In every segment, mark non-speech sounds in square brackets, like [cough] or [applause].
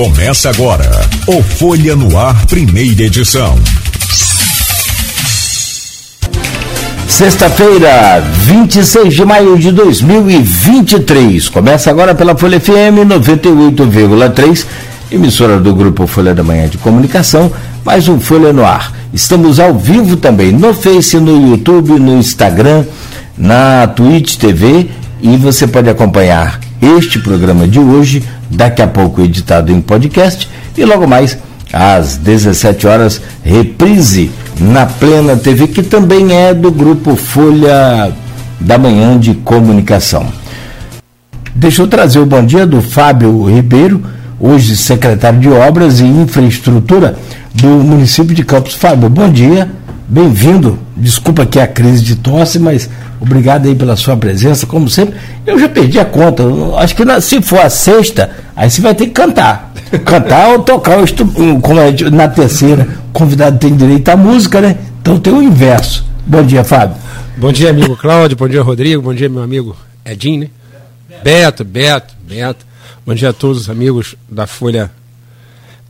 Começa agora o Folha no Ar, primeira edição. Sexta-feira, 26 de maio de 2023. Começa agora pela Folha FM 98,3, emissora do grupo Folha da Manhã de Comunicação, mais um Folha no Ar. Estamos ao vivo também no Face, no YouTube, no Instagram, na Twitch TV e você pode acompanhar este programa de hoje, daqui a pouco editado em podcast e logo mais às 17 horas, reprise na Plena TV, que também é do grupo Folha da Manhã de Comunicação. Deixa eu trazer o bom dia do Fábio Ribeiro, hoje secretário de Obras e Infraestrutura do município de Campos. Fábio, bom dia, bem-vindo. Desculpa aqui a crise de tosse, mas obrigado aí pela sua presença, como sempre. Eu já perdi a conta, acho que na, se for a sexta, aí você vai ter que cantar cantar ou tocar como é na terceira. O convidado tem direito à música, né? Então tem o inverso. Bom dia, Fábio. Bom dia, amigo Cláudio. Bom dia, Rodrigo. Bom dia, meu amigo Edinho, né? Beto, Beto, Beto. Bom dia a todos os amigos da Folha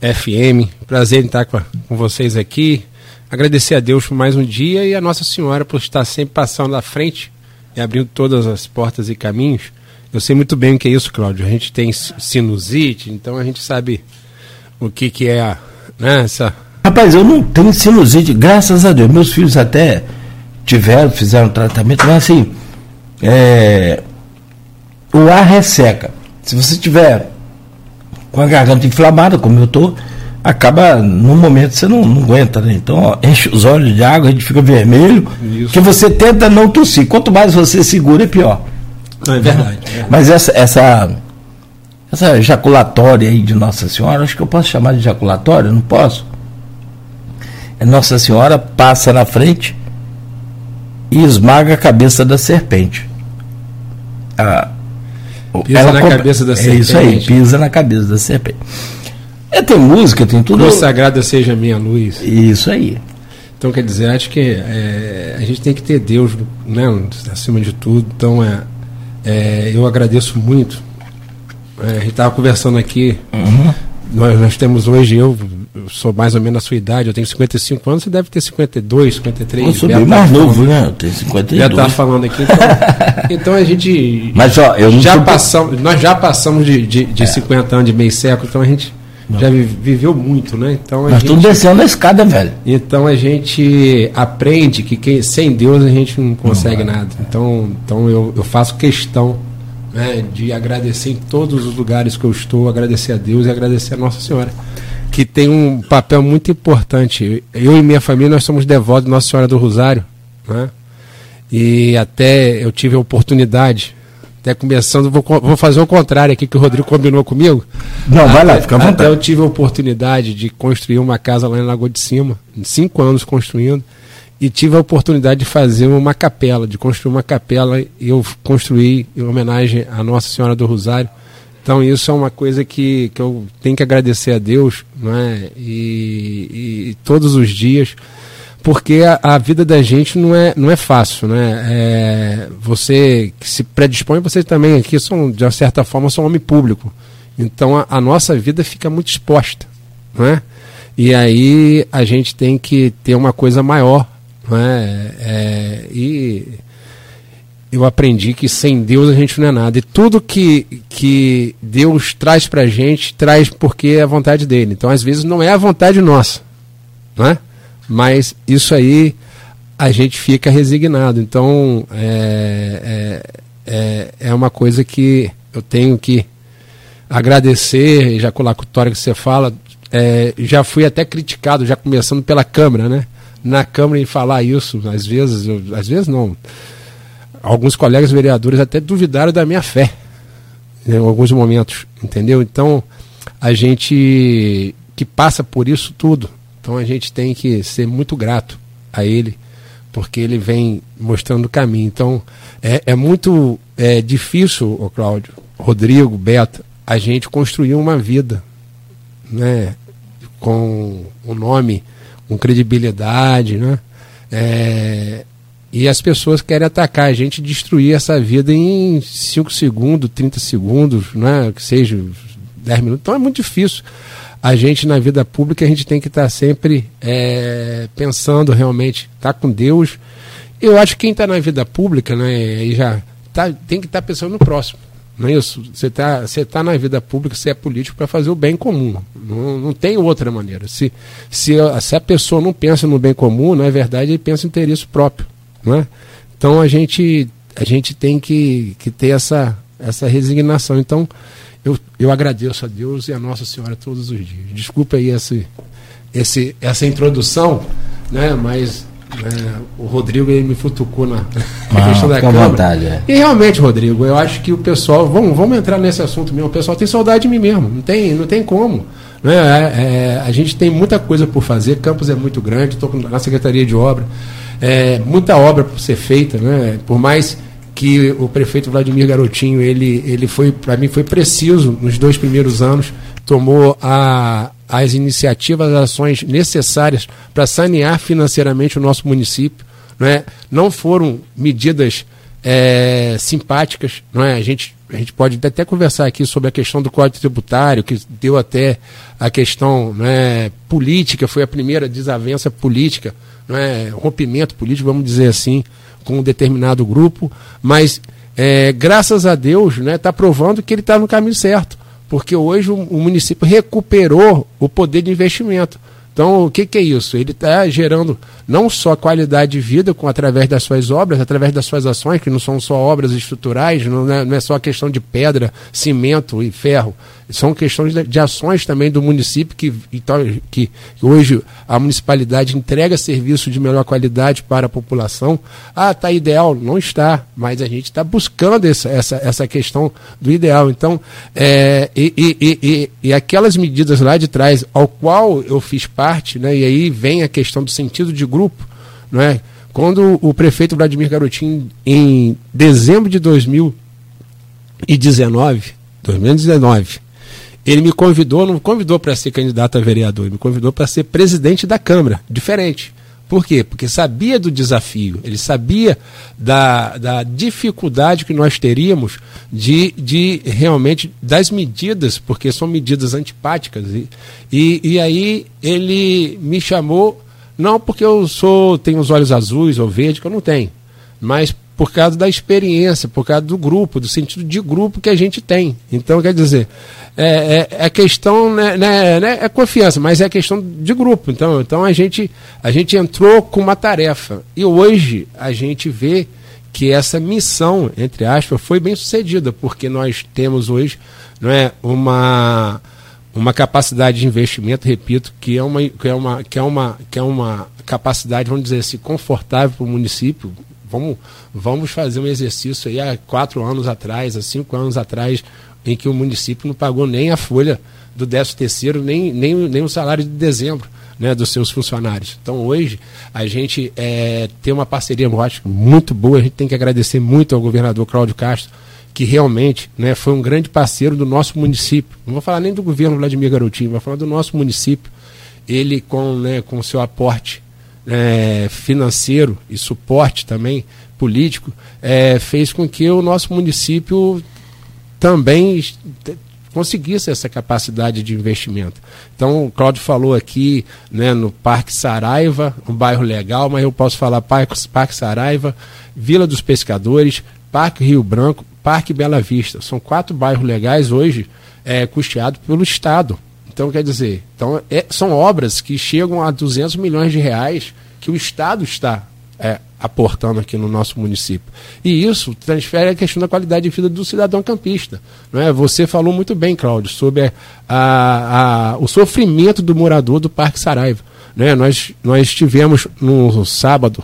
FM. Prazer em estar com vocês aqui. Agradecer a Deus por mais um dia e a Nossa Senhora por estar sempre passando à frente e abrindo todas as portas e caminhos eu sei muito bem o que é isso, Cláudio. A gente tem sinusite, então a gente sabe o que, que é a, né, essa. Rapaz, eu não tenho sinusite, graças a Deus. Meus filhos até tiveram, fizeram tratamento, mas assim, é, o ar resseca. Se você tiver com a garganta inflamada, como eu estou, acaba, no momento, você não, não aguenta, né? Então, ó, enche os olhos de água, a gente fica vermelho, Isso. que você tenta não tossir. Quanto mais você segura, é pior. É verdade. É. Mas essa, essa, essa ejaculatória aí de Nossa Senhora, acho que eu posso chamar de ejaculatória, não posso? É Nossa Senhora passa na frente e esmaga a cabeça da serpente. Ah, pisa na cabeça da serpente. É isso aí, pisa na cabeça da serpente. É, tem música, tem tudo. Consagrada seja a minha luz. Isso aí. Então, quer dizer, acho que é, a gente tem que ter Deus né, acima de tudo. Então, é, é, eu agradeço muito. É, a gente estava conversando aqui. Uhum. Nós, nós temos hoje, eu, eu, sou mais ou menos a sua idade, eu tenho 55 anos, você deve ter 52, 53. Eu sou bem mais tá novo, né? Eu tenho 52. Já está falando aqui. Então, [laughs] então, a gente. Mas, ó, eu já passamos, Nós já passamos de, de, de é. 50 anos, de meio século, então a gente não. já viveu muito, né? Então Nós estamos descendo a escada, velho. Então a gente aprende que quem, sem Deus a gente não consegue não, nada. Então, então eu, eu faço questão né, de agradecer em todos os lugares que eu estou, agradecer a Deus e agradecer a Nossa Senhora, que tem um papel muito importante. Eu e minha família nós somos devotos de Nossa Senhora do Rosário, né? E até eu tive a oportunidade até começando, vou, vou fazer o contrário aqui que o Rodrigo combinou comigo. Não, vai lá, fica à vontade. Até eu tive a oportunidade de construir uma casa lá em Lagoa de Cima, cinco anos construindo, e tive a oportunidade de fazer uma capela, de construir uma capela, e eu construí em homenagem à Nossa Senhora do Rosário. Então isso é uma coisa que, que eu tenho que agradecer a Deus, não é? e, e todos os dias porque a, a, vida da gente não é, não é fácil, né? É, você que se predispõe, você também aqui são, de uma certa forma, são homem público. Então a, a nossa vida fica muito exposta, né? E aí a gente tem que ter uma coisa maior, né? É, e eu aprendi que sem Deus a gente não é nada. E tudo que, que Deus traz pra gente, traz porque é a vontade dele. Então, às vezes, não é a vontade nossa. Né? Mas isso aí a gente fica resignado. Então é, é, é, é uma coisa que eu tenho que agradecer, ejaculatória que você fala, é, já fui até criticado, já começando pela Câmara, né? Na Câmara em falar isso, às vezes, eu, às vezes não. Alguns colegas vereadores até duvidaram da minha fé em alguns momentos, entendeu? Então, a gente que passa por isso tudo, então a gente tem que ser muito grato a ele, porque ele vem mostrando o caminho. Então é, é muito é, difícil, o Cláudio, Rodrigo, Beto, a gente construir uma vida né, com o um nome, com credibilidade, né? É, e as pessoas querem atacar a gente, destruir essa vida em 5 segundos, 30 segundos, né? que seja 10 minutos. Então é muito difícil. A gente, na vida pública, a gente tem que estar sempre é, pensando realmente, tá com Deus. Eu acho que quem está na vida pública, né, e já tá, tem que estar tá pensando no próximo. Não é isso? Você está você tá na vida pública, você é político para fazer o bem comum. Não, não tem outra maneira. Se, se, se a pessoa não pensa no bem comum, na verdade, ele pensa no interesse próprio. Não é? Então a gente, a gente tem que, que ter essa, essa resignação. Então, eu, eu agradeço a Deus e a Nossa Senhora todos os dias. Desculpa aí esse, esse, essa introdução, né? mas é, o Rodrigo ele me futucou na, na questão da Câmara. Vontade, é. E realmente, Rodrigo, eu acho que o pessoal. Vamos, vamos entrar nesse assunto mesmo. O pessoal tem saudade de mim mesmo. Não tem, não tem como. Né? É, é, a gente tem muita coisa por fazer. Campos é muito grande. Estou na Secretaria de Obra. É, muita obra por ser feita. Né? Por mais que o prefeito Vladimir Garotinho, ele, ele foi, para mim, foi preciso nos dois primeiros anos. Tomou a, as iniciativas, as ações necessárias para sanear financeiramente o nosso município. Não, é? não foram medidas é, simpáticas. Não é? a, gente, a gente pode até conversar aqui sobre a questão do Código Tributário, que deu até a questão não é, política, foi a primeira desavença política, não é, rompimento político, vamos dizer assim, com um determinado grupo, mas é, graças a Deus está né, tá provando que ele está no caminho certo porque hoje o, o município recuperou o poder de investimento. Então, o que, que é isso? Ele está gerando não só qualidade de vida com através das suas obras, através das suas ações, que não são só obras estruturais, não é, não é só questão de pedra, cimento e ferro, são questões de, de ações também do município que, então, que, hoje a municipalidade entrega serviço de melhor qualidade para a população. Ah, está ideal? Não está, mas a gente está buscando essa, essa, essa questão do ideal. Então, é, e, e, e, e, aquelas medidas lá de trás, ao qual eu fiz parte, né, e aí vem a questão do sentido de grupo, não é? Quando o prefeito Vladimir Garotinho, em dezembro de 2019, 2019, ele me convidou, não convidou para ser candidato a vereador, ele me convidou para ser presidente da Câmara, diferente. Por quê? Porque sabia do desafio, ele sabia da, da dificuldade que nós teríamos de, de realmente das medidas, porque são medidas antipáticas. E, e, e aí ele me chamou, não porque eu sou tenho os olhos azuis ou verdes, que eu não tenho, mas por causa da experiência, por causa do grupo, do sentido de grupo que a gente tem. Então, quer dizer, é, é, é questão, né, né, né, é confiança, mas é questão de grupo. Então, então a, gente, a gente entrou com uma tarefa. E hoje a gente vê que essa missão, entre aspas, foi bem sucedida, porque nós temos hoje não é, uma, uma capacidade de investimento, repito, que é uma, que é uma, que é uma, que é uma capacidade, vamos dizer assim, confortável para o município, Vamos, vamos fazer um exercício aí há quatro anos atrás, há cinco anos atrás, em que o município não pagou nem a folha do 13 terceiro, nem, nem, nem o salário de dezembro né, dos seus funcionários. Então hoje a gente é, tem uma parceria, eu acho, muito boa, a gente tem que agradecer muito ao governador Cláudio Castro, que realmente né, foi um grande parceiro do nosso município. Não vou falar nem do governo Vladimir Garotinho, vou falar do nosso município. Ele com né, com o seu aporte é, financeiro e suporte também político é, fez com que o nosso município também conseguisse essa capacidade de investimento. Então, o Cláudio falou aqui né, no Parque Saraiva, um bairro legal, mas eu posso falar Parque, Parque Saraiva, Vila dos Pescadores, Parque Rio Branco, Parque Bela Vista. São quatro bairros legais hoje é, custeados pelo Estado. Então, quer dizer, então, é, são obras que chegam a 200 milhões de reais que o Estado está é, aportando aqui no nosso município. E isso transfere a questão da qualidade de vida do cidadão campista. Não é? Você falou muito bem, Cláudio, sobre a, a, o sofrimento do morador do Parque Saraiva. Né? Nós, nós estivemos no sábado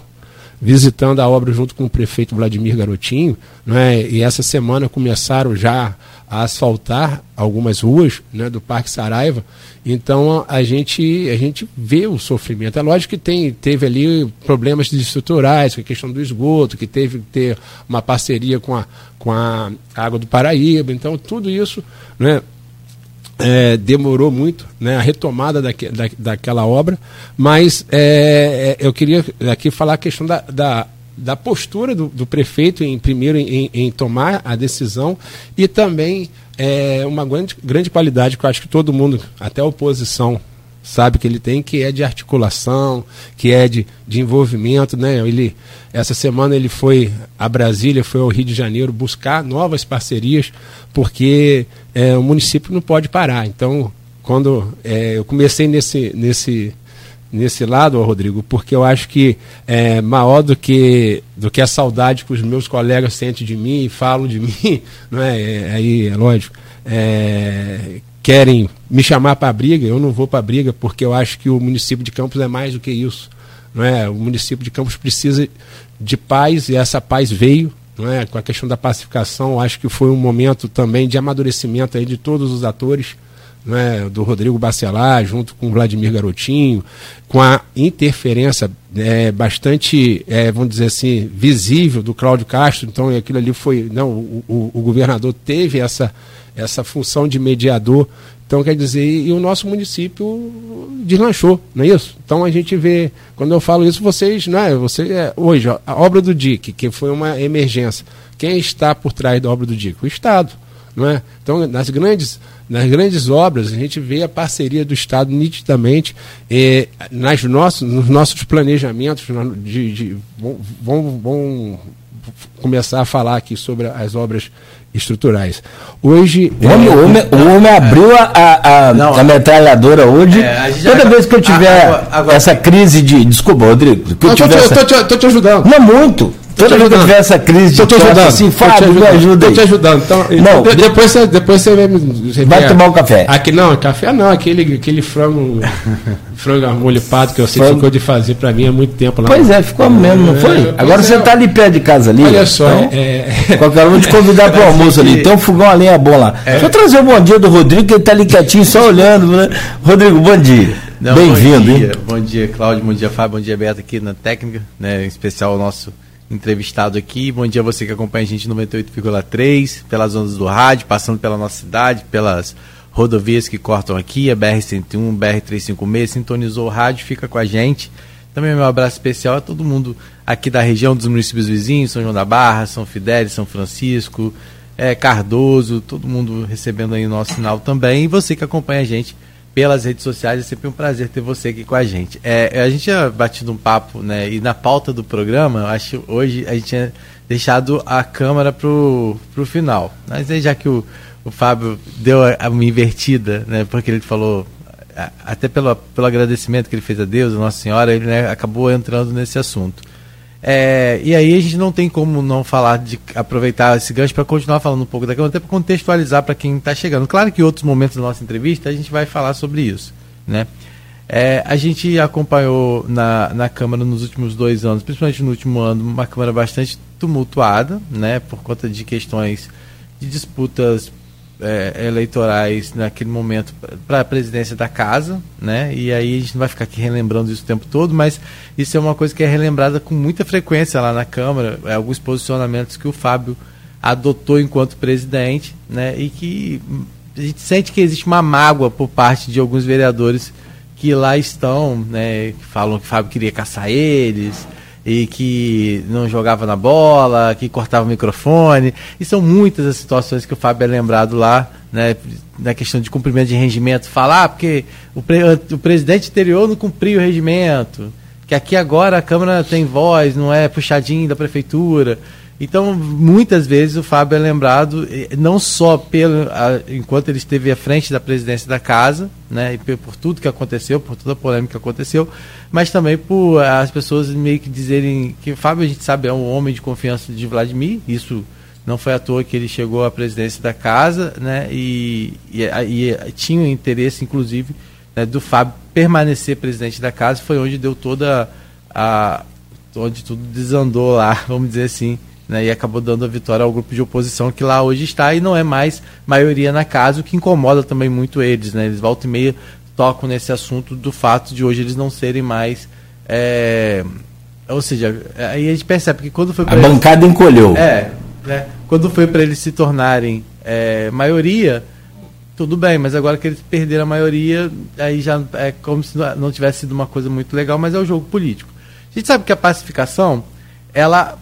visitando a obra junto com o prefeito Vladimir Garotinho, né? e essa semana começaram já a asfaltar algumas ruas né, do Parque Saraiva. Então a gente, a gente vê o sofrimento. É lógico que tem, teve ali problemas estruturais, com a questão do esgoto, que teve que ter uma parceria com a, com a Água do Paraíba. Então tudo isso né, é, demorou muito né, a retomada da, daquela obra, mas é, é eu queria aqui falar a questão da, da da postura do, do prefeito em primeiro em, em, tomar a decisão e também é uma grande, grande qualidade que eu acho que todo mundo, até a oposição, sabe que ele tem, que é de articulação, que é de, de envolvimento. Né? Ele, essa semana ele foi a Brasília, foi ao Rio de Janeiro buscar novas parcerias, porque é, o município não pode parar. Então, quando é, eu comecei nesse, nesse, nesse lado, Rodrigo, porque eu acho que é maior do que, do que a saudade que os meus colegas sentem de mim e falam de [laughs] mim, não é? é aí é lógico. É, querem me chamar para briga, eu não vou para briga porque eu acho que o município de Campos é mais do que isso, não é? O município de Campos precisa de paz e essa paz veio, não é? Com a questão da pacificação, acho que foi um momento também de amadurecimento aí de todos os atores né, do Rodrigo Bacelar, junto com Vladimir Garotinho, com a interferência é, bastante, é, vamos dizer assim, visível do Cláudio Castro. Então, aquilo ali foi. Não, o, o, o governador teve essa, essa função de mediador. Então, quer dizer, e o nosso município deslanchou, não é isso? Então a gente vê, quando eu falo isso, vocês, não é? Você, é, hoje, ó, a obra do DIC, que foi uma emergência, quem está por trás da obra do DIC? O Estado, não é? Então, nas grandes nas grandes obras, a gente vê a parceria do Estado nitidamente eh, nas nossos, nos nossos planejamentos. De, de, vão, vão começar a falar aqui sobre as obras estruturais. Hoje. O homem, é, o homem, o homem abriu a, a, a, não, a metralhadora hoje. É, Toda já, vez que eu tiver agora, agora, essa crise de. Desculpa, Rodrigo. Que eu estou te, essa... te, te, ajudando. Não, muito. Toda vez que tiver essa crise de tô ajudando, assim, Fábio, me ajuda aí. Estou te ajudando. Então, não, de, depois você, depois você, você vai tomar um café. Aqui, não, café não, aquele, aquele frango, [laughs] frango molipado que eu sei que ficou de fazer para mim há muito tempo. Lá. Pois é, ficou mesmo, não foi? É, Agora você está é. ali perto de casa ali. Olha só. Então, é, é... Qualquer um te convidar para o [laughs] almoço ali. Tem um fogão a lenha bom lá. É. Deixa eu trazer o bom dia do Rodrigo, que ele está ali quietinho, só olhando. Né? Rodrigo, bom dia. Bem-vindo, hein? Bom dia, Cláudio. Bom dia, Fábio. Bom dia, Beto, aqui na técnica, né? Em especial o nosso entrevistado aqui. Bom dia a você que acompanha a gente no 98,3, pelas ondas do rádio, passando pela nossa cidade, pelas rodovias que cortam aqui, a BR-101, BR-356, sintonizou o rádio, fica com a gente. Também meu abraço especial a todo mundo aqui da região dos municípios vizinhos, São João da Barra, São Fidélis, São Francisco, é, Cardoso, todo mundo recebendo aí o nosso sinal também. E você que acompanha a gente pelas redes sociais. É sempre um prazer ter você aqui com a gente. É, a gente tinha batido um papo, né? E na pauta do programa, acho hoje a gente tinha deixado a câmera pro, pro final. Mas aí já que o, o Fábio deu a, uma invertida, né? Porque ele falou até pelo, pelo agradecimento que ele fez a Deus, a Nossa Senhora, ele né, acabou entrando nesse assunto. É, e aí a gente não tem como não falar de aproveitar esse gancho para continuar falando um pouco da Câmara, até para contextualizar para quem está chegando. Claro que em outros momentos da nossa entrevista a gente vai falar sobre isso. Né? É, a gente acompanhou na, na Câmara nos últimos dois anos, principalmente no último ano, uma Câmara bastante tumultuada, né, por conta de questões de disputas é, eleitorais naquele momento para a presidência da casa, né? E aí a gente não vai ficar aqui relembrando isso o tempo todo, mas isso é uma coisa que é relembrada com muita frequência lá na Câmara, é, alguns posicionamentos que o Fábio adotou enquanto presidente, né? E que a gente sente que existe uma mágoa por parte de alguns vereadores que lá estão, né? Que falam que o Fábio queria caçar eles, e que não jogava na bola, que cortava o microfone. E são muitas as situações que o Fábio é lembrado lá, né, na questão de cumprimento de regimento. Falar, ah, porque o, pre o presidente anterior não cumpriu o regimento, que aqui agora a Câmara tem voz, não é puxadinho da prefeitura. Então, muitas vezes o Fábio é lembrado eh, não só pelo a, enquanto ele esteve à frente da presidência da casa, né, e por, tudo que aconteceu, por toda a polêmica que aconteceu, mas também por as pessoas meio que dizerem que Fábio a gente sabe é um homem de confiança de Vladimir, isso não foi à toa que ele chegou à presidência da casa, né, e, e, e tinha interesse inclusive né, do Fábio permanecer presidente da casa, foi onde deu toda a onde tudo desandou lá, [laughs] vamos dizer assim, né, e acabou dando a vitória ao grupo de oposição que lá hoje está e não é mais maioria na casa, o que incomoda também muito eles. Né, eles voltam e meia tocam nesse assunto do fato de hoje eles não serem mais. É, ou seja, aí a gente percebe que quando foi A bancada eles, encolheu. É, né, quando foi para eles se tornarem é, maioria, tudo bem, mas agora que eles perderam a maioria, aí já é como se não tivesse sido uma coisa muito legal, mas é o jogo político. A gente sabe que a pacificação, ela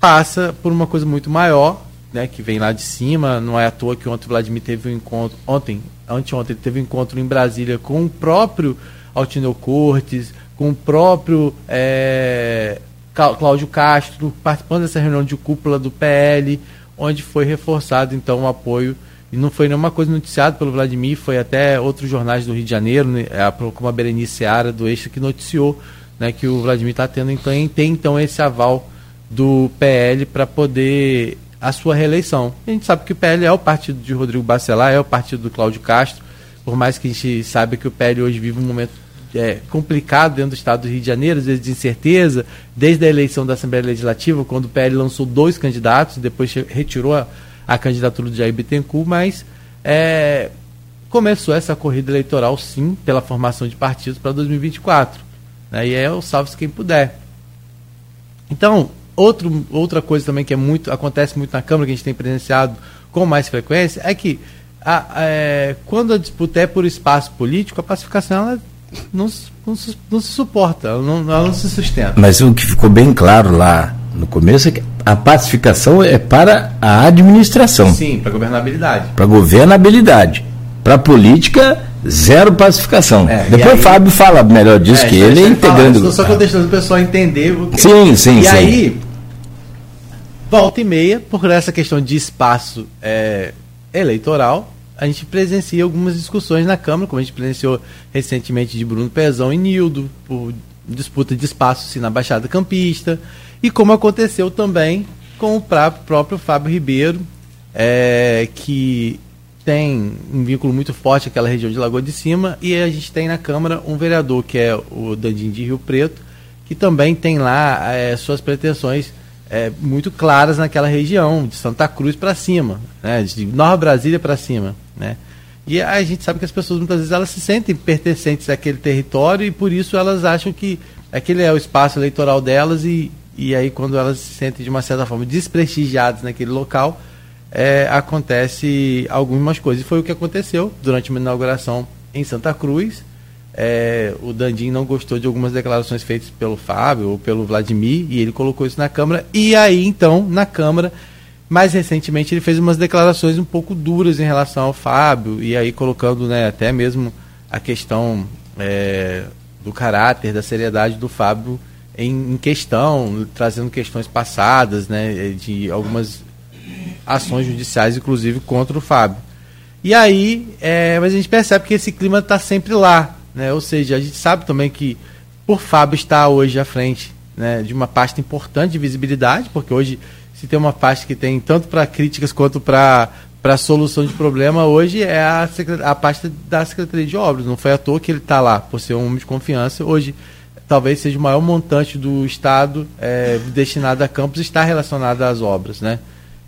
passa por uma coisa muito maior, né, que vem lá de cima. Não é à toa que ontem o Vladimir teve um encontro, ontem, anteontem, ele teve um encontro em Brasília com o próprio Altineu Cortes, com o próprio é, Cláudio Castro, participando dessa reunião de cúpula do PL, onde foi reforçado então o apoio. E não foi nenhuma coisa noticiada pelo Vladimir, foi até outros jornais do Rio de Janeiro, né, como a Berenice Seara do Extra, que noticiou né, que o Vladimir está tendo então, tem então esse aval do PL para poder a sua reeleição. A gente sabe que o PL é o partido de Rodrigo Bacelar, é o partido do Cláudio Castro, por mais que a gente saiba que o PL hoje vive um momento é, complicado dentro do estado do Rio de Janeiro, às vezes de incerteza, desde a eleição da Assembleia Legislativa, quando o PL lançou dois candidatos, depois retirou a, a candidatura do Jair Bittencourt, mas é, começou essa corrida eleitoral, sim, pela formação de partidos para 2024. Né, e é o salve-se quem puder. Então, outro, outra coisa também que é muito acontece muito na Câmara, que a gente tem presenciado com mais frequência, é que a, é, quando a disputa é por espaço político, a pacificação ela não, não, não se suporta, ela não, ela não se sustenta. Mas o que ficou bem claro lá no começo é que a pacificação é para a administração. Sim, para governabilidade. Para governabilidade. Para política, zero pacificação. É, Depois aí, o Fábio fala melhor disso, é, que ele integrando. Falar, só que eu deixando o pessoal entender o que. Sim, sim, e sim. E aí, volta e meia, por essa questão de espaço é, eleitoral, a gente presencia algumas discussões na Câmara, como a gente presenciou recentemente de Bruno Pezão e Nildo, por disputa de espaço sim, na Baixada Campista, e como aconteceu também com o próprio Fábio Ribeiro, é, que tem um vínculo muito forte com aquela região de Lagoa de Cima, e a gente tem na Câmara um vereador, que é o Dandim de Rio Preto, que também tem lá é, suas pretensões é, muito claras naquela região, de Santa Cruz para cima, né, de Nova Brasília para cima. Né. E a gente sabe que as pessoas muitas vezes elas se sentem pertencentes àquele território e por isso elas acham que aquele é o espaço eleitoral delas e, e aí quando elas se sentem de uma certa forma desprestigiadas naquele local, é, acontece algumas coisas. E foi o que aconteceu durante uma inauguração em Santa Cruz. É, o Dandim não gostou de algumas declarações feitas pelo Fábio ou pelo Vladimir e ele colocou isso na Câmara. E aí, então, na Câmara, mais recentemente, ele fez umas declarações um pouco duras em relação ao Fábio e aí colocando né, até mesmo a questão é, do caráter, da seriedade do Fábio em, em, questão, trazendo questões passadas, né, de algumas ações judiciais, inclusive contra o Fábio. E aí, é, mas a gente percebe que esse clima está sempre lá, né? Ou seja, a gente sabe também que por Fábio estar hoje à frente né, de uma pasta importante de visibilidade, porque hoje se tem uma pasta que tem tanto para críticas quanto para para solução de problema hoje é a, a pasta da Secretaria de Obras. Não foi à toa que ele está lá, por ser um homem de confiança. Hoje, talvez seja o maior montante do Estado é, destinado a campos está relacionado às obras, né?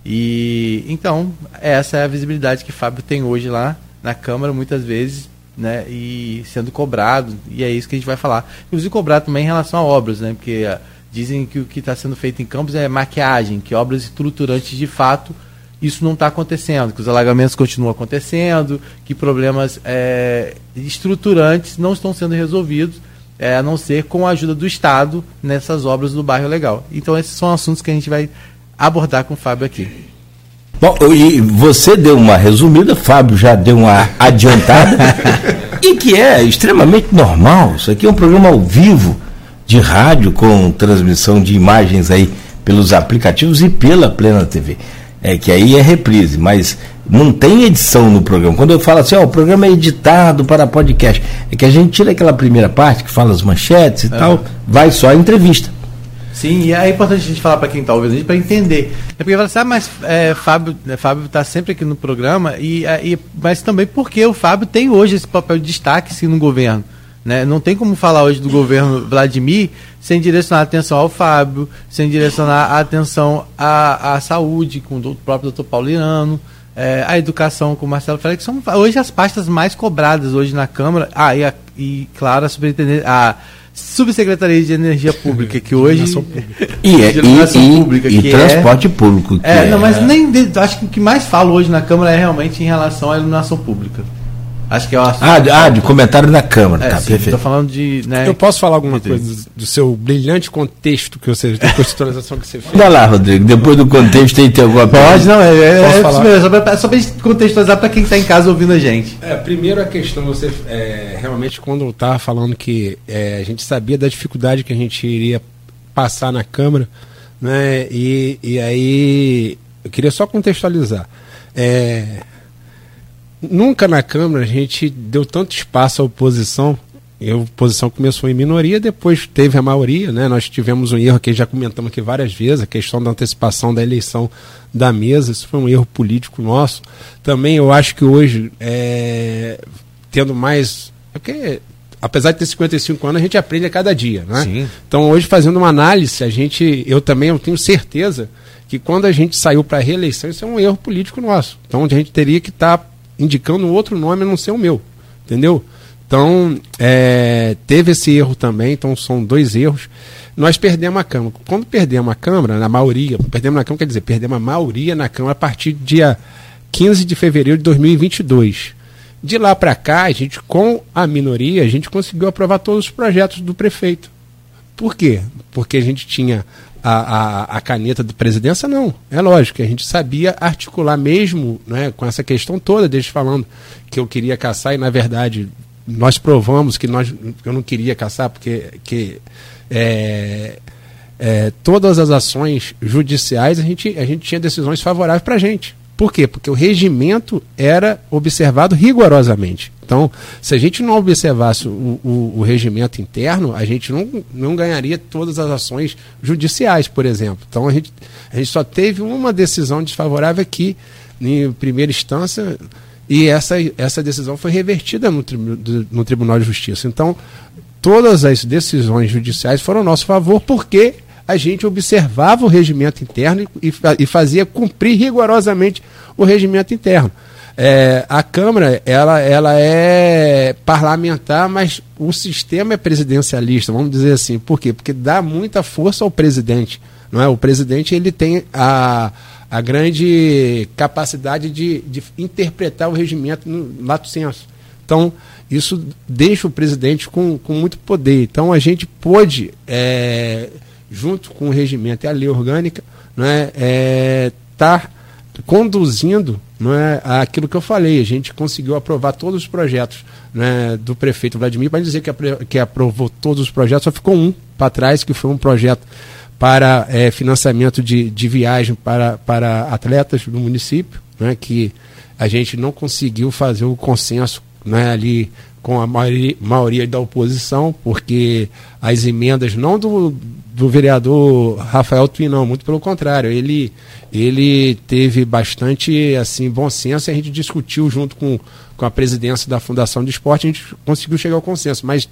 E então, essa é a visibilidade que Fábio tem hoje lá na Câmara, muitas vezes, né? E sendo cobrado, e é isso que a gente vai falar. Inclusive cobrado também em relação a obras, né? Porque uh, dizem que o que está sendo feito em Campos é maquiagem, que obras estruturantes de fato isso não está acontecendo, que os alagamentos continuam acontecendo, que problemas é, estruturantes não estão sendo resolvidos, é, a não ser com a ajuda do Estado nessas obras do bairro legal. Então esses são assuntos que a gente vai abordar com o Fábio aqui. Bom, e você deu uma resumida, Fábio já deu uma adiantada, [laughs] e que é extremamente normal. Isso aqui é um programa ao vivo de rádio com transmissão de imagens aí pelos aplicativos e pela Plena TV. É que aí é reprise, mas não tem edição no programa. Quando eu falo assim, ó, o programa é editado para podcast, é que a gente tira aquela primeira parte que fala as manchetes e uhum. tal, vai só a entrevista. Sim, e é importante a gente falar para quem está ouvindo para entender. É porque fala assim, ah, mas é, Fábio né, Fábio está sempre aqui no programa, e, é, e, mas também porque o Fábio tem hoje esse papel de destaque sim, no governo. Né? Não tem como falar hoje do governo Vladimir sem direcionar a atenção ao Fábio, sem direcionar a atenção à, à saúde, com o próprio doutor Paulino, é, a educação com o Marcelo que são hoje as pastas mais cobradas hoje na Câmara. Ah, e, a, e claro, a superintendente. A, Subsecretaria de Energia Pública, que hoje. E, é, e, pública, e, e transporte é, público. é, não, mas nem. De, acho que o que mais falo hoje na Câmara é realmente em relação à iluminação pública. Acho que é o assunto. Ah, de, ah, de comentário da Câmara. É, tá, sim, perfeito. tô falando de. Né, Eu posso falar alguma coisa do seu brilhante contexto que você, da contextualização que você fez? Vai lá, Rodrigo. Depois do contexto tem que ter alguma Pode, não, é, é, Posso é falar? isso mesmo, só pra, só pra contextualizar pra quem tá em casa ouvindo a gente. É, primeiro a questão, você é, realmente quando eu estava falando que é, a gente sabia da dificuldade que a gente iria passar na Câmara, né? E, e aí eu queria só contextualizar. É, nunca na Câmara a gente deu tanto espaço à oposição. E a oposição começou em minoria, depois teve a maioria, né? Nós tivemos um erro que já comentamos aqui várias vezes, a questão da antecipação da eleição da mesa, isso foi um erro político nosso. Também eu acho que hoje, é, tendo mais. é Porque, apesar de ter 55 anos, a gente aprende a cada dia, né? Sim. Então, hoje, fazendo uma análise, a gente, eu também eu tenho certeza que quando a gente saiu para a reeleição, isso é um erro político nosso. Então, a gente teria que estar indicando outro nome a não ser o meu, entendeu? Então, é, teve esse erro também, então são dois erros. Nós perdemos a Câmara. Quando perdemos a Câmara, na maioria, perdemos na Câmara, quer dizer, perdemos a maioria na Câmara a partir do dia 15 de fevereiro de 2022. De lá para cá, a gente, com a minoria, a gente conseguiu aprovar todos os projetos do prefeito. Por quê? Porque a gente tinha a, a, a caneta de presidência? Não. É lógico, a gente sabia articular mesmo né, com essa questão toda, desde falando que eu queria caçar e, na verdade, nós provamos que nós, eu não queria caçar, porque que, é, é, todas as ações judiciais a gente, a gente tinha decisões favoráveis para a gente. Por quê? Porque o regimento era observado rigorosamente. Então, se a gente não observasse o, o, o regimento interno, a gente não, não ganharia todas as ações judiciais, por exemplo. Então, a gente, a gente só teve uma decisão desfavorável aqui, em primeira instância, e essa, essa decisão foi revertida no, no Tribunal de Justiça. Então, todas as decisões judiciais foram a nosso favor, porque a gente observava o regimento interno e, e fazia cumprir rigorosamente o regimento interno. É, a Câmara ela, ela é parlamentar, mas o sistema é presidencialista, vamos dizer assim. Por quê? Porque dá muita força ao presidente. Não é? O presidente ele tem a, a grande capacidade de, de interpretar o regimento no lato senso. Então, isso deixa o presidente com, com muito poder. Então, a gente pôde, é, junto com o regimento e a lei orgânica, não é, é, tá conduzindo não é, aquilo que eu falei. A gente conseguiu aprovar todos os projetos né, do prefeito Vladimir. Para dizer que, que aprovou todos os projetos, só ficou um para trás, que foi um projeto para é, financiamento de, de viagem para, para atletas do município, né, que a gente não conseguiu fazer o consenso né, ali com a maioria, maioria da oposição, porque as emendas não do, do vereador Rafael Twin, não, muito pelo contrário, ele, ele teve bastante assim bom senso e a gente discutiu junto com, com a presidência da Fundação de Esporte, a gente conseguiu chegar ao consenso, mas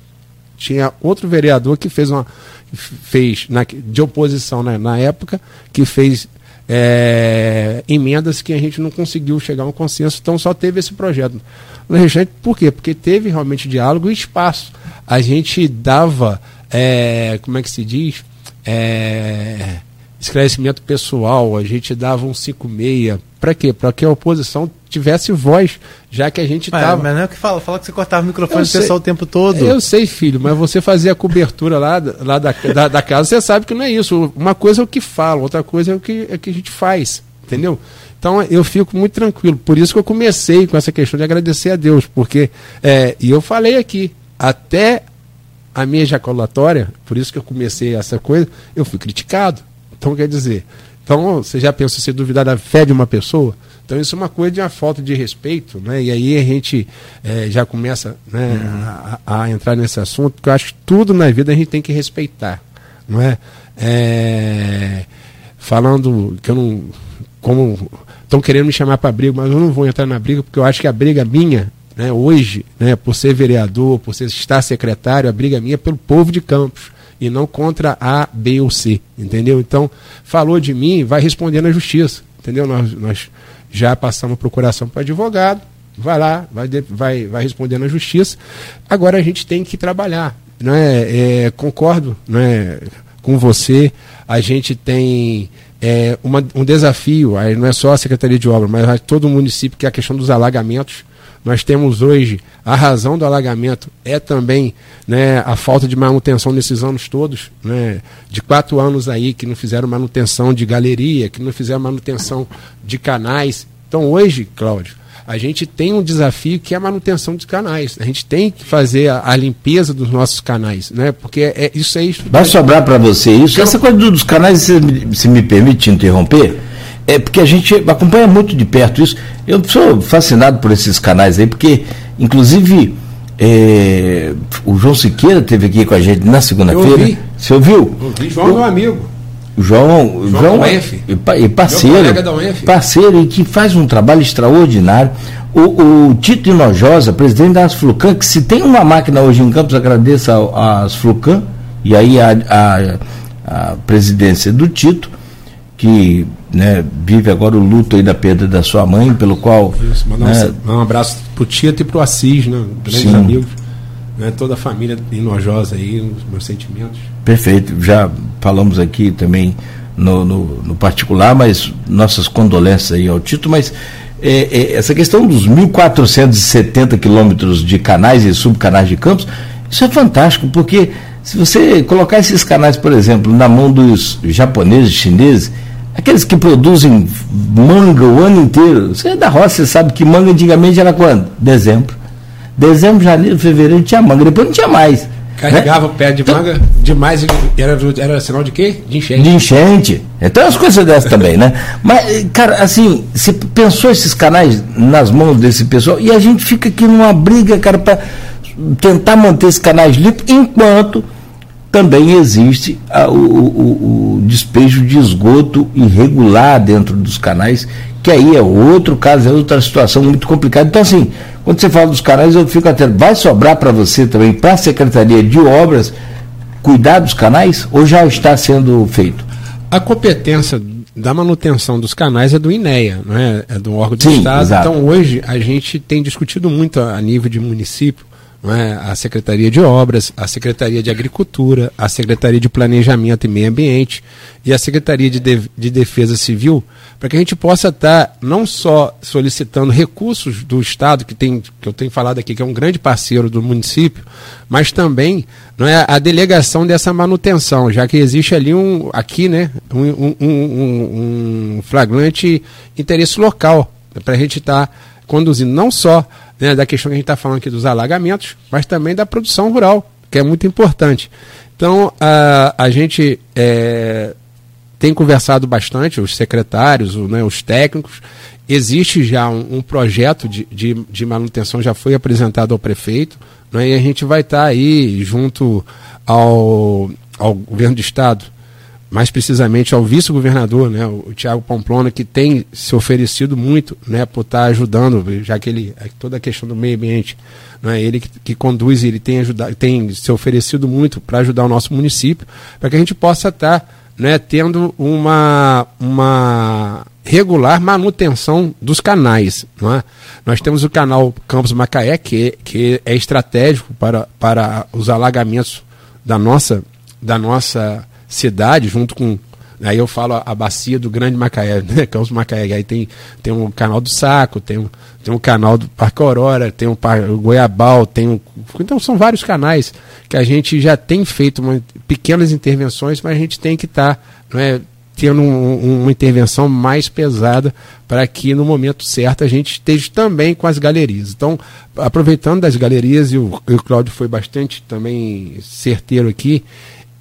tinha outro vereador que fez uma fez na, de oposição né, na época que fez é, emendas que a gente não conseguiu chegar a um consenso, então só teve esse projeto. No por quê? Porque teve realmente diálogo e espaço. A gente dava, é, como é que se diz? É, esclarecimento pessoal, a gente dava um 56. Para quê? Para que a oposição tivesse voz, já que a gente Mas, estava. mas não é o que fala, fala que você cortava o microfone Eu do pessoal o tempo todo. Eu sei, filho, mas você fazia a cobertura lá, da- lá da, da, da casa, você sabe que não é isso. Uma coisa é o que fala, outra coisa é o que, é o que a gente faz, entendeu? Então eu fico muito tranquilo. Por isso que eu comecei com essa questão de agradecer a Deus, porque, é, e eu falei aqui, até a minha ejaculatória, por isso que eu comecei essa coisa, eu fui criticado. Então quer dizer, então você já pensou se duvidar da fé de uma pessoa? Então isso é uma coisa de uma falta de respeito, né? E aí a gente eh, já começa né, a, a entrar nesse assunto, porque eu acho que tudo na vida a gente tem que respeitar, não é? É, falando que eu não, como estão querendo me chamar para briga, mas eu não vou entrar na briga porque eu acho que a briga minha né, hoje, né, por ser vereador, por ser, estar secretário, a briga minha é pelo povo de Campos e não contra A, B ou C, entendeu? Então, falou de mim, vai responder na justiça, entendeu? Nós, nós já passamos procuração para advogado, vai lá, vai, vai, vai responder na justiça. Agora a gente tem que trabalhar, né? É, concordo, né? Com você, a gente tem é, uma, um desafio, aí não é só a Secretaria de Obras, mas todo o município, que é a questão dos alagamentos. Nós temos hoje a razão do alagamento é também né, a falta de manutenção nesses anos todos, né, de quatro anos aí que não fizeram manutenção de galeria, que não fizeram manutenção de canais. Então hoje, Cláudio, a gente tem um desafio que é a manutenção dos canais. A gente tem que fazer a, a limpeza dos nossos canais, né? Porque é, isso é isso. Vai sobrar para você isso. Essa coisa dos canais, se, se me permite interromper, é porque a gente acompanha muito de perto isso. Eu sou fascinado por esses canais aí, porque, inclusive, é, o João Siqueira esteve aqui com a gente na segunda-feira. Você ouviu? Ouvi. João é meu amigo. João, João, João e, e parceiro, parceiro e que faz um trabalho extraordinário. O, o Tito Inojosa, presidente da Asflucan, que se tem uma máquina hoje em Campos, agradeça a Asflucan, e aí a, a, a presidência do Tito, que né, vive agora o luto aí da perda da sua mãe, pelo qual. Isso, né, um abraço pro Tito e pro Assis, né? Grandes sim. amigos. Né, toda a família inojosa aí, os meus sentimentos. Perfeito. Já falamos aqui também no, no, no particular, mas nossas condolências aí ao Tito, mas é, é, essa questão dos 1.470 quilômetros de canais e subcanais de campos, isso é fantástico, porque se você colocar esses canais, por exemplo, na mão dos japoneses, chineses, aqueles que produzem manga o ano inteiro, você é da roça, você sabe que manga antigamente era quando? Dezembro. Dezembro, janeiro, fevereiro tinha manga, depois não tinha mais. Carregava né? pé de então, manga demais, era, era sinal de quê? De enchente. De enchente. Então as coisas dessas também, né? Mas, cara, assim, você pensou esses canais nas mãos desse pessoal e a gente fica aqui numa briga, cara, para tentar manter esses canais limpos, enquanto também existe a, o, o, o despejo de esgoto irregular dentro dos canais, que aí é outro caso, é outra situação muito complicada. Então, assim, quando você fala dos canais, eu fico até. Vai sobrar para você também, para a Secretaria de Obras, cuidar dos canais ou já está sendo feito? A competência da manutenção dos canais é do INEA, não é? é do órgão do Sim, Estado. Exato. Então, hoje, a gente tem discutido muito a nível de município é? a Secretaria de Obras, a Secretaria de Agricultura, a Secretaria de Planejamento e Meio Ambiente e a Secretaria de, de, de Defesa Civil, para que a gente possa estar tá não só solicitando recursos do Estado, que, tem, que eu tenho falado aqui, que é um grande parceiro do município, mas também não é, a delegação dessa manutenção, já que existe ali um, aqui, né, um, um, um, um flagrante interesse local, para a gente estar tá conduzindo não só né, da questão que a gente está falando aqui dos alagamentos, mas também da produção rural, que é muito importante. Então, a, a gente é, tem conversado bastante, os secretários, o, né, os técnicos. Existe já um, um projeto de, de, de, manutenção, já foi apresentado ao prefeito, né, e a gente vai estar tá aí junto ao, ao governo do estado mais precisamente ao vice-governador, né, o Tiago Pamplona, que tem se oferecido muito né, por estar ajudando, já que ele toda a questão do meio ambiente, né, ele que, que conduz, ele tem ajudado, tem se oferecido muito para ajudar o nosso município, para que a gente possa estar né, tendo uma, uma regular manutenção dos canais. Não é? Nós temos o canal Campos Macaé, que, que é estratégico para, para os alagamentos da nossa, da nossa cidade, junto com. Aí eu falo a, bacia do Grande Macaé, [laughs] né? Campos Macaé. Aí tem, tem um canal do Saco, tem tem um canal do Parque Aurora, tem um o Goiabal, tem um. Então são vários canais que a gente já tem feito uma, pequenas intervenções, mas a gente tem que estar tá, né, tendo um, uma intervenção mais pesada para que no momento certo a gente esteja também com as galerias. Então, aproveitando das galerias, e o, o Cláudio foi bastante também certeiro aqui,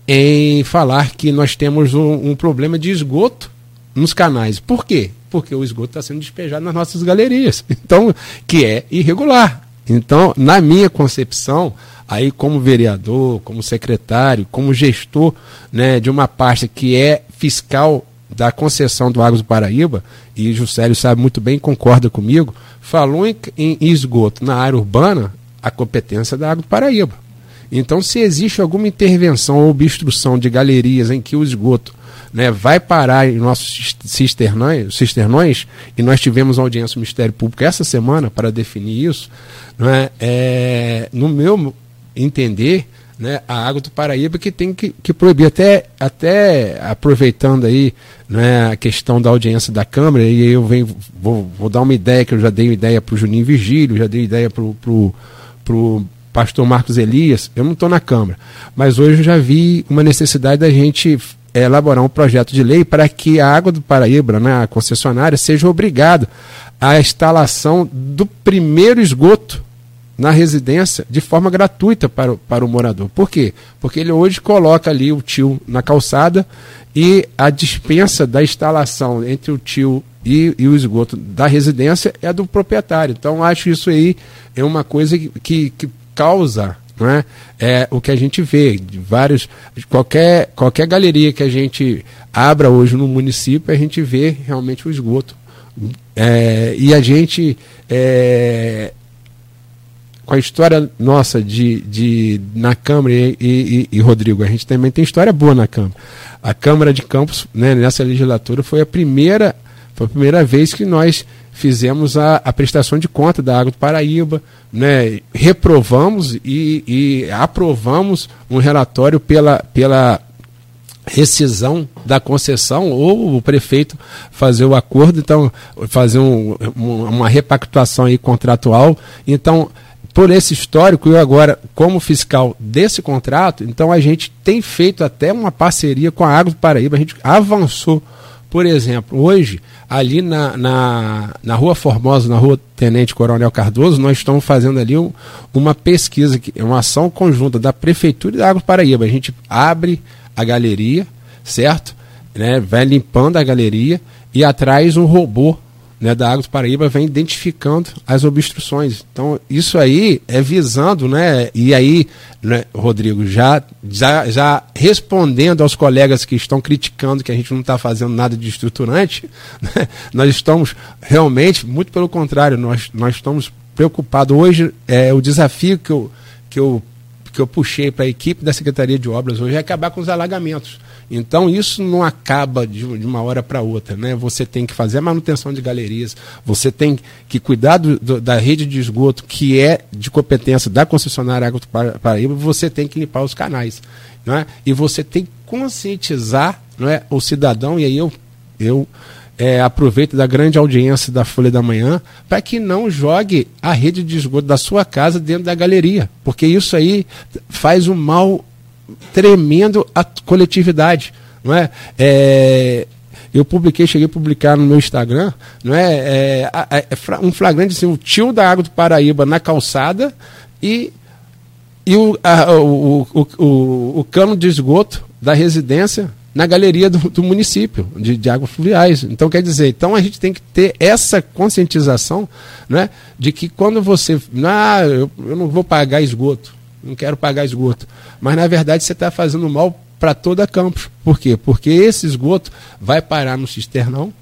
em falar que nós temos um, um problema de esgoto nos canais. Por quê? Porque o esgoto está sendo despejado nas nossas galerias, [laughs] então que é irregular. Então, na minha concepção, aí como vereador, como secretário, como gestor né, de uma pasta que é fiscal da concessão do Águas do Paraíba, e Juscelio sabe muito bem, concorda comigo, falou em, em esgoto na área urbana, a competência é da Água do Paraíba. Então, se existe alguma intervenção ou obstrução de galerias em que o esgoto né, vai parar em nossos cisternões, cisternões, e nós tivemos audiência do Ministério Público essa semana para definir isso, né, é, no meu entender, né, a água do Paraíba que tem que, que proibir. Até, até aproveitando aí né, a questão da audiência da Câmara, e eu venho, vou, vou dar uma ideia, que eu já dei ideia para o Juninho Vigílio, já dei ideia para o pastor Marcos Elias, eu não estou na Câmara, mas hoje eu já vi uma necessidade da gente é, elaborar um projeto de lei para que a água do Paraíba, né, a concessionária, seja obrigada à instalação do primeiro esgoto na residência de forma gratuita para, o, para o morador. Por quê? Porque ele hoje coloca ali o tio na calçada e a dispensa da instalação entre o tio e, e o esgoto da residência é do proprietário. Então, acho isso aí é uma coisa que, que, que causa não é? é o que a gente vê de vários qualquer qualquer galeria que a gente abra hoje no município a gente vê realmente o esgoto é, e a gente é, com a história nossa de, de na Câmara e, e, e, Rodrigo, a gente também tem história boa na Câmara. A Câmara de Campos, né, nessa legislatura, foi a primeira, foi a primeira vez que nós fizemos a, a prestação de conta da Água do Paraíba, né, reprovamos e, e aprovamos um relatório pela, pela rescisão da concessão ou o prefeito fazer o acordo, então fazer um, uma repactuação aí contratual. Então, por esse histórico, eu agora, como fiscal desse contrato, então a gente tem feito até uma parceria com a Água do Paraíba, a gente avançou. Por exemplo, hoje, ali na, na, na Rua Formosa, na Rua Tenente Coronel Cardoso, nós estamos fazendo ali um, uma pesquisa, uma ação conjunta da Prefeitura e da Água Paraíba. A gente abre a galeria, certo? Né, vai limpando a galeria e atrás um robô né, da Água do Paraíba vem identificando as obstruções. Então, isso aí é visando, né? E aí, né, Rodrigo, já, já, já respondendo aos colegas que estão criticando que a gente não está fazendo nada de estruturante, [laughs] né, nós estamos realmente, muito pelo contrário, nós, nós estamos preocupados. Hoje, é, o desafio que eu, que eu, que eu puxei para a equipe da Secretaria de Obras hoje é acabar com os alagamentos. Então isso não acaba de, uma hora para outra, né? Você tem que fazer a manutenção de galerias, você tem que cuidar do, do, da rede de esgoto que é de competência da concessionária Água do Paraíba, você tem que limpar os canais, não é? E você tem que conscientizar, não é, o cidadão e aí eu eu é, aproveito da grande audiência da Folha da Manhã para que não jogue a rede de esgoto da sua casa dentro da galeria, porque isso aí faz um mal tremendo a coletividade. Não é? é eu publiquei, cheguei a publicar no meu Instagram, não é, é, é, um flagrante assim, o tio da água do Paraíba na calçada e, e o, a, o, o, o, o, cano de esgoto da residência na galeria do, do município de, de, águas fluviais. Então, quer dizer, então a gente tem que ter essa conscientização né, de que quando você. Ah, eu, eu não vou pagar esgoto não quero pagar esgoto. Mas na verdade você está fazendo mal para toda a Campos. Por quê? Porque esse esgoto vai parar no cisternão,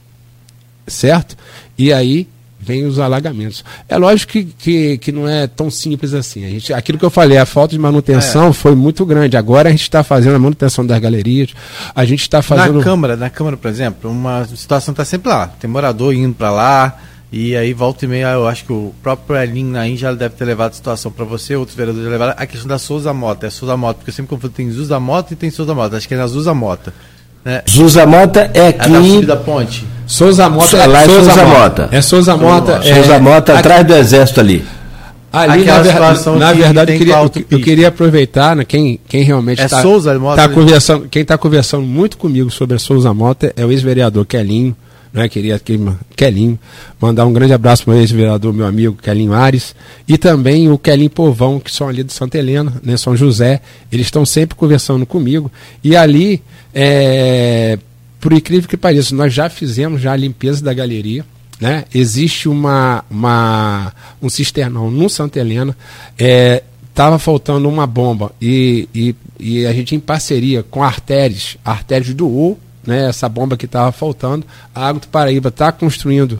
certo? E aí vem os alagamentos. É lógico que, que, que não é tão simples assim. A gente, aquilo que eu falei, a falta de manutenção é. foi muito grande. Agora a gente está fazendo a manutenção das galerias, a gente está fazendo. Na Câmara, na Câmara, por exemplo, uma situação está sempre lá. Tem morador indo para lá e aí, volta e meia, eu acho que o próprio Elin Nain já deve ter levado a situação para você, outros vereadores já levaram. A questão da Souza Mota, é Souza Mota, porque eu sempre confundo, tem Zuza Mota e tem Souza Mota. Acho que é na Zuza Mota. Né? Zuza Mota é aqui. É da ponte. Souza Mota é lá é Souza, Souza Mota. Mota. É Souza Mota. É, Souza Mota é, atrás do exército ali. Ali, na, ver, na verdade, eu queria, eu, queria, aproveitar, né, quem, quem realmente está é tá conversando, quem está conversando muito comigo sobre a Souza Mota é o ex-vereador Kelinho, né? Queria aqui, Kelinho, mandar um grande abraço para o ex-vereador, meu amigo Kelinho Ares, e também o Kelinho Povão, que são ali de Santa Helena, né? São José, eles estão sempre conversando comigo, e ali, é, por incrível que pareça, nós já fizemos já a limpeza da galeria, né? Existe uma, uma, um cisternão no Santa Helena, é, estava faltando uma bomba e, e, e, a gente em parceria com a Artéries, Artéries doou né, essa bomba que estava faltando. A Água do Paraíba está construindo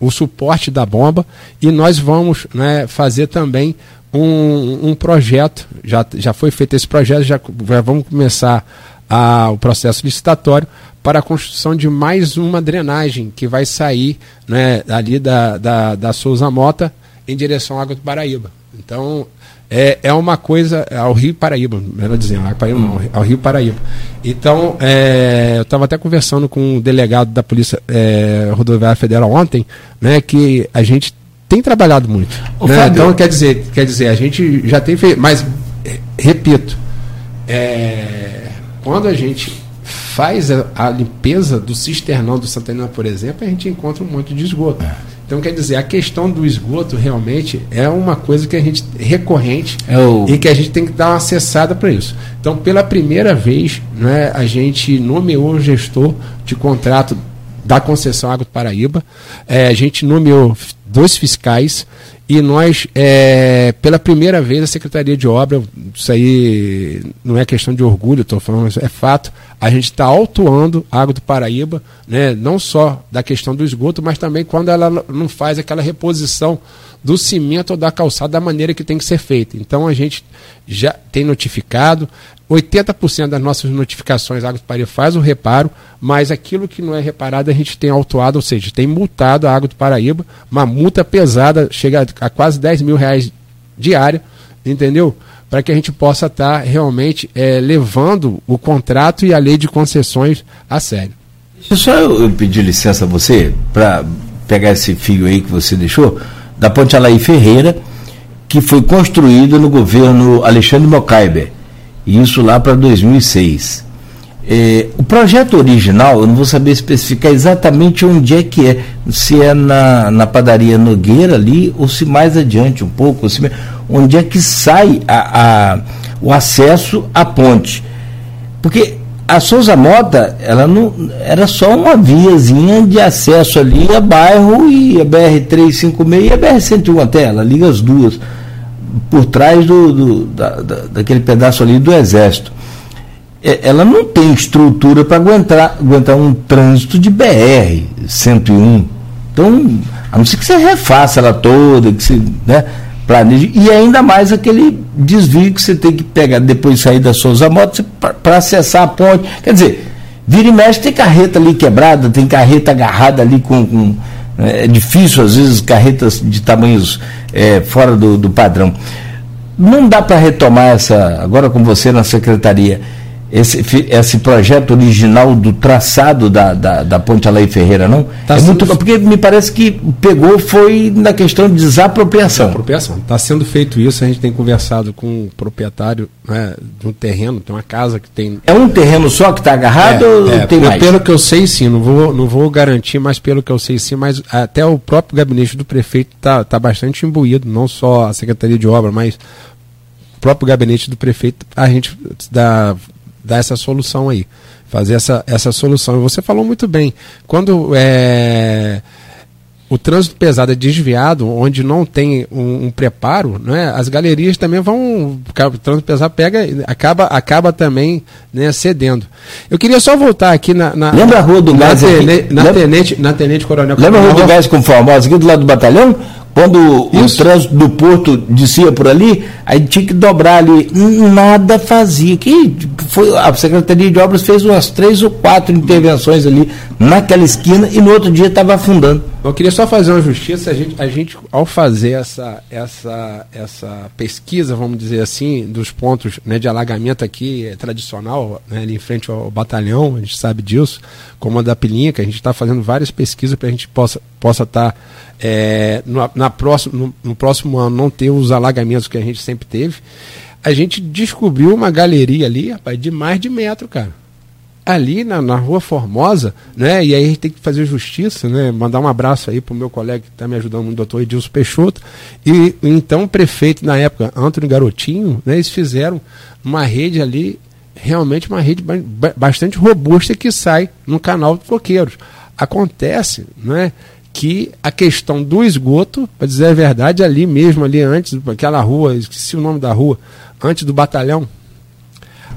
o suporte da bomba e nós vamos né, fazer também um, um, projeto. Já, já foi feito esse projeto, já, já vamos começar a, o processo licitatório para a construção de mais uma drenagem que vai sair né, ali da, da, da Souza Mota em direção à Água do Paraíba. Então, é, é uma coisa ao Rio Paraíba, melhor dizendo, ao, Paraíba, não, ao Rio Paraíba. Então, é, eu estava até conversando com o um delegado da Polícia é, Rodoviária Federal ontem, né, que a gente tem trabalhado muito. Né? Então, quer dizer, quer dizer, a gente já tem feito, mas, repito, é, quando a gente faz a, a, limpeza do cisternão do Santana, por exemplo, a gente encontra um monte de esgoto. É. Então, quer dizer, a questão do esgoto realmente é uma coisa que a gente recorrente é o... e que a gente tem que dar uma acessada para isso. Então, pela primeira vez, né, a gente nomeou um gestor de contrato da concessão Água do Paraíba, é, a gente nomeou dois fiscais e nós, é, pela primeira vez, a Secretaria de Obra, isso aí não é questão de orgulho, estou falando, é fato, a gente está autuando a Água do Paraíba, né, não só da questão do esgoto, mas também quando ela não faz aquela reposição do cimento ou da calçada da maneira que tem que ser feita. Então a gente já tem notificado, 80% das nossas notificações a Água faz o reparo, mas aquilo que não é reparado a gente tem autuado, ou seja, tem multado a Água do Paraíba, uma multa pesada, chega a quase 10 mil reais diária, entendeu? Para que a gente possa estar tá realmente é, levando o contrato e a lei de concessões a sério. Só eu pedir licença a você para pegar esse fio aí que você deixou da Ponte Alaí Ferreira, que foi construída no governo Alexandre Mocaiber, isso lá para 2006. É, o projeto original, eu não vou saber especificar exatamente onde é que é, se é na, na padaria Nogueira ali, ou se mais adiante um pouco, se, onde é que sai a, a, o acesso à ponte. Porque a Souza Mota, ela não era só uma viazinha de acesso ali a bairro e a BR-356 e a BR-101 até, ela liga as duas, por trás do, do da, da, daquele pedaço ali do Exército. É, ela não tem estrutura para aguentar, aguentar um trânsito de BR-101. Então, a não ser que você refaça ela toda, que você, né, planeje, e ainda mais aquele desvio que você tem que pegar depois de sair da Souza Moto para acessar a ponte. Quer dizer, vira e mexe, tem carreta ali quebrada, tem carreta agarrada ali com. com é, é difícil, às vezes, carretas de tamanhos é, fora do, do padrão. Não dá para retomar essa, agora com você na secretaria, esse, esse projeto original do traçado da, da, da Ponte Alaí Ferreira, não? Tá é sendo... muito porque me parece que pegou foi na questão de desapropriação. Desapropriação. Está sendo feito isso, a gente tem conversado com o proprietário né, de um terreno, tem uma casa que tem. É um terreno só que está agarrado é, ou é, tem mais? Pelo que eu sei, sim, não vou, não vou garantir, mas pelo que eu sei, sim, mas até o próprio gabinete do prefeito está tá bastante imbuído, não só a Secretaria de Obra, mas o próprio gabinete do prefeito, a gente dá dar essa solução aí, fazer essa, essa solução. E você falou muito bem, quando é, o trânsito pesado é desviado, onde não tem um, um, preparo, né, as galerias também vão. O trânsito pesado pega, acaba, acaba também né, cedendo. Eu queria só voltar aqui na. na lembra a rua do na, gás? Tene, na, lembra, tenente, na Tenente Coronel Lembra a rua do gás com Formosa, aqui do lado do batalhão? Quando Isso. o trânsito do porto descia por ali, aí tinha que dobrar ali. Nada fazia. Que foi, a Secretaria de Obras fez umas três ou quatro intervenções ali naquela esquina e no outro dia estava afundando. Eu queria só fazer uma justiça. A gente, a gente ao fazer essa, essa, essa pesquisa, vamos dizer assim, dos pontos né, de alagamento aqui é tradicional, né, ali em frente ao batalhão, a gente sabe disso, como a da Pilinha, que a gente está fazendo várias pesquisas para a gente possa estar. Possa tá, é, no, na próximo, no, no, próximo ano não ter os alagamentos que a gente sempre teve, a gente descobriu uma galeria ali, rapaz, de mais de metro, cara. Ali na, na Rua Formosa, né? E aí a gente tem que fazer justiça, né? Mandar um abraço aí pro meu colega que está me ajudando, o doutor Edilson Peixoto. E então o prefeito, na época, Antônio Garotinho, né? Eles fizeram uma rede ali, realmente uma rede bastante robusta que sai no canal de coqueiros. Acontece, né? Que a questão do esgoto, para dizer a verdade, ali mesmo, ali antes, aquela rua, esqueci o nome da rua, antes do batalhão.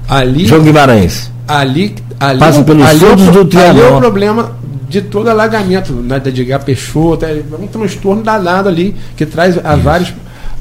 Ali. João Guimarães. Ali, ali, Passa pelos ali, é do Trianon. Ali é o problema de todo alagamento, né, de Edgar Peixoto, é um transtorno danado ali, que traz a vários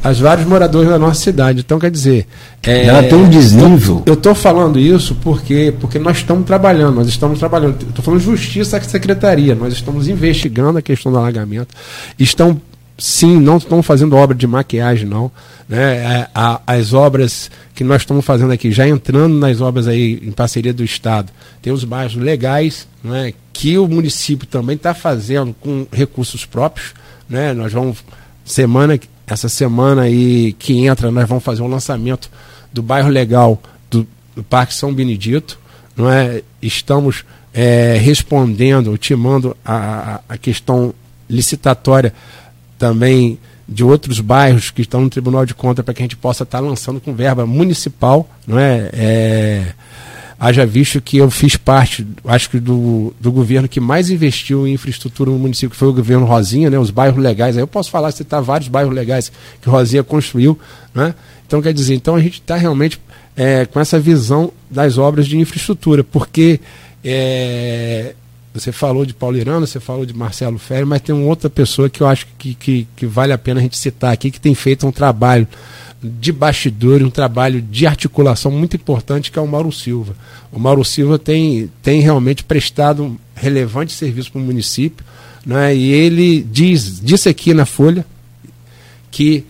as vários moradores da nossa cidade. Então, quer dizer. É, Ela tem um desnível. Eu estou falando isso porque, porque nós estamos trabalhando, nós estamos trabalhando. Estou falando justiça à secretaria, nós estamos investigando a questão do alagamento. Estão sim, não estamos fazendo obra de maquiagem, não. Né? É, as obras que nós estamos fazendo aqui, já entrando nas obras aí em parceria do Estado, tem os bairros legais, né? que o município também está fazendo com recursos próprios. Né? Nós vamos, semana, essa semana aí que entra, nós vamos fazer um lançamento do bairro legal do, do Parque São Benedito. Não é? Estamos é, respondendo, ultimando a, a questão licitatória também de outros bairros que estão no Tribunal de Contas para que a gente possa estar tá lançando com verba municipal, não é? é haja visto que eu fiz parte, acho que do, do governo que mais investiu em infraestrutura no município, que foi o governo Rosinha, né, os bairros legais. Aí eu posso falar, citar vários bairros legais que Rosinha construiu. Né? Então, quer dizer, então a gente está realmente é, com essa visão das obras de infraestrutura, porque é, você falou de Paulo Irano, você falou de Marcelo Ferreira, mas tem uma outra pessoa que eu acho que, que, que vale a pena a gente citar aqui, que tem feito um trabalho de bastidor, um trabalho de articulação muito importante, que é o Mauro Silva. O Mauro Silva tem, tem realmente prestado um relevante serviço para o município, né? e ele diz, disse aqui na Folha que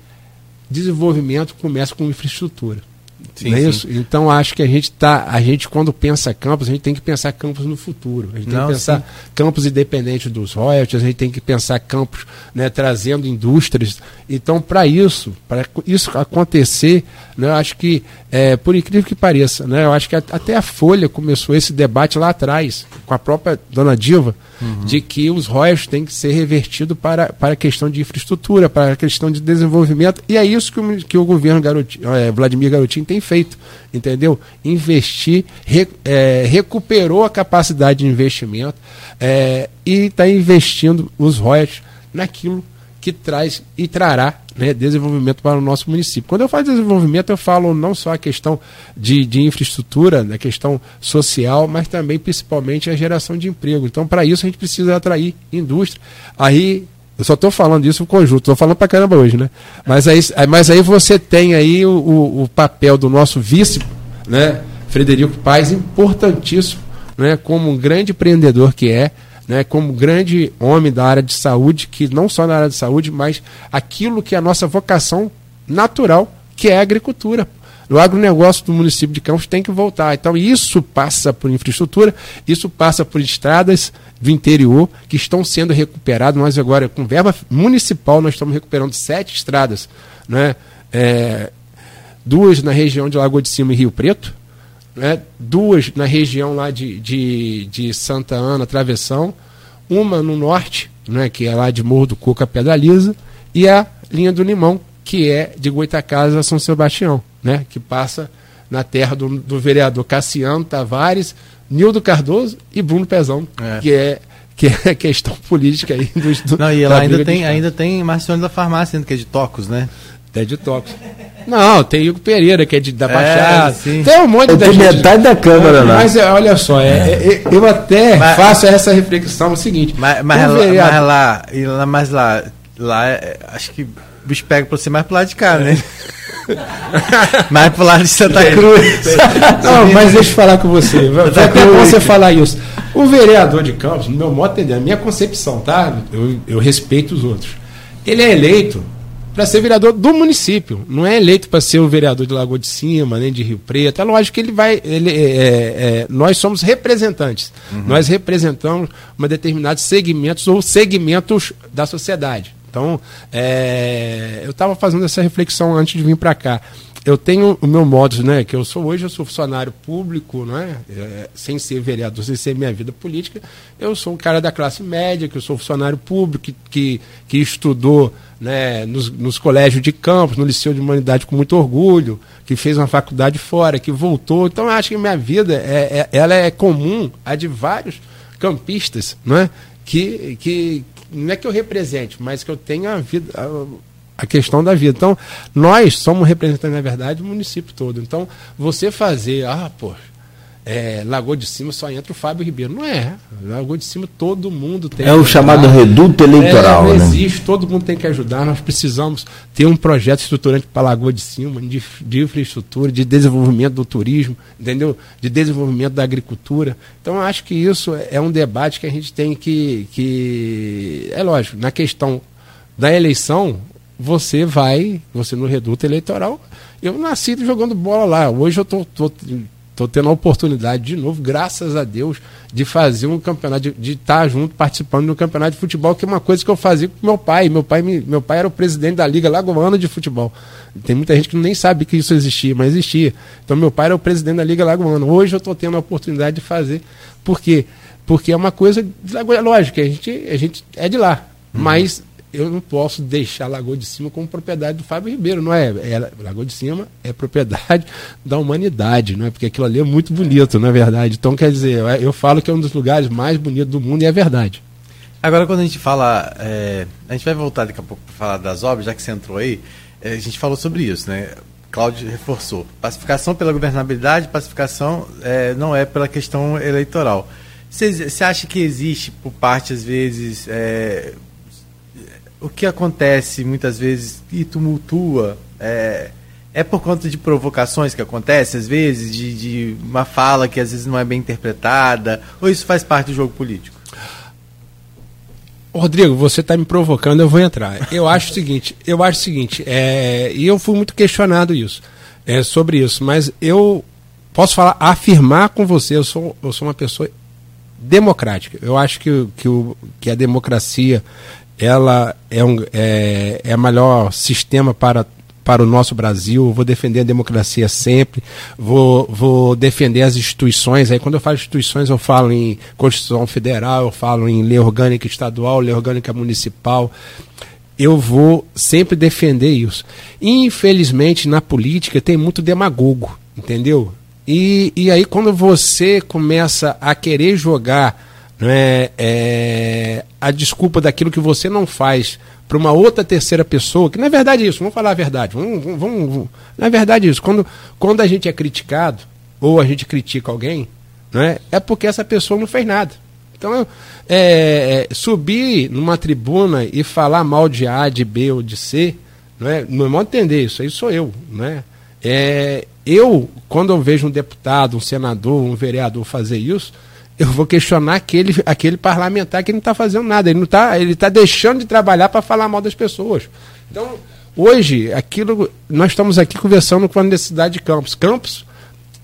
desenvolvimento começa com infraestrutura. Sim, não é isso? Sim. Então acho que a gente tá, a gente quando pensa campos, a gente tem que pensar campos no futuro. A gente não, tem que pensar sim. campos independentes dos royalties, a gente tem que pensar campos né, trazendo indústrias. Então, para isso, para isso acontecer, né, eu acho que, é, por incrível que pareça, né, eu acho que até a Folha começou esse debate lá atrás, com a própria dona Diva, uhum. de que os royalties têm que ser revertidos para, para a questão de infraestrutura, para a questão de desenvolvimento. E é isso que o, que o governo Garotinho, é, Vladimir Garotinho tem feito, entendeu? Investir, re, é, recuperou a capacidade de investimento é, e está investindo os royalties naquilo que traz e trará né, desenvolvimento para o nosso município. Quando eu falo de desenvolvimento, eu falo não só a questão de, de infraestrutura, a questão social, mas também, principalmente, a geração de emprego. Então, para isso, a gente precisa atrair indústria. Aí, eu só estou falando isso no conjunto, estou falando para caramba hoje, né? Mas aí, mas aí você tem aí o, o, o papel do nosso vice, né, Frederico Paes, importantíssimo, né, como um grande empreendedor que é, né, como grande homem da área de saúde, que não só na área de saúde, mas aquilo que é a nossa vocação natural, que é a agricultura. O agronegócio do município de Campos tem que voltar. Então, isso passa por infraestrutura, isso passa por estradas do interior que estão sendo recuperadas. Nós agora, com verba municipal, nós estamos recuperando sete estradas, né? É, duas na região de Lagoa de Cima e Rio Preto, né? duas na região lá de, de, de Santa Ana, Travessão, uma no norte, né? que é lá de Morro do Cuca, Pedra Lisa, e a linha do Limão, que é de Goitacazes a São Sebastião, né? que passa na terra do, do vereador Cassiano Tavares, Nildo Cardoso e Bruno Pezão, é. que é que é questão política aí dos, do, Não, e ela ainda tem, ainda tem Marcione da Farmácia, que é de Tocos, né? É de Tocos. Não, tem Hugo Pereira, que é de, da é, Baixada. É, tem um monte de gente. metade da Câmara lá. Mas é, olha só, é, é. eu até mas, faço essa reflexão o seguinte. Mas, mas, lá, mas lá, lá, mas lá, lá acho que o bicho pega pra você mais pro lado de cá, né? [laughs] mais pro lado de Santa Cruz. Não, mas deixa eu falar com você. Vai até bom você falar isso. O vereador de Campos, no meu modo de entender, a minha concepção, tá? Eu, eu respeito os outros. Ele é eleito para ser vereador do município. Não é eleito para ser o vereador de Lagoa de Cima, nem de Rio Preto. É lógico que ele vai. Ele, é, é, é nós somos representantes. Uhum. Nós representamos uma determinados segmentos ou segmentos da sociedade. Então, é, eu estava fazendo essa reflexão antes de vir para cá eu tenho o meu modo, né? Que eu sou hoje, eu sou funcionário público, né? É, sem ser vereador, sem ser minha vida política. Eu sou um cara da classe média, que eu sou funcionário público, que, que, estudou né, nos, nos colégios de campos, no Liceu de Humanidade com muito orgulho, que fez uma faculdade fora, que voltou. Então, eu acho que minha vida é, é, ela é comum a de vários campistas, né? Que, que não é que eu represente, mas que eu tenha a vida a questão da vida. Então, nós somos representantes, na verdade, do município todo. Então, você fazer, ah, pô, é, Lagoa de Cima só entra o Fábio Ribeiro. Não é. Lagoa de Cima todo mundo tem. É o chamado reduto eleitoral. É, não né? existe, todo mundo tem que ajudar. Nós precisamos ter um projeto estruturante para Lagoa de Cima, de, de, infraestrutura, de desenvolvimento do turismo, entendeu? De desenvolvimento da agricultura. Então, acho que isso é um debate que a gente tem que. que é lógico, na questão da eleição, você vai, você no reduto eleitoral. Eu nasci jogando bola lá. Hoje eu tô, tô, tô tendo a oportunidade de novo, graças a Deus, de fazer um campeonato, de estar junto, participando do campeonato de futebol, que é uma coisa que eu fazia com meu pai. Meu pai, meu pai era o presidente da Liga Lagoana de Futebol. Tem muita gente que nem sabe que isso existia, mas existia. Então meu pai era o presidente da Liga Lagoana. Hoje eu estou tendo a oportunidade de fazer. Por quê? Porque é uma coisa, lógico, a gente, a gente é de lá. Uhum. Mas eu não posso deixar Lagoa de Cima como propriedade do Fábio Ribeiro, não é? é? Lagoa de Cima é propriedade [laughs] da humanidade, não é? Porque aquilo ali é muito bonito, não é verdade? Então, quer dizer, eu falo que é um dos lugares mais bonitos do mundo e é verdade. Agora, quando a gente fala. É, a gente vai voltar daqui a pouco para falar das obras, já que você entrou aí. É, a gente falou sobre isso, né? Cláudio reforçou. Pacificação pela governabilidade, pacificação é, não é pela questão eleitoral. Você acha que existe, por parte, às vezes, é, o que acontece muitas vezes e tumultua é, é por conta de provocações que acontecem, às vezes, de, de uma fala que às vezes não é bem interpretada, ou isso faz parte do jogo político? Rodrigo, você está me provocando, eu vou entrar. Eu [laughs] acho o seguinte, eu acho o seguinte, é, e eu fui muito questionado isso, é, sobre isso, mas eu posso falar, afirmar com você, eu sou, eu sou uma pessoa democrática. Eu acho que, que, o, que a democracia ela é, um, é, é o melhor sistema para, para o nosso Brasil. Vou defender a democracia sempre, vou, vou defender as instituições. Aí, quando eu falo instituições, eu falo em Constituição Federal, eu falo em lei orgânica estadual, lei orgânica municipal. Eu vou sempre defender isso. Infelizmente, na política, tem muito demagogo, entendeu? E, e aí, quando você começa a querer jogar né, é, a desculpa daquilo que você não faz para uma outra terceira pessoa, que não é verdade isso, vamos falar a verdade. Vamos, vamos, vamos, não é verdade isso. Quando, quando a gente é criticado, ou a gente critica alguém, né, é porque essa pessoa não fez nada. Então, é, é, subir numa tribuna e falar mal de A, de B ou de C, não é, modo de entender, isso aí sou eu. Né? É, eu, quando eu vejo um deputado, um senador, um vereador fazer isso, eu vou questionar aquele, aquele parlamentar que não está fazendo nada. Ele não está, ele está deixando de trabalhar para falar mal das pessoas. Então, hoje, aquilo, nós estamos aqui conversando com a necessidade de Campos. Campos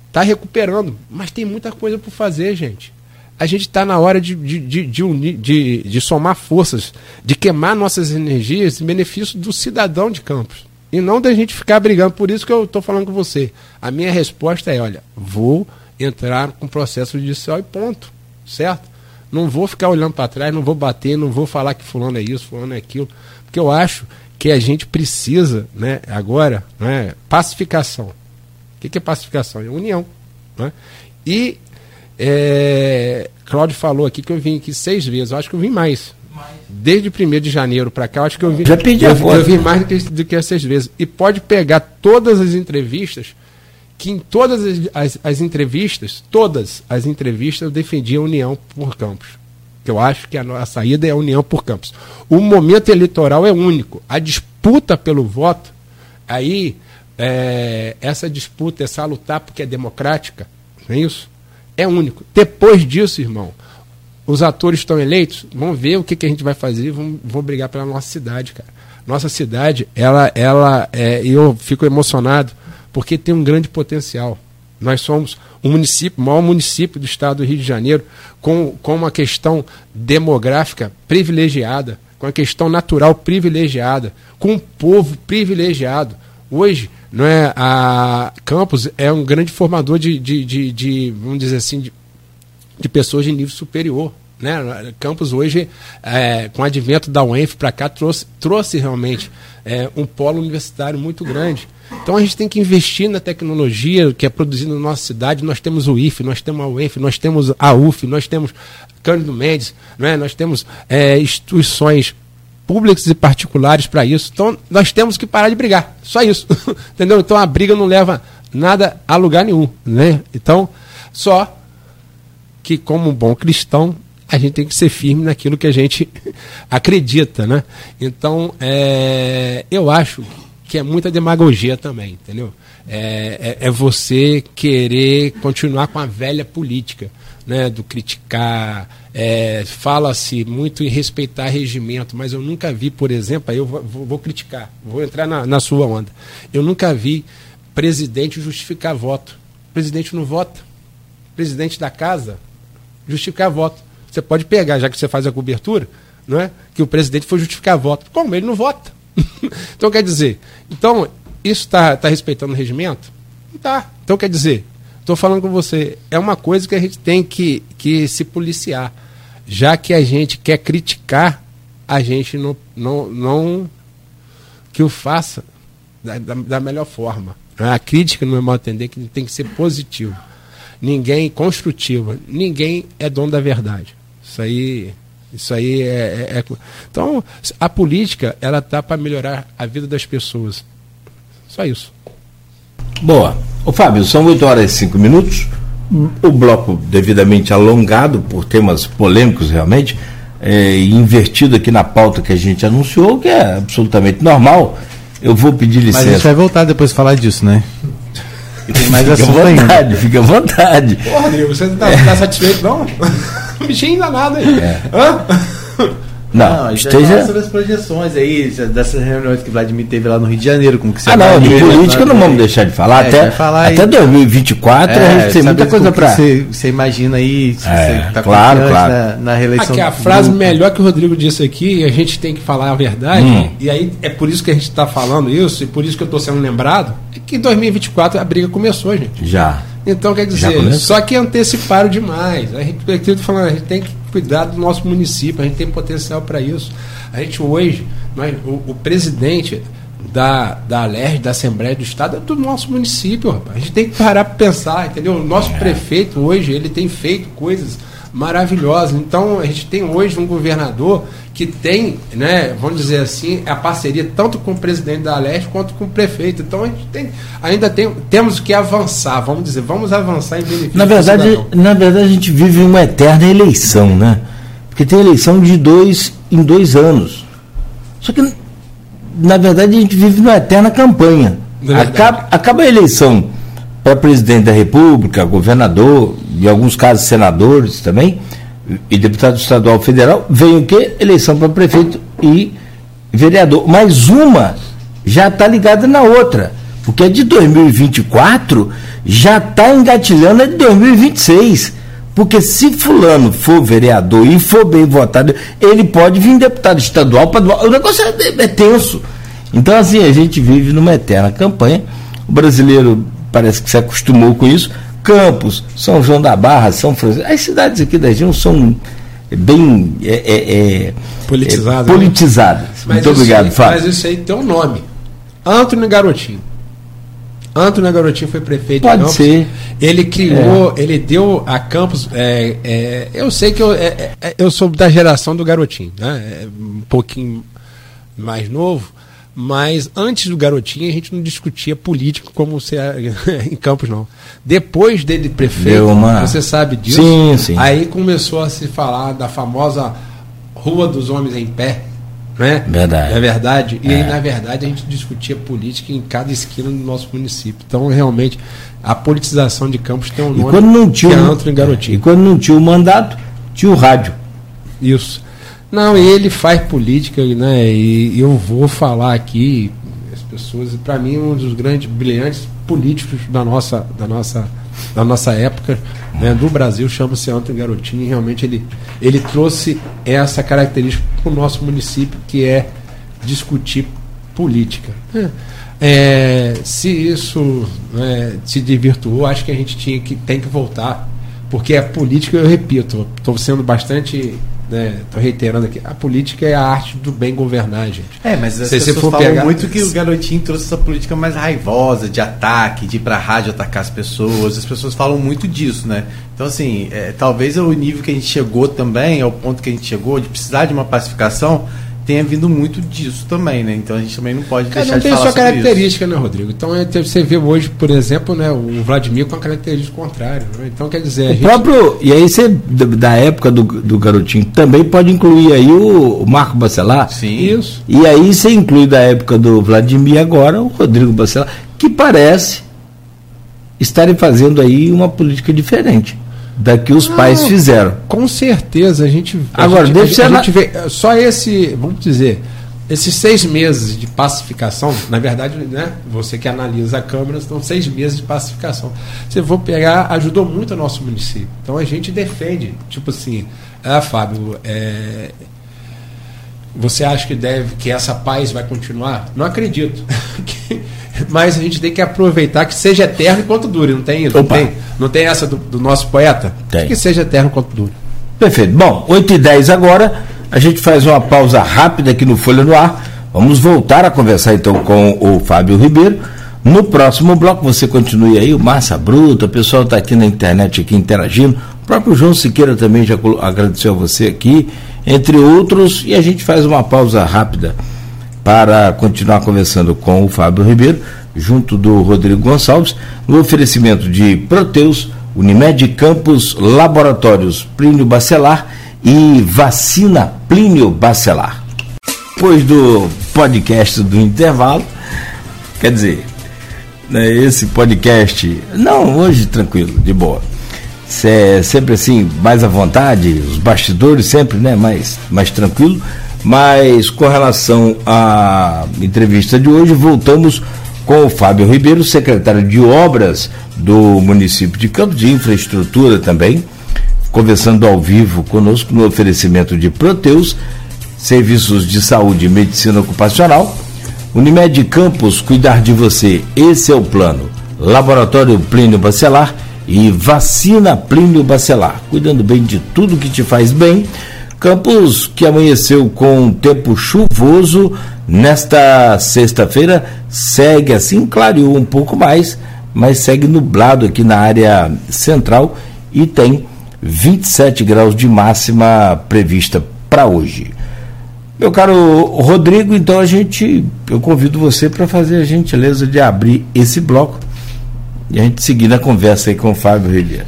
está recuperando, mas tem muita coisa por fazer, gente. A gente está na hora de, de, de, de, unir, de, de somar forças, de queimar nossas energias em benefício do cidadão de Campos. E não da gente ficar brigando. Por isso que eu estou falando com você. A minha resposta é: olha, vou entrar com processo judicial e ponto. Certo? Não vou ficar olhando para trás, não vou bater, não vou falar que fulano é isso, fulano é aquilo. Porque eu acho que a gente precisa, né, agora, né, pacificação. O que, que é pacificação? É união. Né? E é, Cláudio falou aqui que eu vim aqui seis vezes, eu acho que eu vim mais. Desde 1 de janeiro para cá, eu acho que eu vim, Já pedi eu, eu vim mais do que, do que as seis vezes. E pode pegar todas as entrevistas que em todas as, as, as, entrevistas, todas as entrevistas, eu defendi a união por campos. Eu acho que a, a saída é a união por campos. O momento eleitoral é único. A disputa pelo voto, aí, é, essa disputa, essa lutar porque é democrática, não é isso? É único. Depois disso, irmão, os atores estão eleitos, vamos ver o que, que a gente vai fazer, vamos, vamos brigar pela nossa cidade, cara. Nossa cidade, ela, ela, é, eu fico emocionado porque tem um grande potencial. Nós somos o município, o maior município do estado do Rio de Janeiro, com, com uma questão demográfica privilegiada, com a questão natural privilegiada, com um povo privilegiado. Hoje, não é, a Campos é um grande formador de, de, de, de vamos dizer assim, de, de pessoas de nível superior. Né? Campos hoje, é, com o advento da UENF para cá, trouxe, trouxe realmente é, um polo universitário muito grande. Então a gente tem que investir na tecnologia que é produzida na nossa cidade. Nós temos o IFE, nós temos a UENF, nós temos a UF, nós temos Cândido Mendes, é? nós temos é, instituições públicas e particulares para isso. Então nós temos que parar de brigar. Só isso. [laughs] Entendeu? Então a briga não leva nada a lugar nenhum. Né? Então, só que como um bom cristão, a gente tem que ser firme naquilo que a gente [laughs] acredita. Né? Então, é, eu acho que é muita demagogia também, entendeu? É, é, é você querer continuar com a velha política, né? Do criticar, é, fala-se muito em respeitar regimento, mas eu nunca vi, por exemplo, aí eu vou, vou, vou criticar, vou entrar na, na sua onda. Eu nunca vi presidente justificar voto. O presidente não vota. O presidente da casa justificar voto. Você pode pegar, já que você faz a cobertura, não é? que o presidente foi justificar voto. Como? Ele não vota. [laughs] então, quer dizer, então, isso está tá respeitando o regimento? Não está. Então, quer dizer, estou falando com você, é uma coisa que a gente tem que, que se policiar. Já que a gente quer criticar, a gente não, não, não que o faça da, da, da melhor forma. A crítica, no meu modo de entender, que tem que ser positiva. Ninguém construtiva. Ninguém é dono da verdade. Isso aí, isso aí é, é, é... então a política ela tá para melhorar a vida das pessoas. Só isso. Boa. O Fábio, são 8 horas e 5 minutos. O bloco devidamente alongado por temas polêmicos realmente, é, invertido aqui na pauta que a gente anunciou, que é absolutamente normal. Eu vou pedir licença. Mas a gente vai voltar depois falar disso, né? E [laughs] tem mais fica à vontade, ainda. fica à vontade. Porra, Rodrigo, você não está é. tá satisfeito, não? [laughs] Bichinho danado aí. É. Hã? Não, não esteja... sobre as projeções aí, dessas reuniões que o Vladimir teve lá no Rio de Janeiro, com que você Ah, não, de política não vamos deixar de falar. É, até falar até 2024 é, a gente tem muita coisa para. Você, você imagina aí, se é, você tá claro, claro. Na, na reeleição. Aqui, a frase do... melhor que o Rodrigo disse aqui, a gente tem que falar a verdade, hum. e aí é por isso que a gente está falando isso, e por isso que eu estou sendo lembrado, é que em 2024 a briga começou, gente. Já. Então, quer dizer, só que anteciparam demais. A gente, eu falando, a gente tem que cuidar do nosso município, a gente tem potencial para isso. A gente hoje, nós, o, o, presidente da, da ALERJ, da Assembleia do Estado, é do nosso município, rapaz. A gente tem que parar para pensar, entendeu? O nosso é. prefeito hoje, ele tem feito coisas maravilhosas. Então, a gente tem hoje um governador que tem, né, vamos dizer assim, a parceria tanto com o presidente da Leste quanto com o prefeito. Então a gente tem, ainda tem, temos que avançar, vamos dizer, vamos avançar em benefício na verdade, Na verdade, a gente vive uma eterna eleição, né? Porque tem eleição de dois em dois anos. Só que, na verdade, a gente vive uma eterna campanha. Acaba, acaba a eleição para presidente da República, governador, e alguns casos senadores também e deputado estadual federal, vem o quê? Eleição para prefeito e vereador. Mas uma já está ligada na outra. Porque a de 2024 já está engatilhando a de 2026. Porque se fulano for vereador e for bem votado, ele pode vir deputado estadual para O negócio é, é tenso. Então, assim, a gente vive numa eterna campanha. O brasileiro parece que se acostumou com isso, Campos, São João da Barra, São Francisco. As cidades aqui da região são bem é, é, é politizadas. É, politizadas. Né? Muito obrigado, aí, Fábio. Mas isso aí tem um nome. Antônio Garotinho. Antônio Garotinho foi prefeito Pode de Campos. ser. Ele criou, é. ele deu a Campos. É, é, eu sei que eu, eu sou da geração do Garotinho, né? um pouquinho mais novo. Mas antes do Garotinho a gente não discutia político como você [laughs] em Campos não. Depois dele prefeito, uma... você sabe disso. Sim, sim. Aí começou a se falar da famosa Rua dos Homens em Pé, né? Verdade. É verdade. E é. aí, na verdade, a gente discutia política em cada esquina do nosso município. Então, realmente, a politização de Campos tem um nome e quando não tinha, que é Antônio Garotinho. E quando não tinha o mandato, tinha o rádio. Isso. Não, ele faz política, né? E eu vou falar aqui, as pessoas, para mim, um dos grandes, brilhantes políticos da nossa, da nossa, da nossa época, né, do Brasil, chama-se Antônio Garotinho, e realmente ele, ele trouxe essa característica para o nosso município, que é discutir política. É, se isso é, se divirtuou, acho que a gente tinha que, tem que voltar, porque a política, eu repito, estou sendo bastante Estou né, reiterando aqui, a política é a arte do bem governar, gente. É, mas as se pessoas falam pegar... muito que o garotinho trouxe essa política mais raivosa, de ataque, de ir pra rádio atacar as pessoas. As pessoas falam muito disso, né? Então, assim, é, talvez o nível que a gente chegou também, ao ponto que a gente chegou, de precisar de uma pacificação, tenha vindo muito disso também, né? Então a gente também não pode Cada deixar um de tem falar sua característica, né, Rodrigo? Então é, você vê hoje, por exemplo, né, o Vladimir com a característica contrária. Né? Então quer dizer. O gente... próprio. E aí você, da época do, do garotinho, também pode incluir aí o, o Marco Bacelar. Sim. Isso. E aí você inclui da época do Vladimir agora o Rodrigo Bacelar, que parece estarem fazendo aí uma política diferente da que os Não, pais fizeram. Com certeza, a gente. a Agora, gente, deixa a, ela- gente vê. Só esse, vamos dizer, esses seis meses de pacificação, na verdade, né? Você que analisa a Câmara, são seis meses de pacificação. Se for pegar, ajudou muito o nosso município. Então a gente defende, tipo assim, ah, Fábio, é, você acha que deve que essa paz vai continuar? Não acredito. [laughs] Mas a gente tem que aproveitar que seja eterno enquanto dure, não tem isso? Não tem, não tem essa do, do nosso poeta? Tem. Que seja eterno enquanto dure. Perfeito. Bom, 8 e 10 agora, a gente faz uma pausa rápida aqui no Folha no Ar. Vamos voltar a conversar então com o Fábio Ribeiro. No próximo bloco você continue aí, o Massa Bruta, o pessoal está aqui na internet aqui interagindo. O próprio João Siqueira também já agradeceu a você aqui, entre outros, e a gente faz uma pausa rápida para continuar conversando com o Fábio Ribeiro, junto do Rodrigo Gonçalves, no oferecimento de Proteus, Unimed Campos, Laboratórios Plínio Bacelar e Vacina Plínio Bacelar. Depois do podcast do intervalo, quer dizer, né, esse podcast, não, hoje tranquilo, de boa. Cê- sempre assim, mais à vontade, os bastidores sempre, né, mais, mais tranquilo. Mas com relação à entrevista de hoje, voltamos com o Fábio Ribeiro, secretário de Obras do município de Campos de Infraestrutura também, conversando ao vivo conosco no oferecimento de Proteus, serviços de saúde e medicina ocupacional. Unimed Campos, cuidar de você, esse é o plano. Laboratório Plínio Bacelar e Vacina Plínio Bacelar, cuidando bem de tudo que te faz bem. Campos que amanheceu com tempo chuvoso nesta sexta-feira, segue assim, clareou um pouco mais, mas segue nublado aqui na área central e tem 27 graus de máxima prevista para hoje. Meu caro Rodrigo, então a gente, eu convido você para fazer a gentileza de abrir esse bloco e a gente seguir na conversa aí com o Fábio Ribeiro.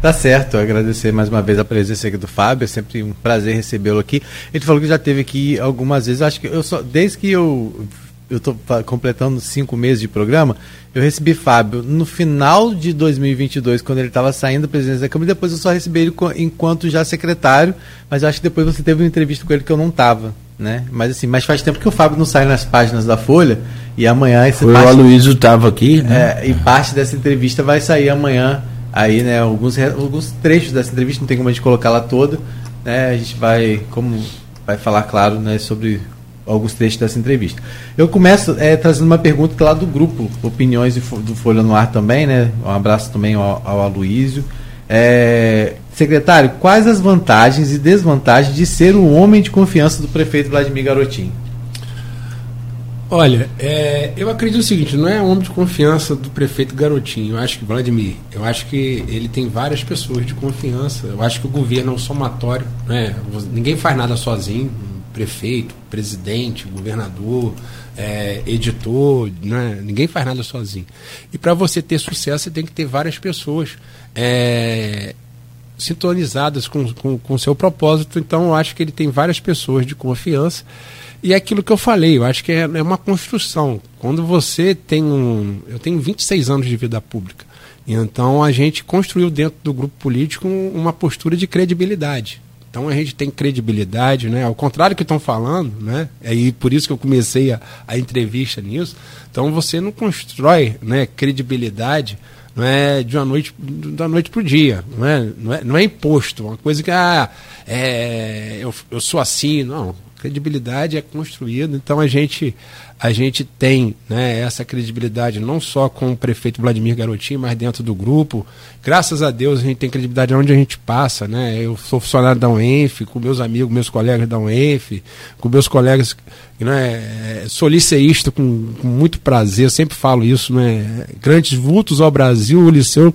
Tá certo, agradecer mais uma vez a presença aqui do Fábio, é sempre um prazer recebê-lo aqui. Ele falou que já teve aqui algumas vezes, acho que eu só, desde que eu eu estou completando cinco meses de programa, eu recebi Fábio no final de 2022, quando ele estava saindo da presidência da Câmara, e depois eu só recebi ele enquanto já secretário, mas eu acho que depois você teve uma entrevista com ele que eu não estava, né? Mas assim, mas faz tempo que o Fábio não sai nas páginas da Folha, e amanhã esse O parte- Aloysio estava aqui, né? é, e parte dessa entrevista vai sair amanhã. Aí, né, alguns, alguns trechos dessa entrevista, não tem como a gente colocar lá toda. Né, a gente vai, como vai falar, claro, né, sobre alguns trechos dessa entrevista. Eu começo é, trazendo uma pergunta lá do grupo Opiniões do Folha no Ar também, né? Um abraço também ao, ao Aloísio. É, secretário, quais as vantagens e desvantagens de ser um homem de confiança do prefeito Vladimir Garotinho? Olha, é, eu acredito o seguinte, não é homem de confiança do prefeito Garotinho, eu acho que Vladimir, eu acho que ele tem várias pessoas de confiança, eu acho que o governo é um somatório, né? ninguém faz nada sozinho, prefeito, presidente, governador, é, editor, né? ninguém faz nada sozinho. E para você ter sucesso, você tem que ter várias pessoas é, sintonizadas com o com, seu propósito. Então, eu acho que ele tem várias pessoas de confiança. E é aquilo que eu falei, eu acho que é, é uma construção. Quando você tem um. Eu tenho 26 anos de vida pública. Então a gente construiu dentro do grupo político um- uma postura de credibilidade. Então a gente tem credibilidade, né? Ao contrário do que estão falando, né? E por isso que eu comecei a, a entrevista nisso. Então você não constrói né, credibilidade não é de uma noite da noite para o dia, não é, não é, não é imposto, uma coisa que ah, é, eu, eu sou assim, não. Credibilidade é construída, então a gente a gente tem né, essa credibilidade não só com o prefeito Vladimir Garotinho, mas dentro do grupo. Graças a Deus a gente tem credibilidade onde a gente passa. Né? Eu sou funcionário da UENF, com meus amigos, meus colegas da UENF, com meus colegas né, sou liceísta com, com muito prazer, sempre falo isso, né? Grandes vultos ao Brasil, o liceu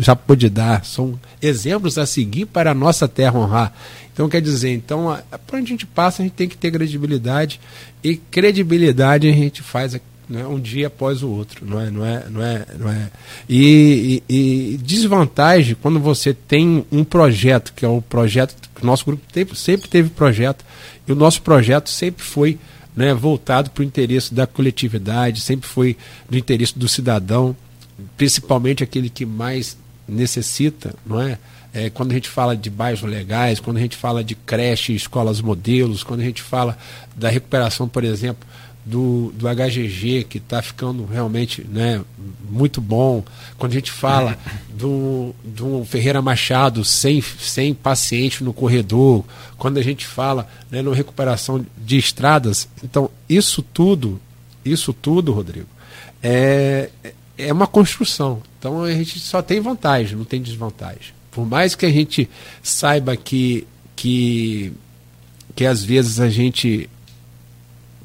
já pôde dar. São exemplos a seguir para a nossa terra honrar. Então, quer dizer, então, para onde a gente passa, a gente tem que ter credibilidade. E credibilidade a gente faz né, um dia após o outro. Não é, não é, não é, não é. E, e, e desvantagem quando você tem um projeto, que é o projeto. O nosso grupo teve, sempre teve projeto, e o nosso projeto sempre foi né, voltado para o interesse da coletividade, sempre foi do interesse do cidadão, principalmente aquele que mais necessita, não é? É, quando a gente fala de bairros legais, quando a gente fala de creche, escolas modelos, quando a gente fala da recuperação, por exemplo, do, do HGG, que está ficando realmente né, muito bom, quando a gente fala [laughs] do, do Ferreira Machado sem, sem paciente no corredor, quando a gente fala né, na recuperação de estradas, então isso tudo, isso tudo, Rodrigo, é, é uma construção. Então a gente só tem vantagem, não tem desvantagem. Por mais que a gente saiba que, que, que às vezes a gente,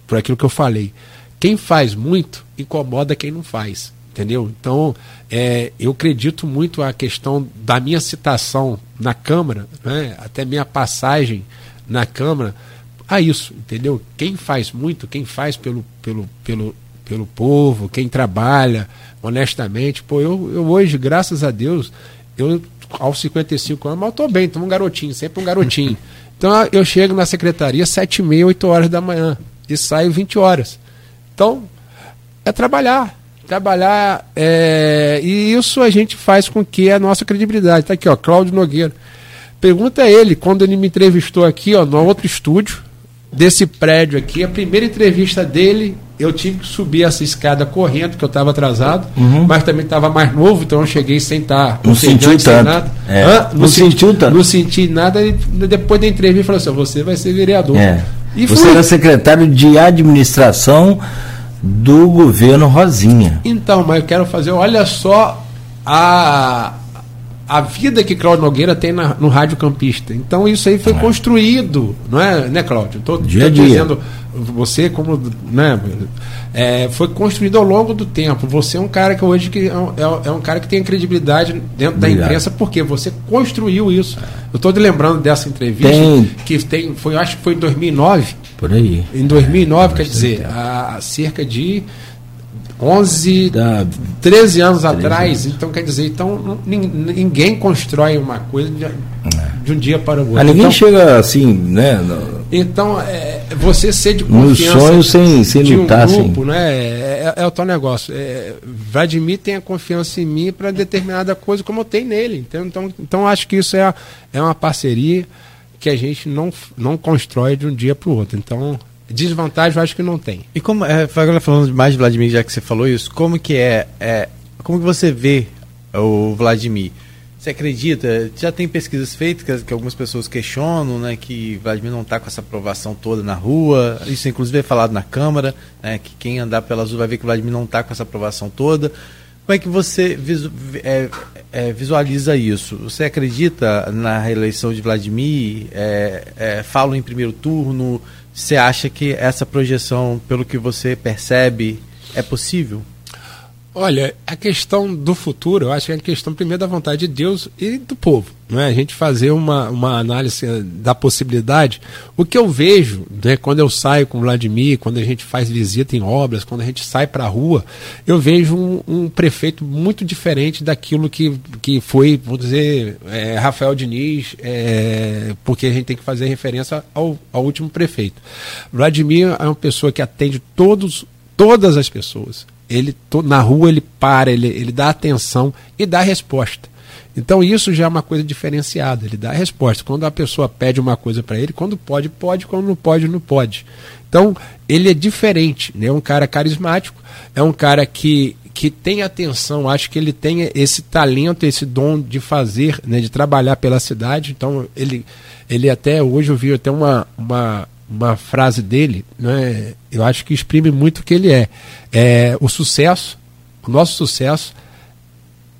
por aquilo que eu falei, quem faz muito incomoda quem não faz. Entendeu? Então, é, eu acredito muito a questão da minha citação na Câmara, né, até minha passagem na Câmara, a isso, entendeu? Quem faz muito, quem faz pelo, pelo, pelo, pelo povo, quem trabalha honestamente, pô, eu, eu hoje, graças a Deus, eu aos 55 anos, mas eu tô bem, tô um garotinho, sempre um garotinho. [laughs] Então eu chego na secretaria 7 e meia, 8 horas da manhã e saio 20 horas. Então, é trabalhar. Trabalhar, é, e isso a gente faz com que a nossa credibilidade. Tá aqui, ó, Cláudio Nogueira. Pergunta a ele, quando ele me entrevistou aqui, ó, no outro estúdio, desse prédio aqui, a primeira entrevista dele eu tive que subir essa escada correndo, porque eu estava atrasado, uhum. mas também estava mais novo, então eu cheguei sem estar. Não sentiu tanto. Nada. É. Ah, não, não sentiu tanto. Não senti nada. E depois da entrevista, falou assim: você vai ser vereador. É. E você fui. era secretário de administração do governo Rosinha. Então, mas eu quero fazer, olha só a, a vida que Cláudio Nogueira tem na, no Rádio Campista. Então isso aí foi é. construído, não é, né, Cláudio? Estou dizendo, você como, né, é, foi construído ao longo do tempo. Você é um cara que hoje que é, um, é, é um cara que tem credibilidade dentro Obrigado. da imprensa porque você construiu isso. Eu estou lembrando dessa entrevista tem. que tem, foi, acho que foi em 2009. Por aí. Em 2009, quer dizer, há cerca de 11, da, 13 anos 13 atrás. Anos. Então, quer dizer, então, ninguém constrói uma coisa de, é. de um dia para o outro. Ah, ninguém então, chega assim, né? No, então, é, você ser de confiança. No sonho sem, sem de lutar, um grupo, né? É, é, é, o tal negócio. É, Vladimir tem a confiança em mim para determinada coisa como eu tenho nele. Então, então, então acho que isso é, é uma parceria que a gente não, não constrói de um dia para o outro. Então, Desvantagem eu acho que não tem. E como, é, agora falando mais de Vladimir, já que você falou isso, como que é, é como que você vê o Vladimir? Você acredita? Já tem pesquisas feitas que, que algumas pessoas questionam, né, que Vladimir não está com essa aprovação toda na rua. Isso inclusive é falado na Câmara, né, que quem andar pela azul vai ver que Vladimir não está com essa aprovação toda. Como é que você visu, é, é, visualiza isso? Você acredita na reeleição de Vladimir? É, é falam em primeiro turno? Você acha que essa projeção, pelo que você percebe, é possível? Olha, a questão do futuro, eu acho que é a questão primeiro da vontade de Deus e do povo. Não é? A gente fazer uma, uma análise da possibilidade. O que eu vejo, né, quando eu saio com o Vladimir, quando a gente faz visita em obras, quando a gente sai para a rua, eu vejo um, um, prefeito muito diferente daquilo que, que foi, vou dizer, é, Rafael Diniz, é, porque a gente tem que fazer referência ao, ao último prefeito. Vladimir é uma pessoa que atende todos, todas as pessoas ele na rua ele para, ele, ele dá atenção e dá resposta. Então isso já é uma coisa diferenciada, ele dá a resposta. Quando a pessoa pede uma coisa para ele, quando pode, pode, quando não pode, não pode. Então ele é diferente, né? é um cara carismático, é um cara que, que tem atenção, acho que ele tem esse talento, esse dom de fazer, né? de trabalhar pela cidade. Então ele, ele até hoje eu vi até uma, uma uma frase dele, né, eu acho que exprime muito o que ele é. é. O sucesso, o nosso sucesso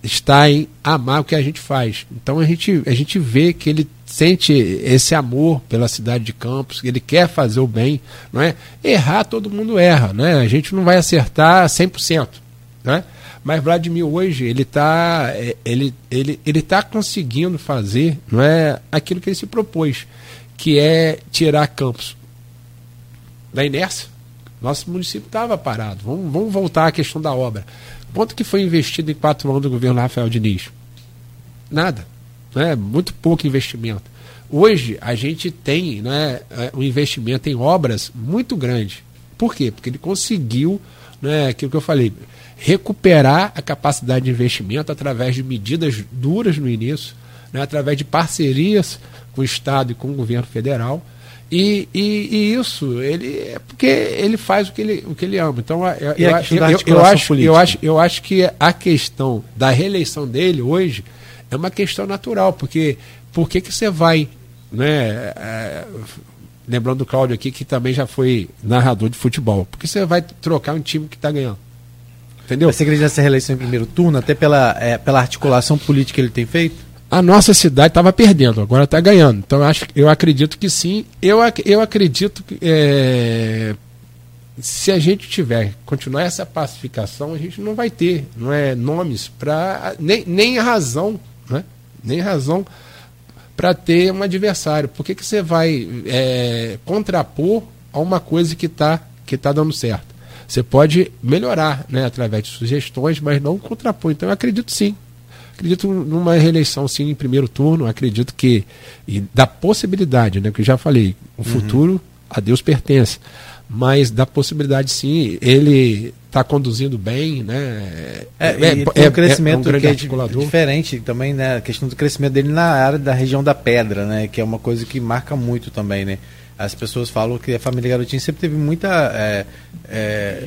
está em amar o que a gente faz. Então a gente, a gente vê que ele sente esse amor pela cidade de Campos, ele quer fazer o bem, não é? Errar todo mundo erra, né? A gente não vai acertar 100%, né? Mas Vladimir hoje ele está ele, ele, ele tá conseguindo fazer, não é, aquilo que ele se propôs, que é tirar Campos da inércia. Nosso município estava parado. Vamos, vamos voltar à questão da obra. Quanto que foi investido em quatro anos do governo Rafael Diniz? Nada. Né? Muito pouco investimento. Hoje a gente tem né, um investimento em obras muito grande. Por quê? Porque ele conseguiu, né, aquilo que eu falei, recuperar a capacidade de investimento através de medidas duras no início, né, através de parcerias com o Estado e com o governo federal e, e, e, isso, ele é porque ele faz o que ele, o que ele ama. Então, eu, eu, eu, eu, acho, eu, acho, eu acho que a questão da reeleição dele hoje é uma questão natural, porque por que, você vai, né? É, lembrando do Cláudio aqui, que também já foi narrador de futebol, porque você vai trocar um time que está ganhando. Entendeu? Você acredita nessa reeleição em primeiro turno, até pela, é, pela articulação política que ele tem feito? A nossa cidade estava perdendo, agora está ganhando. Então eu, acho, eu acredito que sim. Eu, eu acredito que é, se a gente tiver, continuar essa pacificação, a gente não vai ter não é, nomes para. Nem, nem razão, né? nem razão para ter um adversário. Por que, que você vai é, contrapor a uma coisa que está que tá dando certo? Você pode melhorar né, através de sugestões, mas não contrapor. Então eu acredito sim Acredito numa reeleição sim em primeiro turno, acredito que e da possibilidade, né, que eu já falei, o uhum. futuro a Deus pertence, mas da possibilidade sim, ele está conduzindo bem, né? É, é, é, um crescimento é um que é diferente também, né? A questão do crescimento dele na área da região da pedra, né? Que é uma coisa que marca muito também, né? As pessoas falam que a família Garotinho sempre teve muita é, é,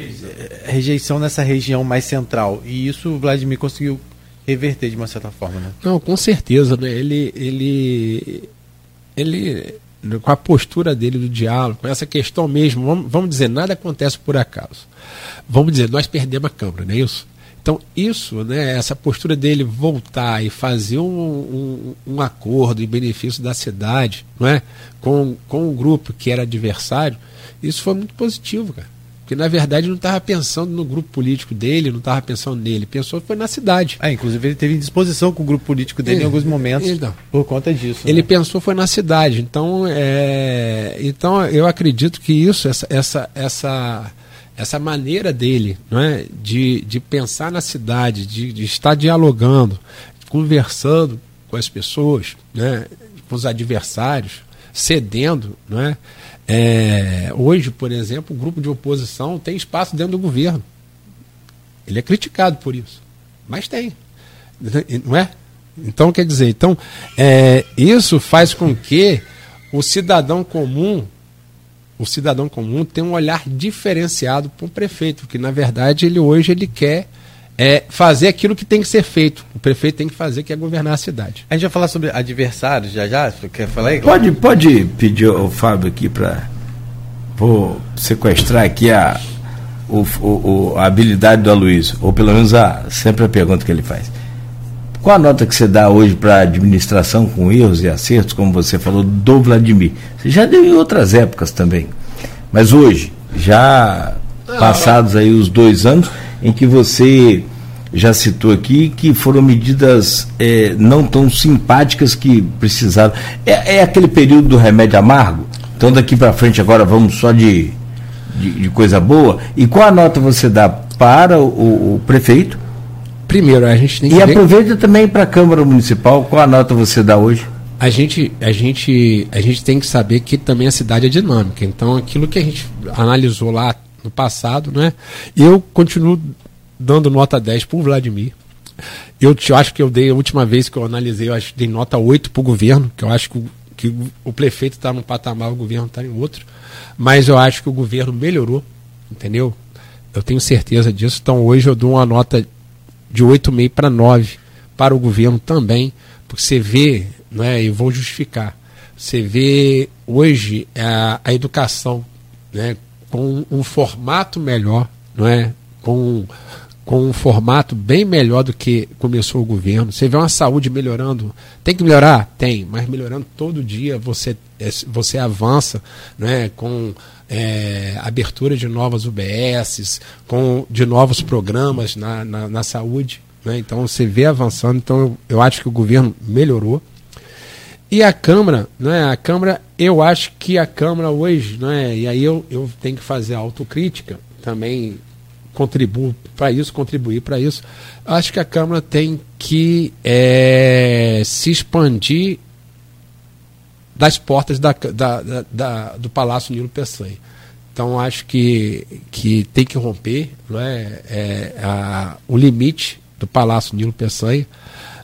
rejeição nessa região mais central. E isso o Vladimir conseguiu reverter de uma certa forma, né? Não, com certeza, né? Ele, ele, ele, com a postura dele do diálogo, com essa questão mesmo, vamos, vamos dizer, nada acontece por acaso. Vamos dizer, nós perdemos a Câmara, não é isso? Então, isso, né, essa postura dele voltar e fazer um, um, um, acordo em benefício da cidade não é? com, com o grupo que era adversário, isso foi muito positivo, cara. Porque, na verdade, não estava pensando no grupo político dele, não estava pensando nele, pensou foi na cidade. Ah, inclusive ele teve disposição com o grupo político dele é, em alguns momentos então, por conta disso. Ele né? pensou foi na cidade. Então, é, então eu acredito que isso, essa, essa, essa, essa maneira dele não é, de, de pensar na cidade, de, de estar dialogando, conversando com as pessoas, né, com os adversários, cedendo, não é? É, hoje, por exemplo, o grupo de oposição tem espaço dentro do governo. Ele é criticado por isso, mas tem, [laughs] não é? Então, quer dizer, então, é, isso faz com que o cidadão comum, o cidadão comum tenha um olhar diferenciado para o prefeito, porque na verdade ele hoje ele quer é fazer aquilo que tem que ser feito. O prefeito tem que fazer, que é governar a cidade. A gente vai falar sobre adversários já já? Quer falar aí? Pode, pode pedir o Fábio aqui para sequestrar aqui a, o, o, a habilidade do Aloysio, ou pelo menos a, sempre a pergunta que ele faz. Qual a nota que você dá hoje para a administração com erros e acertos, como você falou, do Vladimir? Você já deu em outras épocas também. Mas hoje, já passados aí os dois anos, em que você já citou aqui, que foram medidas é, não tão simpáticas que precisaram. É, é, aquele período do remédio amargo? Então daqui para frente agora vamos só de, de, de, coisa boa. E qual a nota você dá para o, o prefeito? Primeiro, a gente tem que. E aproveita também para a Câmara Municipal, qual a nota você dá hoje? A gente, a, gente, a gente tem que saber que também a cidade é dinâmica. Então, aquilo que a gente analisou lá no passado, né? Eu continuo dando nota 10 para o Vladimir. Eu, eu acho que eu dei, a última vez que eu analisei, eu acho que dei nota 8 para o governo, que eu acho que, que o prefeito está num patamar, o governo está em outro. Mas eu acho que o governo melhorou, entendeu? Eu tenho certeza disso. Então hoje eu dou uma nota de 8,5 para 9 para o governo também, porque você vê, né, e vou justificar, você vê hoje a, a educação né, com um formato melhor, não é? com, com um formato bem melhor do que começou o governo. Você vê uma saúde melhorando. Tem que melhorar? Tem, mas melhorando todo dia você, é, você avança né, com é, abertura de novas UBSs, com de novos programas na, na, na saúde. Né? Então você vê avançando. Então eu, eu acho que o governo melhorou. E a Câmara, né, a Câmara, eu acho que a Câmara hoje, né, e aí eu, eu tenho que fazer autocrítica, também contribuo para isso, contribuir para isso. Acho que a Câmara tem que é, se expandir das portas da, da, da, do Palácio Nilo Peçanha. Então acho que, que tem que romper não é, é a, o limite do Palácio Nilo Peçanha,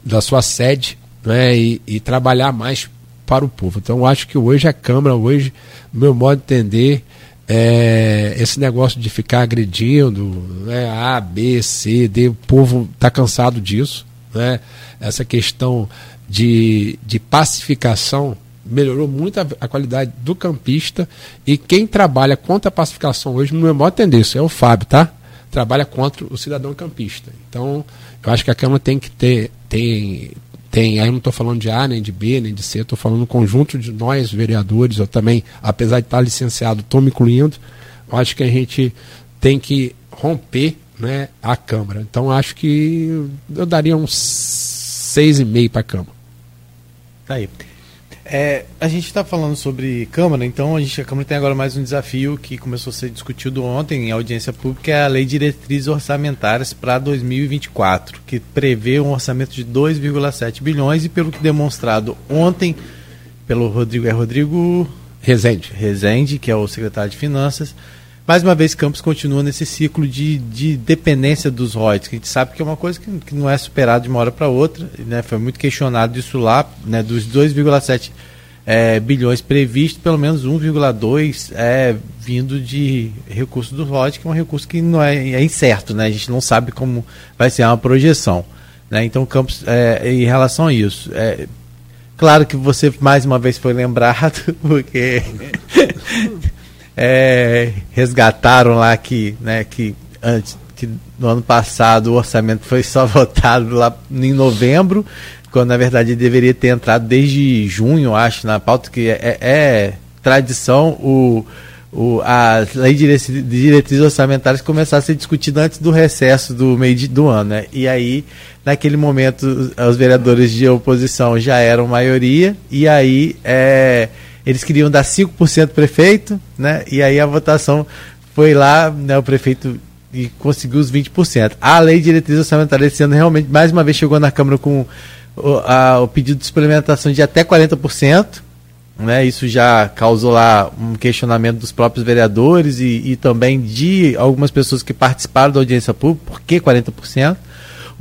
da sua sede, né, e, e, trabalhar mais para o povo. Então, acho que hoje a Câmara, hoje, no meu modo de entender, é, esse negócio de ficar agredindo né, A, B, C, D, o povo está cansado disso. Né? Essa questão de, de pacificação melhorou muito a, a, qualidade do campista e quem trabalha contra a pacificação hoje, no meu modo de entender, isso é o Fábio, tá? Trabalha contra o cidadão campista. Então, eu acho que a Câmara tem que ter, tem, tem, aí eu não estou falando de A, nem de B, nem de C, estou falando um conjunto de nós, vereadores, eu também, apesar de estar licenciado, estou me incluindo, acho que a gente tem que romper né, a Câmara. Então acho que eu daria uns seis e meio para a Câmara. Tá aí. É, a gente está falando sobre Câmara, então a, gente, a Câmara tem agora mais um desafio que começou a ser discutido ontem em audiência pública, é a Lei de Diretrizes Orçamentárias para 2024, que prevê um orçamento de 2,7 bilhões e pelo que demonstrado ontem pelo Rodrigo, é Rodrigo Rezende. Rezende, que é o secretário de Finanças, mais uma vez Campos continua nesse ciclo de, de dependência dos royalties, que a gente sabe que é uma coisa que, que não é superada de uma hora para outra, né? foi muito questionado isso lá, né? dos 2,7 é, bilhões previstos, pelo menos 1,2 é vindo de recurso do royalties, que é um recurso que não é, é incerto, né? a gente não sabe como vai ser uma projeção. Né? Então, Campos, é, em relação a isso, é, claro que você mais uma vez foi lembrado, [laughs] porque é, resgataram lá que, né, que antes que no ano passado o orçamento foi só [laughs] votado lá em novembro, quando na verdade deveria ter entrado desde junho, acho, na pauta, que é, é, é tradição o, o, a lei de diretrizes orçamentárias começar a ser discutida antes do recesso do meio de, do ano. Né? E aí, naquele momento, os vereadores de oposição já eram maioria, e aí é, eles queriam dar 5% prefeito, né? E aí a votação foi lá, né, o prefeito e conseguiu os 20%. A lei de diretriz orçamentária esse ano realmente, mais uma vez, chegou na Câmara com o, a, o pedido de suplementação de até 40%. Né, isso já causou lá um questionamento dos próprios vereadores e, e também de algumas pessoas que participaram da audiência pública, por que 40%?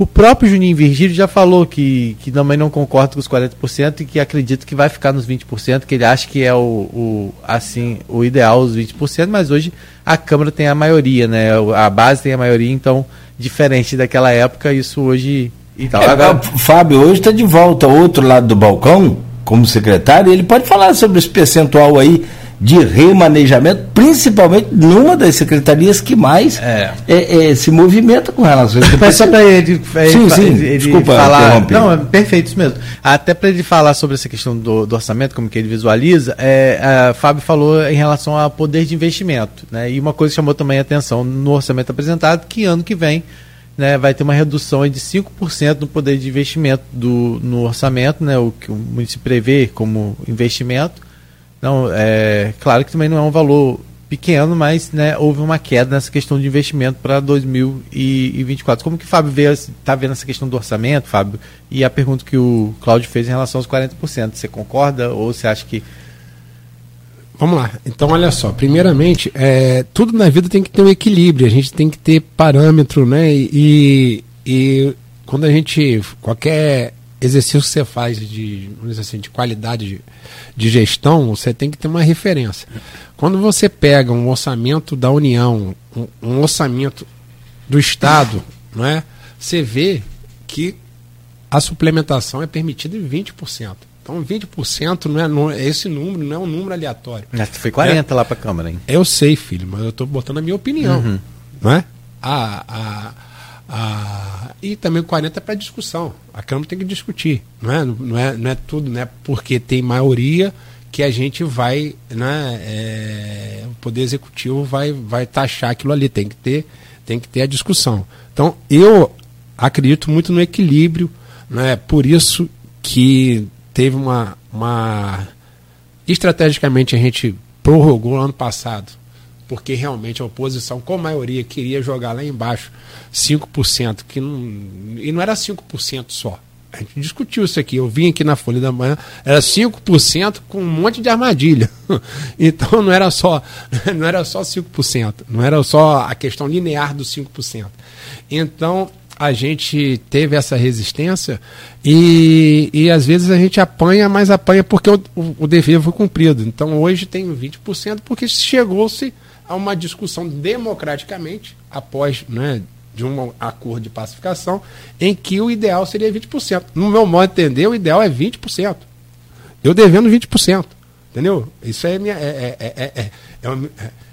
O próprio Juninho Virgílio já falou que, que também não concorda com os 40% e que acredita que vai ficar nos 20%, que ele acha que é o, o, assim, o ideal, os 20%, mas hoje a Câmara tem a maioria, né? A base tem a maioria, então, diferente daquela época, isso hoje. E tal. É, Agora, Fábio, hoje está de volta ao outro lado do balcão, como secretário, e ele pode falar sobre esse percentual aí de remanejamento, principalmente numa das secretarias que mais é. É, é, se movimenta com relação a isso. Mas só para ele, ele, sim, sim, ele, desculpa, falar. Não, é perfeito isso mesmo. Até para ele falar sobre essa questão do, do, orçamento, como que ele visualiza, é, a Fábio falou em relação ao poder de investimento. Né? E uma coisa que chamou também a atenção no orçamento apresentado, que ano que vem né, vai ter uma redução de 5% no poder de investimento do, no orçamento, né, o que o município prevê como investimento não, é claro que também não é um valor pequeno, mas né, houve uma queda nessa questão de investimento para 2024. Como que o Fábio está vendo essa questão do orçamento, Fábio? E a pergunta que o Cláudio fez em relação aos 40%, você concorda ou você acha que Vamos lá. Então, olha só. Primeiramente, é, tudo na vida tem que ter um equilíbrio. A gente tem que ter parâmetro, né? E, e quando a gente qualquer exercício que você faz de, vamos dizer assim, de qualidade de, de gestão, você tem que ter uma referência. Quando você pega um orçamento da União, um, um orçamento do Estado, [laughs] não é? você vê que a suplementação é permitida em 20%. Então 20% não é, não, esse número não é um número aleatório. Que foi 40 é, lá para a Câmara, hein? Eu sei, filho, mas eu estou botando a minha opinião. Uhum. Não é? A, a, a, e também 40 para discussão. A Câmara tem que discutir. Não é, não é, não é tudo, né? Porque tem maioria que a gente vai, né, é, o poder executivo vai, vai taxar aquilo ali, tem que ter, tem que ter a discussão. Então eu acredito muito no equilíbrio, né, por isso que teve uma, uma estrategicamente a gente prorrogou ano passado, porque realmente a oposição com maioria queria jogar lá embaixo 5%, que não, e não era 5% só a gente discutiu isso aqui. Eu vim aqui na Folha da Manhã, era 5% com um monte de armadilha. [laughs] Então não era só [laughs] não era só 5%, não era só a questão linear dos 5%. Então a gente teve essa resistência e, e às vezes a gente apanha, mas apanha porque o, o, o dever foi cumprido. Então hoje tem 20% porque chegou-se a uma discussão democraticamente após né, de um acordo de pacificação em que o ideal seria 20%. No meu modo de entender, o ideal é 20%. Eu devendo 20%. Entendeu? Isso é, minha, é, é, é,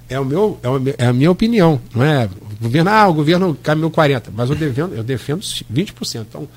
é, o meu, é, a minha opinião. Não é? O governo, ah, o governo caminhou 40%, mas eu defendo, eu defendo 20%. Então,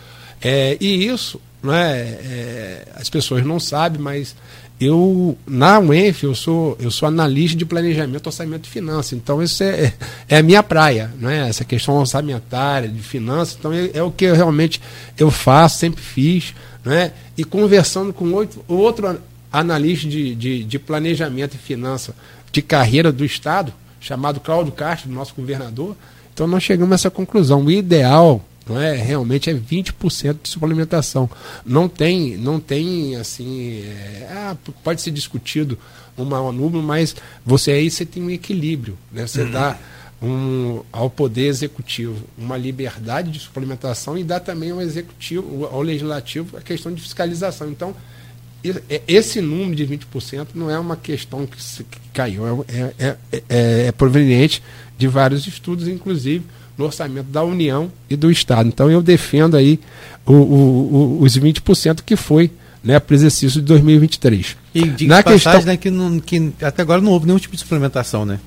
é, e isso, não é, as pessoas não sabem, mas eu na UENF eu sou eu sou analista de planejamento, orçamento e finanças. Então isso é, é a minha praia, né? Essa questão orçamentária de finanças. Então é, é o que eu, realmente eu faço, sempre fiz, né? E conversando com outro, outro analista de, de, de planejamento e finanças de carreira do estado, chamado Cláudio Castro, nosso governador. Então nós chegamos a essa conclusão. O ideal não é realmente é 20% de suplementação. Não tem, não tem assim, é, ah, pode ser discutido um maior número, mas você aí você tem um equilíbrio, né? Você uhum. dá um, ao poder executivo uma liberdade de suplementação e dá também ao executivo, ao legislativo a questão de fiscalização. Então, é, esse número de 20% não é uma questão que, caiu, é, é, é, é proveniente de vários estudos, inclusive no orçamento da União e do Estado. Então eu defendo aí o, o, o, os 20% que foi né, para o exercício de 2023. E de na questão né, que, não, que até agora não houve nenhum tipo de suplementação, né?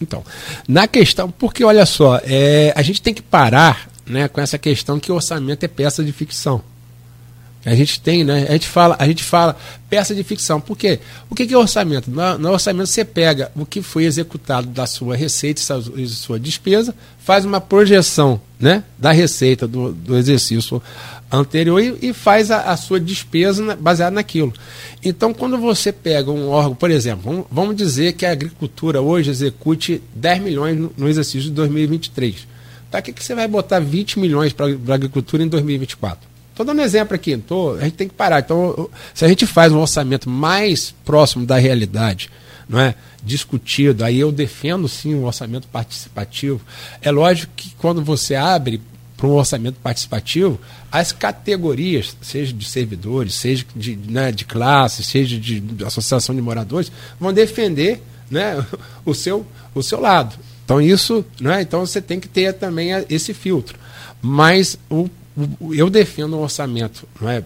Então, na questão, porque olha só, é, a gente tem que parar né, com essa questão que o orçamento é peça de ficção. A gente tem, né? A gente fala, a gente fala peça de ficção. Por quê? O que é orçamento? No, no orçamento você pega o que foi executado da sua receita e sua despesa, faz uma projeção né, da receita do, do exercício anterior e, e faz a, a, sua despesa baseada naquilo. Então, quando você pega um órgão, por exemplo, vamos, vamos dizer que a agricultura hoje execute 10 milhões no, no exercício de 2023. Para que, que você vai botar 20 milhões para a agricultura em 2024? Estou dando exemplo aqui, tô, a gente tem que parar. Então, se a gente faz um orçamento mais próximo da realidade, não é? discutido, aí eu defendo sim o orçamento participativo. É lógico que quando você abre para um orçamento participativo, as categorias, seja de servidores, seja de, né, de classe, seja de, de associação de moradores, vão defender né, [laughs] o, seu, o seu lado. Então isso, né, então você tem que ter também esse filtro. Mas o eu defendo um orçamento não é,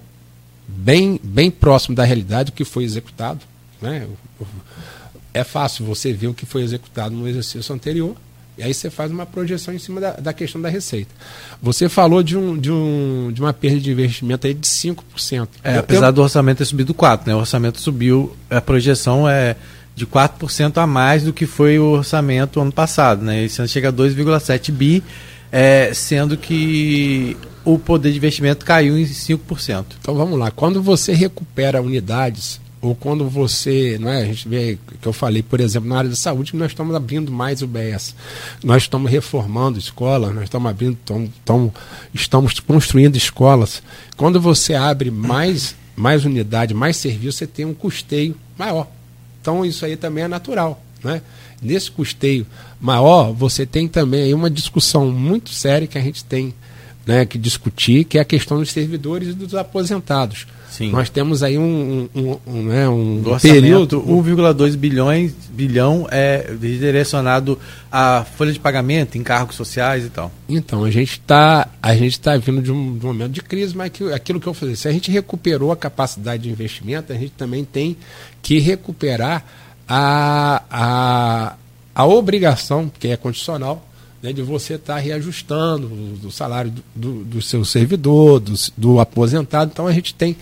bem, bem próximo da realidade do que foi executado. Né? É fácil você ver o que foi executado no exercício anterior, e aí você faz uma projeção em cima da, da questão da receita. Você falou de, um, de, um, de uma perda de investimento aí de 5%. É, eu, apesar eu... do orçamento ter subido 4%, né? o orçamento subiu, a projeção é de 4% a mais do que foi o orçamento ano passado. Né? Esse ano chega a 2,7 bi, é, sendo que o poder de investimento caiu em 5%. Então vamos lá, quando você recupera unidades ou quando você, não é, a gente vê que eu falei, por exemplo, na área da saúde, nós estamos abrindo mais UBS. Nós estamos reformando escolas, nós estamos abrindo, estamos, construindo escolas. Quando você abre mais mais unidade, mais serviço, você tem um custeio maior. Então isso aí também é natural, né? Nesse custeio maior, você tem também uma discussão muito séria que a gente tem né, que discutir, que é a questão dos servidores e dos aposentados. Sim. Nós temos aí um, um, um, um né, um Do período. orçamento, 1,2 bilhões bilhão é direcionado à folha de pagamento, encargos sociais e tal. Então, a gente está tá vindo de um, de um momento de crise, mas que, aquilo que eu falei, se a gente recuperou a capacidade de investimento, a gente também tem que recuperar a, a, a obrigação, que é condicional, né, de você estar tá reajustando o, salário do, do, seu servidor, do, do, aposentado. Então a gente tem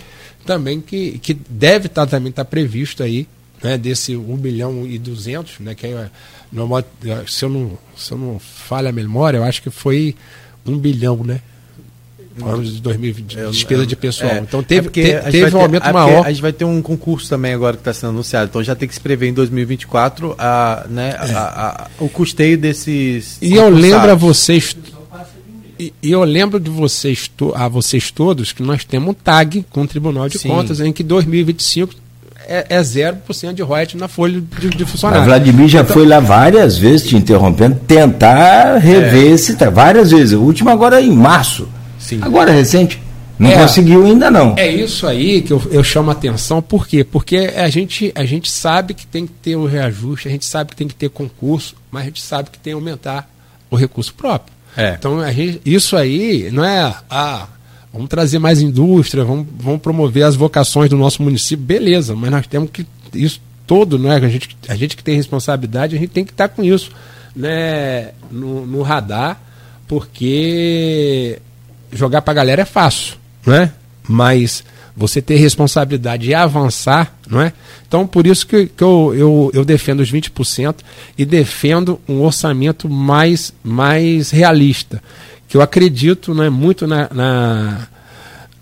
também que, que deve estar tá, também estar tá previsto aí né, desse 1 bilhão e 200, né, que é, se, eu não, se eu não falha a memória, eu acho que foi 1 bilhão, né? De 2020, eu, despesa eu, de pessoal. É, então teve, é te, teve um aumento ter, maior. A gente vai ter um concurso também agora que está sendo anunciado. Então já tem que se prever em 2024 a, né, é. a, a, o custeio desses. E eu lembro a vocês. E, e eu lembro de vocês, a vocês todos que nós temos um tag com o Tribunal de Sim. Contas em que 2025 é, é 0% de royalties na folha de, de funcionário. Vladimir já então, foi lá várias vezes, te interrompendo, tentar rever é. esse. Várias vezes. O último agora é em março. Sim. Agora recente. Não é, conseguiu ainda não. É isso aí que eu, eu chamo a atenção, por quê? Porque a gente, a gente sabe que tem que ter um reajuste, a gente sabe que tem que ter concurso, mas a gente sabe que tem que aumentar o recurso próprio. É. Então a gente, isso aí não é ah, vamos trazer mais indústria, vamos, vamos promover as vocações do nosso município, beleza, mas nós temos que isso todo, não é? A gente, a gente que tem responsabilidade, a gente tem que estar com isso né, no, no radar, porque jogar para a galera é fácil, não é? Mas você ter responsabilidade e avançar, não é? Então, por isso que, que eu, eu, eu defendo os 20% e defendo um orçamento mais, mais realista. Que eu acredito não é, muito na, na,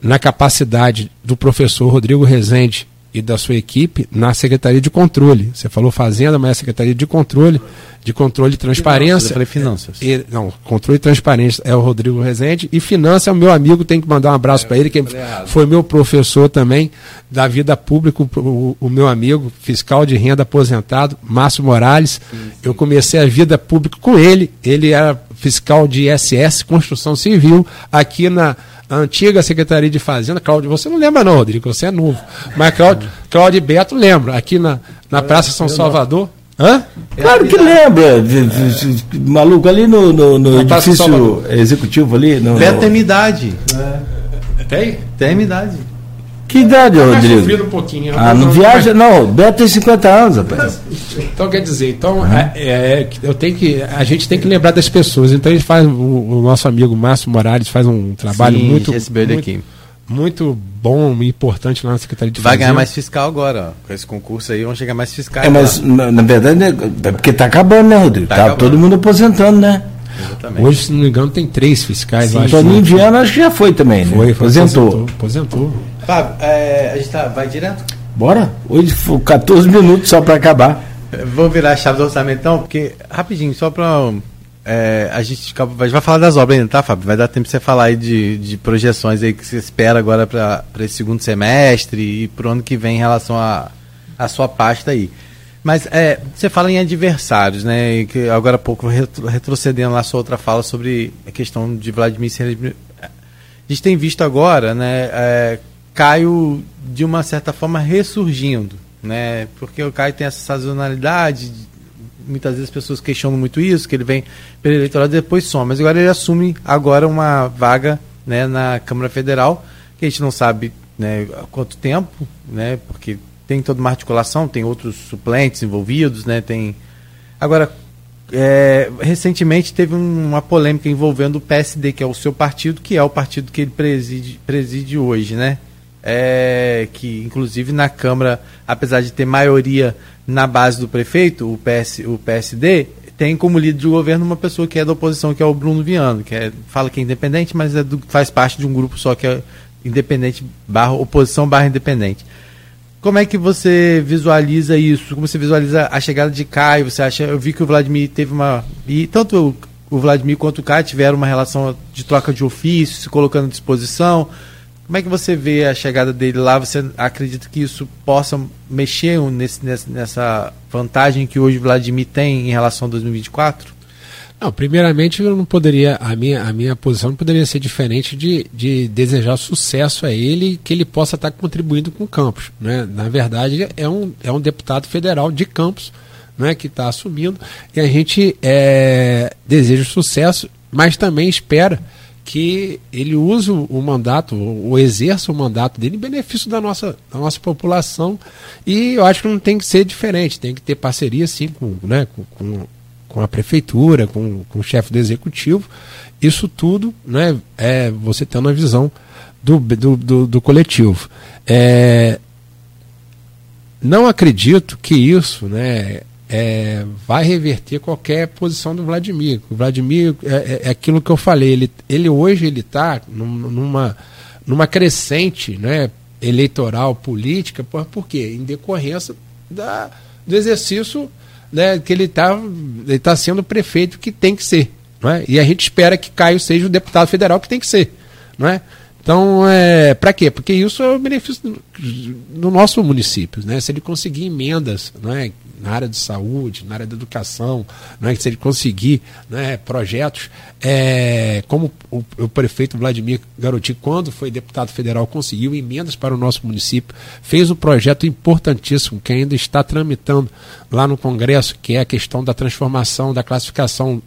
na capacidade do professor Rodrigo Rezende e da sua equipe na Secretaria de Controle. Você falou Fazenda, mas é a Secretaria de Controle, de Controle e Transparência. Eu falei Finanças. E, não, Controle e Transparência é o Rodrigo Rezende. E Finança é o meu amigo, tem que mandar um abraço é, para ele, que foi meu professor também da vida pública, o, o, meu amigo, fiscal de renda aposentado, Márcio Morales. Sim, sim. Eu comecei a vida pública com ele. Ele era fiscal de ISS, Construção Civil, aqui na a antiga Secretaria de Fazenda, Cláudio, você não lembra não, Rodrigo, você é novo. Mas Cláudio, Cláudio Beto lembra, aqui na, na Praça São Salvador. Hã? Claro que lembra. É. Maluco ali no, no, no edifício executivo ali. No, Beto tem minha idade. É. Tem? Tem minha idade. Que idade, tá Rodrigo? Um pouquinho. Ah, não viaja, não. Beto tem 50 anos, rapaz. [laughs] Então, quer dizer, então, uhum. é, é, eu tenho que, a gente tem que lembrar das pessoas. Então, a gente faz, o, o nosso amigo Márcio Morales faz um trabalho Sim, muito. aqui. Muito bom e importante lá na Secretaria de Vai ganhar mais fiscal agora, ó. Com esse concurso aí, vão chegar mais fiscais. É, mas, na, na, verdade, é porque tá acabando, né, Rodrigo? Tá, tá todo mundo aposentando, né? Exatamente. Hoje, se não me engano, tem três fiscais. Sim, Toninho Viana acho que já foi também, né? Foi, foi aposentou. aposentou. aposentou. Fábio, é, a gente tá, vai direto? Bora. Hoje foi 14 minutos só para acabar. Vou virar a chave do orçamento então, porque, rapidinho, só para. É, a gente vai falar das obras ainda, tá, Fábio? Vai dar tempo de você falar aí de, de projeções aí que você espera agora para esse segundo semestre e para o ano que vem em relação a, a sua pasta aí. Mas é, você fala em adversários, né? E que agora há pouco, retro, retrocedendo lá sua outra fala sobre a questão de Vladimir A gente tem visto agora, né? É, Caio, de uma certa forma, ressurgindo, né? Porque o Caio tem essa sazonalidade, muitas vezes as pessoas questionam muito isso, que ele vem pelo eleitoral e depois some. Mas agora ele assume agora uma vaga né, na Câmara Federal, que a gente não sabe né, há quanto tempo, né? Porque tem toda uma articulação, tem outros suplentes envolvidos, né? Tem. Agora, é, recentemente teve uma polêmica envolvendo o PSD, que é o seu partido, que é o partido que ele preside, preside hoje, né? É, que inclusive na Câmara, apesar de ter maioria na base do prefeito, o, PS, o PSD, tem como líder de governo uma pessoa que é da oposição, que é o Bruno Viano, que é, fala que é independente, mas é do, faz parte de um grupo só que é independente, barra, oposição barra independente. Como é que você visualiza isso? Como você visualiza a chegada de Caio? Você acha? Eu vi que o Vladimir teve uma. E tanto o Vladimir quanto o Caio tiveram uma relação de troca de ofício, se colocando à disposição. Como é que você vê a chegada dele lá? Você acredita que isso possa mexer nesse, nessa vantagem que hoje o Vladimir tem em relação a 2024? Não, primeiramente eu não poderia, a minha, a minha posição não poderia ser diferente de, de desejar sucesso a ele que ele possa estar contribuindo com Campos. Né? Na verdade, é um, é um deputado federal de Campos né, que está assumindo e a gente é, deseja sucesso, mas também espera que ele use o mandato, ou exerça o mandato dele em benefício da nossa, da nossa população. E eu acho que não tem que ser diferente, tem que ter parceria sim com, né, com, com, a prefeitura, com, com o chefe do executivo. Isso tudo né, é você tendo a visão do, do, do, do coletivo. É, não acredito que isso né, é, vai reverter qualquer posição do Vladimir. O Vladimir é, é, é aquilo que eu falei. Ele, ele hoje ele está numa, numa crescente né, eleitoral, política, por, por quê? Em decorrência da, do exercício né, que ele está ele tá sendo prefeito que tem que ser. Não é? E a gente espera que Caio seja o deputado federal que tem que ser. Não é? Então, é, para quê? Porque isso é o benefício do, do nosso município. Né? Se ele conseguir emendas né, na área de saúde, na área da educação, né, se ele conseguir né, projetos, é, como o, o, prefeito Vladimir Garotti, quando foi deputado federal, conseguiu emendas para o nosso município, fez um projeto importantíssimo que ainda está tramitando lá no Congresso, que é a questão da transformação da classificação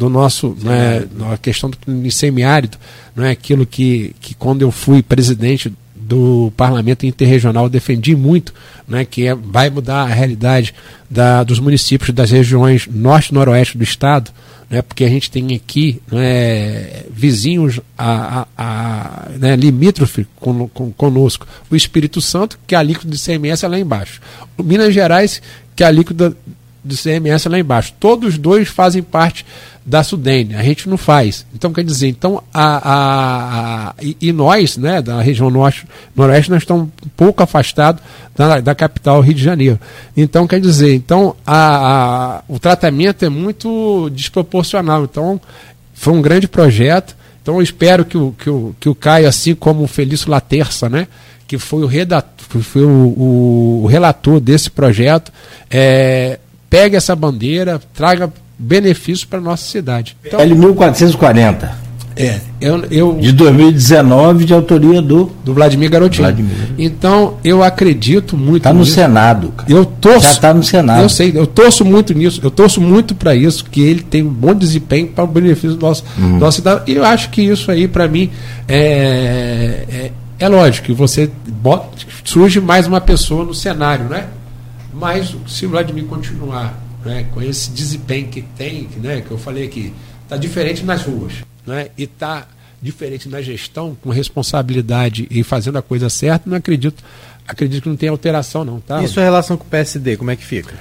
do nosso, né, a questão do semiárido, não é aquilo que, que quando eu fui presidente do Parlamento Interregional eu defendi muito, né, que é, vai mudar a realidade da, dos municípios das regiões norte e noroeste do estado, né, porque a gente tem aqui né, vizinhos a, a, a né, limítrofe con, con, conosco. O Espírito Santo, que é a alíquota de CMS é lá embaixo. O Minas Gerais, que é a alíquota do CMS é lá embaixo. Todos dois fazem parte da Sudene, a gente não faz. Então, quer dizer, então a, a, a e, nós, né, da região norte, noroeste, nós estamos um pouco afastados da, da capital Rio de Janeiro. Então, quer dizer, então a, a, o tratamento é muito desproporcional. Então, foi um grande projeto. Então, eu espero que o, que o, que o Caio, assim como o Felício Laterça, né, que foi o, redator, foi o, o, o relator desse projeto, é, pegue essa bandeira, traga benefícios para a nossa cidade. Então, L 1440. É, eu, eu, de 2019, de autoria do do Vladimir Garotinho. Vladimir. Então, eu acredito muito Está no Senado, cara. Eu torço. Já está no Senado. Eu sei, eu torço muito nisso. Eu torço muito para isso, que ele tem um bom desempenho para o benefício do nosso, uhum. nosso cidadão. E eu acho que isso aí, para mim, é, é, é, lógico que você bota, surge mais uma pessoa no cenário, né? Mas se o Vladimir continuar né, com esse desempenho que tem, né, que eu falei aqui, está diferente nas ruas. Né, e está diferente na gestão, com responsabilidade e fazendo a coisa certa, não acredito. Acredito que não tem alteração, não. Tá? E sua relação com o PSD, como é que fica?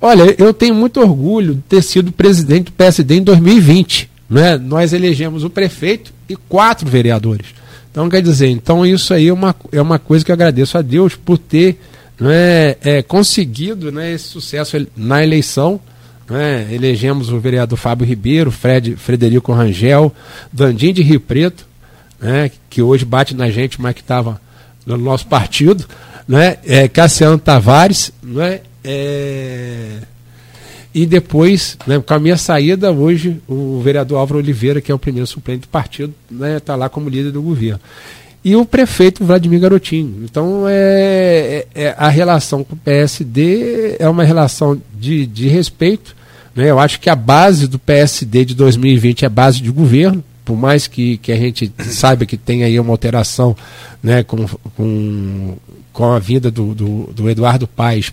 Olha, eu tenho muito orgulho de ter sido presidente do PSD em 2020. Né? Nós elegemos o prefeito e quatro vereadores. Então, quer dizer, então isso aí é uma, é uma coisa que eu agradeço a Deus por ter né, é, conseguido né, esse sucesso na eleição. Né, elegemos o vereador Fábio Ribeiro, Fred, Frederico Rangel, Dandim de Rio Preto, né, que hoje bate na gente, mas que estava no nosso partido, né, é, Cassiano Tavares, né, é, e depois, né, com a minha saída, hoje o vereador Álvaro Oliveira, que é o primeiro suplente do partido, está né, tá lá como líder do governo e o prefeito Vladimir Garotinho. Então, é, é, é a relação com o PSD é uma relação de, de respeito. Né? Eu acho que a base do PSD de 2020 é base de governo, por mais que, que a gente saiba que tem aí uma alteração né, com, com, com a vinda do, do, do Eduardo Paes,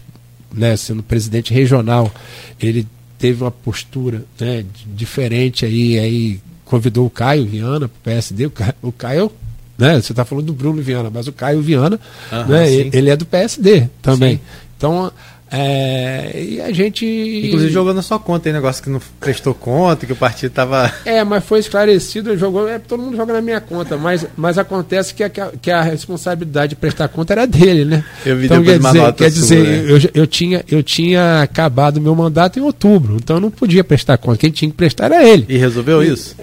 né, sendo presidente regional, ele teve uma postura né, diferente aí, aí convidou o Caio Viana para o PSD. O Caio, o Caio né? Você está falando do Bruno Viana, mas o Caio Viana, uhum, né? ele é do PSD também. Sim. Então, é, e a gente. Inclusive jogou na sua conta aí, negócio que não prestou conta, que o partido estava. [laughs] É, mas foi esclarecido, jogou. É, todo mundo joga na minha conta, mas, mas acontece que a, que a responsabilidade de prestar conta era dele, né? Eu vi então, quer dizer, quer dizer né? eu, eu, tinha, eu tinha acabado meu mandato em outubro, então eu não podia prestar conta. Quem tinha que prestar era ele. E resolveu e, isso?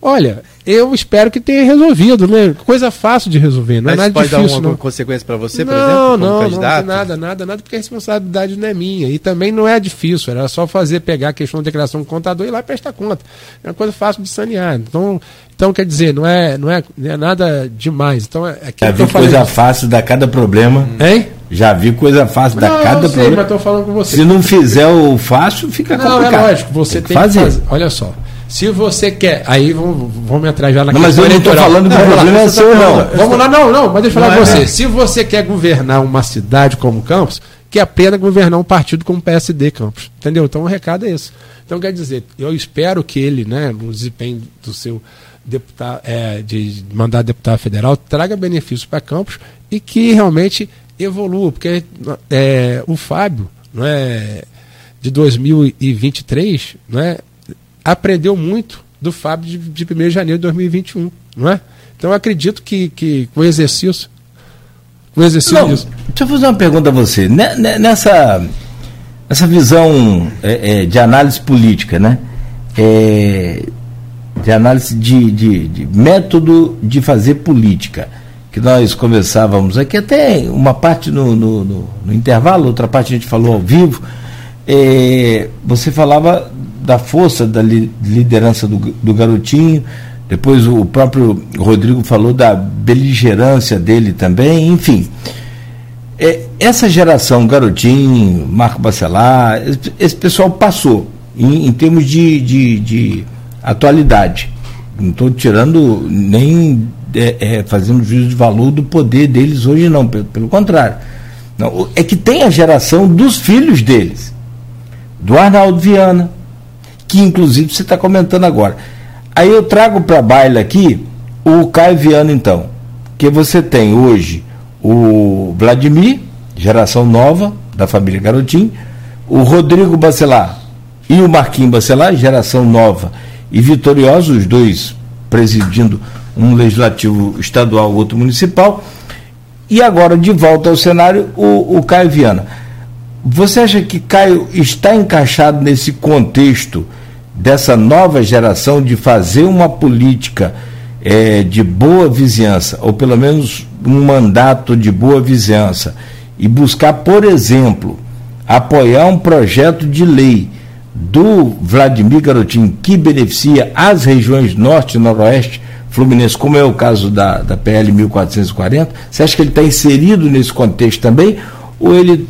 Olha, eu espero que tenha resolvido, né? Coisa fácil de resolver, não é Mas nada pode difícil. dar alguma não. consequência para você, por não, exemplo, como não, candidato? Não, nada, nada, nada, porque a responsabilidade não é minha. E também não é difícil, era só fazer, pegar a questão da declaração do contador e ir lá e prestar conta. É uma coisa fácil de sanear. Então, então quer dizer, não é, não é, não é nada demais. Então, é Já vi coisa fácil da cada problema. Hein? Já vi coisa fácil da Não, cada eu sei, problema. mas tô falando com você. Se não fizer o fácil, fica Não, complicado. é lógico, você tem, que fazer. que fazer. Olha só. Se você quer. Aí vamos, vamos me atrás já na Não, mas eu não eleitoral. falando que o vamos lá, problema é seu, não. Vamos lá, não, não, mas deixa eu falar Não com é, você. Se você quer governar uma cidade como Campos, que a governar um partido como o PSD Campos. Entendeu? Então o recado é esse. Então quer dizer, eu espero que ele, né, no desempenho do seu deputado, é, de mandato de deputado federal, traga benefícios para Campos e que realmente evolua, porque é, o Fábio, não é, de 2023, não é, aprendeu muito do Fábio de, de 1 de janeiro de 2021, não é? Então eu acredito que, que com o exercício, com o exercício Não, disso. deixa eu fazer uma pergunta a você. Ne- ne- Nessa, essa visão é, é, de análise política, né? É, de análise de, de- de método de fazer política, que nós conversávamos aqui, até uma parte no, no- no- no intervalo, outra parte a gente falou ao vivo. É, você falava da força da li- liderança do, do garotinho, depois o próprio Rodrigo falou da beligerância dele também, enfim. É, essa geração, Garotinho, Marco Bacelar, esse, esse pessoal passou em, em termos de, de, de atualidade. Não estou tirando nem é, é, fazendo juízo de valor do poder deles hoje, não, pelo, pelo contrário. Não, é que tem a geração dos filhos deles, do Arnaldo Viana, que inclusive você está comentando agora. Aí eu trago para baila aqui o Caio Viana, então, que você tem hoje o Vladimir, geração nova da família Garotinho, o Rodrigo Bacelar e o Marquinhos Bacelar, geração nova e vitoriosa, os dois presidindo um legislativo estadual, outro municipal. E agora, de volta ao cenário, o, o Caio Viana. Você acha que Caio está encaixado nesse contexto dessa nova geração de fazer uma política eh, de boa vizinhança, ou pelo menos um mandato de boa vizinhança, e buscar, por exemplo, apoiar um projeto de lei do Vladimir Garotinho que beneficia as regiões norte e noroeste fluminense, como é o caso da, da PL 1440, você acha que ele está inserido nesse contexto também, ou ele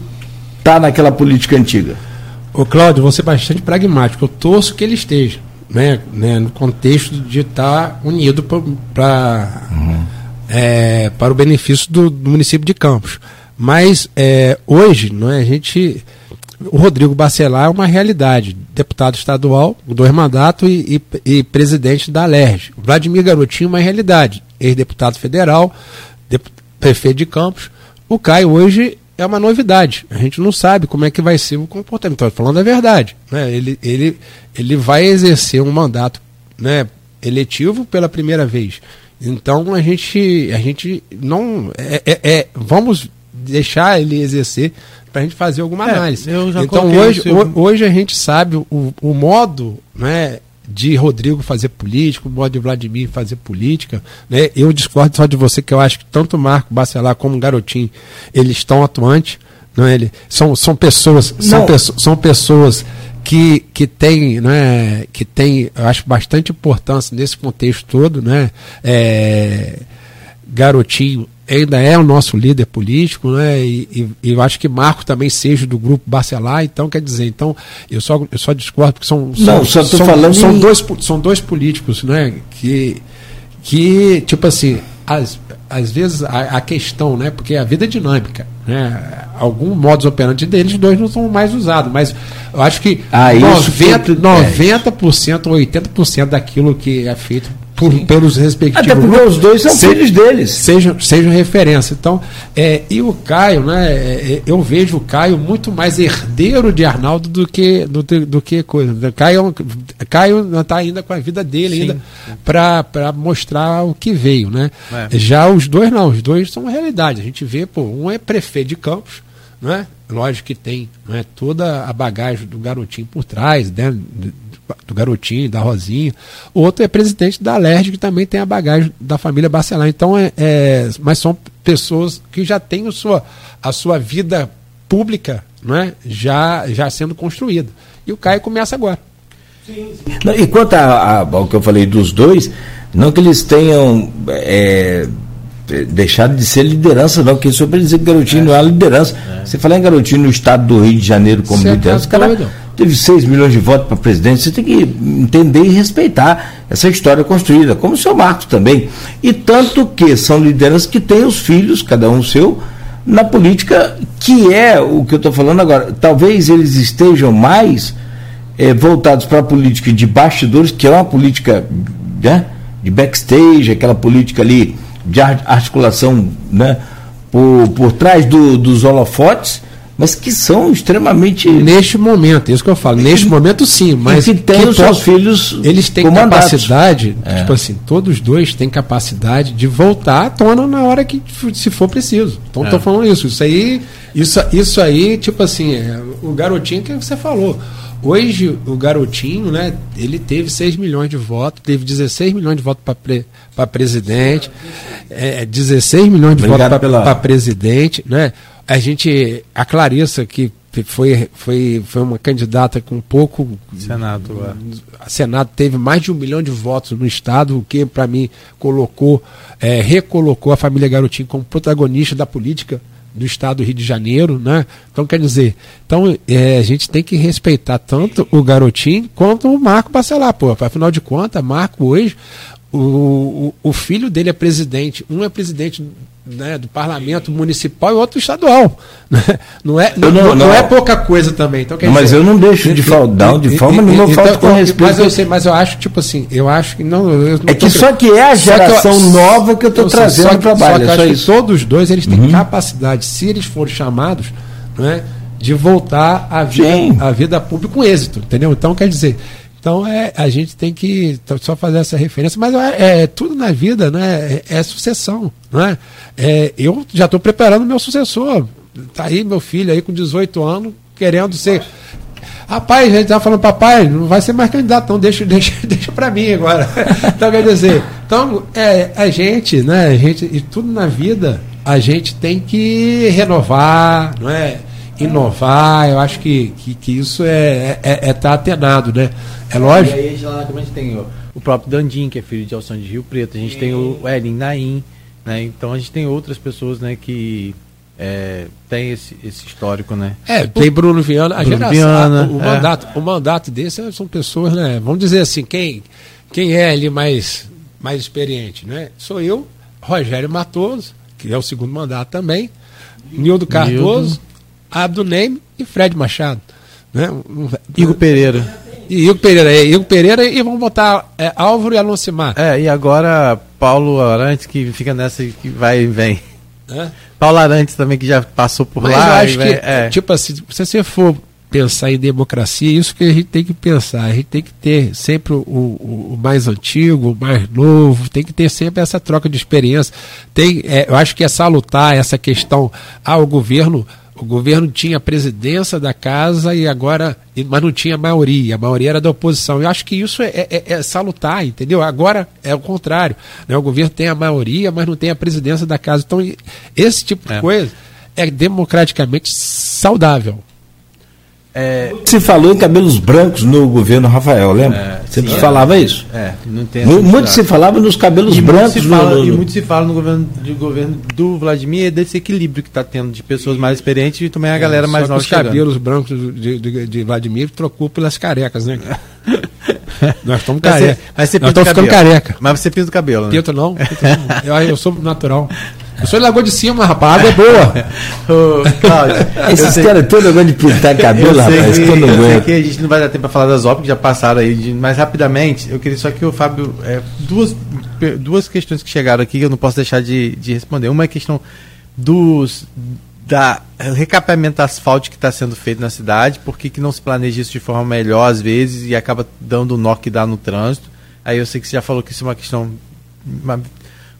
está naquela política antiga? Ô Cláudio, você é bastante pragmático. Eu torço que ele esteja, né, né, no contexto de estar unido para é, para o benefício do, do município de Campos. Mas é, hoje, não é, a gente, o Rodrigo Bacelar é uma realidade, deputado estadual, dois mandatos e, e, e presidente da LERJ. Vladimir Garotinho é uma realidade, ex-deputado federal, prefeito de Campos. O Caio hoje é uma novidade. A gente não sabe como é que vai ser o comportamento. Estou falando a verdade. Né? Ele, ele, ele vai exercer um mandato né, eletivo pela primeira vez. Então a gente, a gente não. É, é- é- vamos deixar ele exercer para a gente fazer alguma É, análise. Então hoje, hoje a gente sabe o, o modo né, de Rodrigo fazer política, o modo de Vladimir fazer política. Né? Eu discordo só de você, que eu acho que tanto Marco Bacelar como Garotinho, eles estão atuantes. Não é? Ele, são, são pessoas, são, Não. pesso- são pessoas que, que têm, né, que tem, eu acho, bastante importância nesse contexto todo. Né? É, Garotinho ainda é o nosso líder político, né? E, e- eu acho que Marco também seja do grupo Bacelar, então quer dizer, então eu só, eu só discordo porque são, são, Não, só tô são, falando são em- dois são dois políticos, né? Que que tipo assim, às, às vezes a, a questão, né? Porque a vida é dinâmica, né? Algum modus operandi deles dois não são mais usados, mas eu acho que Ah, isso 90, tudo- 90% ou 80% daquilo que é feito por, pelos respectivos Até porque grupos os dois são se- filhos deles. sejam, sejam referência. Então, é, e o Caio, né? é, eu vejo o Caio muito mais herdeiro de Arnaldo do que, do, do- que coisa. Caio, é Caio não está ainda com a vida dele Sim. ainda para mostrar o que veio, né? É. Já os dois não, os dois são realidade. A gente vê, pô, um é prefeito de Campos, né? Lógico que tem né, toda a bagagem do garotinho por trás, né? Do Garotinho, da Rosinha. O outro é presidente da LERJ, que também tem a bagagem da família Bacelar. Então, é, é, mas são pessoas que já têm a sua, a sua vida pública né, já, já sendo construída. E o Caio começa agora. Não, e quanto ao que eu falei dos dois, não que eles tenham é, deixado de ser liderança, não, porque isso para dizer que garotinho é. não é liderança. É. Você falar em garotinho no estado do Rio de Janeiro como Você liderança, tá cara, teve 6 milhões de votos para presidente, você tem que entender e respeitar essa história construída, como o seu Marcos também. E tanto que são lideranças que têm os filhos, cada um seu, na política, que é o que eu estou falando agora. Talvez eles estejam mais é, voltados para a política de bastidores, que é uma política né, de backstage, aquela política ali de articulação né, por, por trás do, dos holofotes, mas que são extremamente. Neste momento, isso que eu falo, neste momento sim, mas. E que tem os seus filhos. Eles têm capacidade, é. tipo assim, todos dois têm capacidade de voltar à tona na hora que se for preciso. Então, estou é. falando isso. Isso aí, isso, isso aí, tipo assim, é, o garotinho que você falou. Hoje, o garotinho, né, ele teve 6 milhões de votos, teve 16 milhões de votos para pre, presidente, é, 16 milhões de Obrigado votos para pela... presidente, né? A gente, a Clarissa, que foi, foi, foi uma candidata com pouco. Senado. A Senado teve mais de um milhão de votos no Estado, o que, para mim, colocou, é, recolocou a família Garotinho como protagonista da política do estado do Rio de Janeiro, né? Então, quer dizer, então, é, a gente tem que respeitar tanto o Garotinho quanto o Marco Bacelar, pô. Afinal de contas, Marco hoje, o, o, o filho dele é presidente, um é presidente né, do parlamento municipal e outro estadual. [laughs] Né? Não, é, não, não, não, é pouca coisa também. Então, não, mas eu não deixo de faltar, de forma nenhuma eu falto com respeito. Mas eu, sei, mas eu acho, tipo assim, eu acho que não. é que só que é a geração eu, nova que eu estou trazendo para o trabalho. Só que, é só todos dois eles têm uhum. capacidade, se eles forem chamados, né, de voltar à vida, à vida pública com êxito, entendeu? Então, quer dizer, então é, a gente tem que só fazer essa referência, mas é, é tudo na vida, né? É, é sucessão, né? É, eu já estou preparando meu sucessor. Tá aí meu filho aí com 18 anos querendo ser. Rapaz, a gente tá falando, papai, não vai ser mais candidato, então [laughs] deixa, deixa, deixa para mim agora. [laughs] então, quer dizer, então, é, a gente, né, a gente, e tudo na vida, a gente tem que renovar, não é? Inovar, eu acho que, que, que isso é estar é, é tá atenado, né? É lógico. E aí lá a gente tem o, o próprio Dandim, que é filho de Alção de Rio Preto, a gente tem o Elin Naim, né? Então a gente tem outras pessoas né, que é, tem esse, esse histórico, né? É, tem Bruno Viana, a Bruno geração, Viana, o, é. mandato, o mandato desse são pessoas, né? Vamos dizer assim, quem, quem é ali mais, mais experiente, né? Sou eu, Rogério Matoso, que é o segundo mandato também, Nildo Cardoso, Nildo. Abdo Neme e Fred Machado. Né? Igor Pereira. E Igor Pereira, é, Igor Pereira e vamos botar é, Álvaro e Alonsimar. É, e agora Paulo Arantes que fica nessa que vai e vem. Paulo Arantes também que já passou por Mas lá. Eu acho que, é. tipo assim, se você for pensar em democracia, isso que a gente tem que pensar. A gente tem que ter sempre o, o, o mais antigo, o mais novo, tem que ter sempre essa troca de experiência. Tem, é, eu acho que é salutar essa questão ao governo o governo tinha a presidência da casa e agora, mas não tinha maioria, a maioria era da oposição. Eu acho que isso é, é, é salutar, entendeu? Agora é o contrário. Né? O governo tem a maioria, mas não tem a presidência da casa. Então, esse tipo de é. coisa é democraticamente saudável. É... Se falou em cabelos brancos no governo Rafael, lembra? É, Você sim, falava é, isso? É, não tem Muito se falava nos cabelos e brancos. Muito fala, no, no... E muito se fala no governo, do governo do Vladimir desse equilíbrio que está tendo de pessoas mais experientes e também a é, galera mais nova. Os cabelos brancos de, de, de, Vladimir trocou pelas carecas, né? [laughs] Nós estamos careca. Mas você Nós estamos ficando careca. Mas você pinta o cabelo, né? Pinto não. Pinto não. eu, eu sou natural. [laughs] Sou de Lagoa de Cima, rapaz, a água é boa. [laughs] Ô, Cláudio, [laughs] Esses caras todos agora de pintar [laughs] cabelo, rapaz, que, quando eu sei que a gente não vai dar tempo para falar das obras que já passaram aí, de, mas rapidamente, eu queria só que o Fábio. É, duas, duas questões que chegaram aqui que eu não posso deixar de, de responder. Uma é a questão dos da recapeamento asfáltico que está sendo feito na cidade, por que, que não se planeja isso de forma melhor às vezes e acaba dando o nó que dá no trânsito. Aí eu sei que você já falou que isso é uma questão uma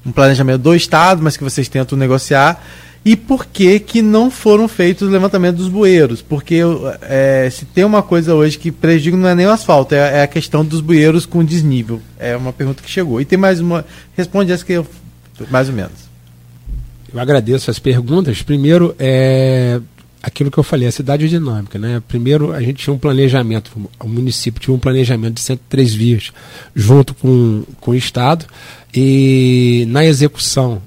um planejamento do Estado, mas que vocês tentam negociar. e por que que não foram feitos o levantamento dos bueiros? Porque é, se tem uma coisa hoje que prejudica não é nem o asfalto, é, é, a questão dos bueiros com desnível. É uma pergunta que chegou. E tem mais uma. Responde essa que eu. Mais ou menos. Eu agradeço as perguntas. Primeiro, é aquilo que eu falei, a cidade é dinâmica. Né? Primeiro, a gente tinha um planejamento, o município tinha um planejamento de 103 vias, junto com, com o Estado, e na execução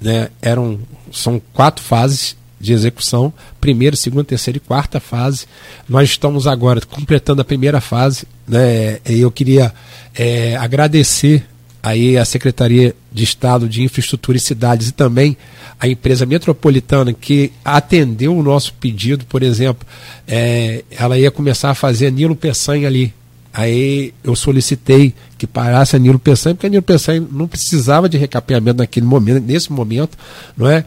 né, eram, são quatro fases de execução, primeira, segunda, terceira e quarta fase. Nós estamos agora completando a primeira fase. Né, e eu queria é, agradecer aí a Secretaria de Estado de Infraestrutura e Cidades e também a empresa metropolitana que atendeu o nosso pedido, por exemplo, é, ela ia começar a fazer Nilo Peçanha ali. Aí eu solicitei que parasse a Nilo Peçanha, porque a Nilo Peçanha não precisava de recapeamento naquele momento, nesse momento, não é?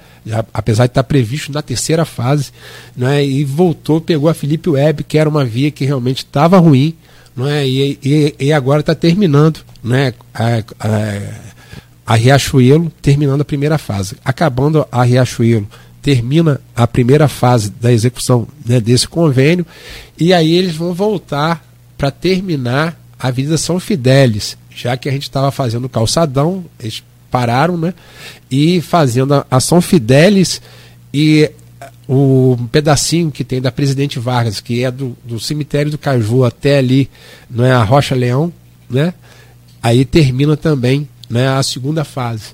Apesar de estar previsto na terceira fase, não é? E voltou, pegou a Felipe Web, que era uma via que realmente estava ruim, não é? E, e, e agora está terminando, né? A, a, a Riachuelo terminando a primeira fase. Acabando a Riachuelo, termina a primeira fase da execução né, desse convênio e aí eles vão voltar para terminar a Avenida São Fidélis, já que a gente estava fazendo calçadão, eles pararam, né? E fazendo a, a São Fidélis e o pedacinho que tem da Presidente Vargas, que é do, do cemitério do Caju até ali, não é a Rocha Leão, né? Aí termina também né, a segunda fase.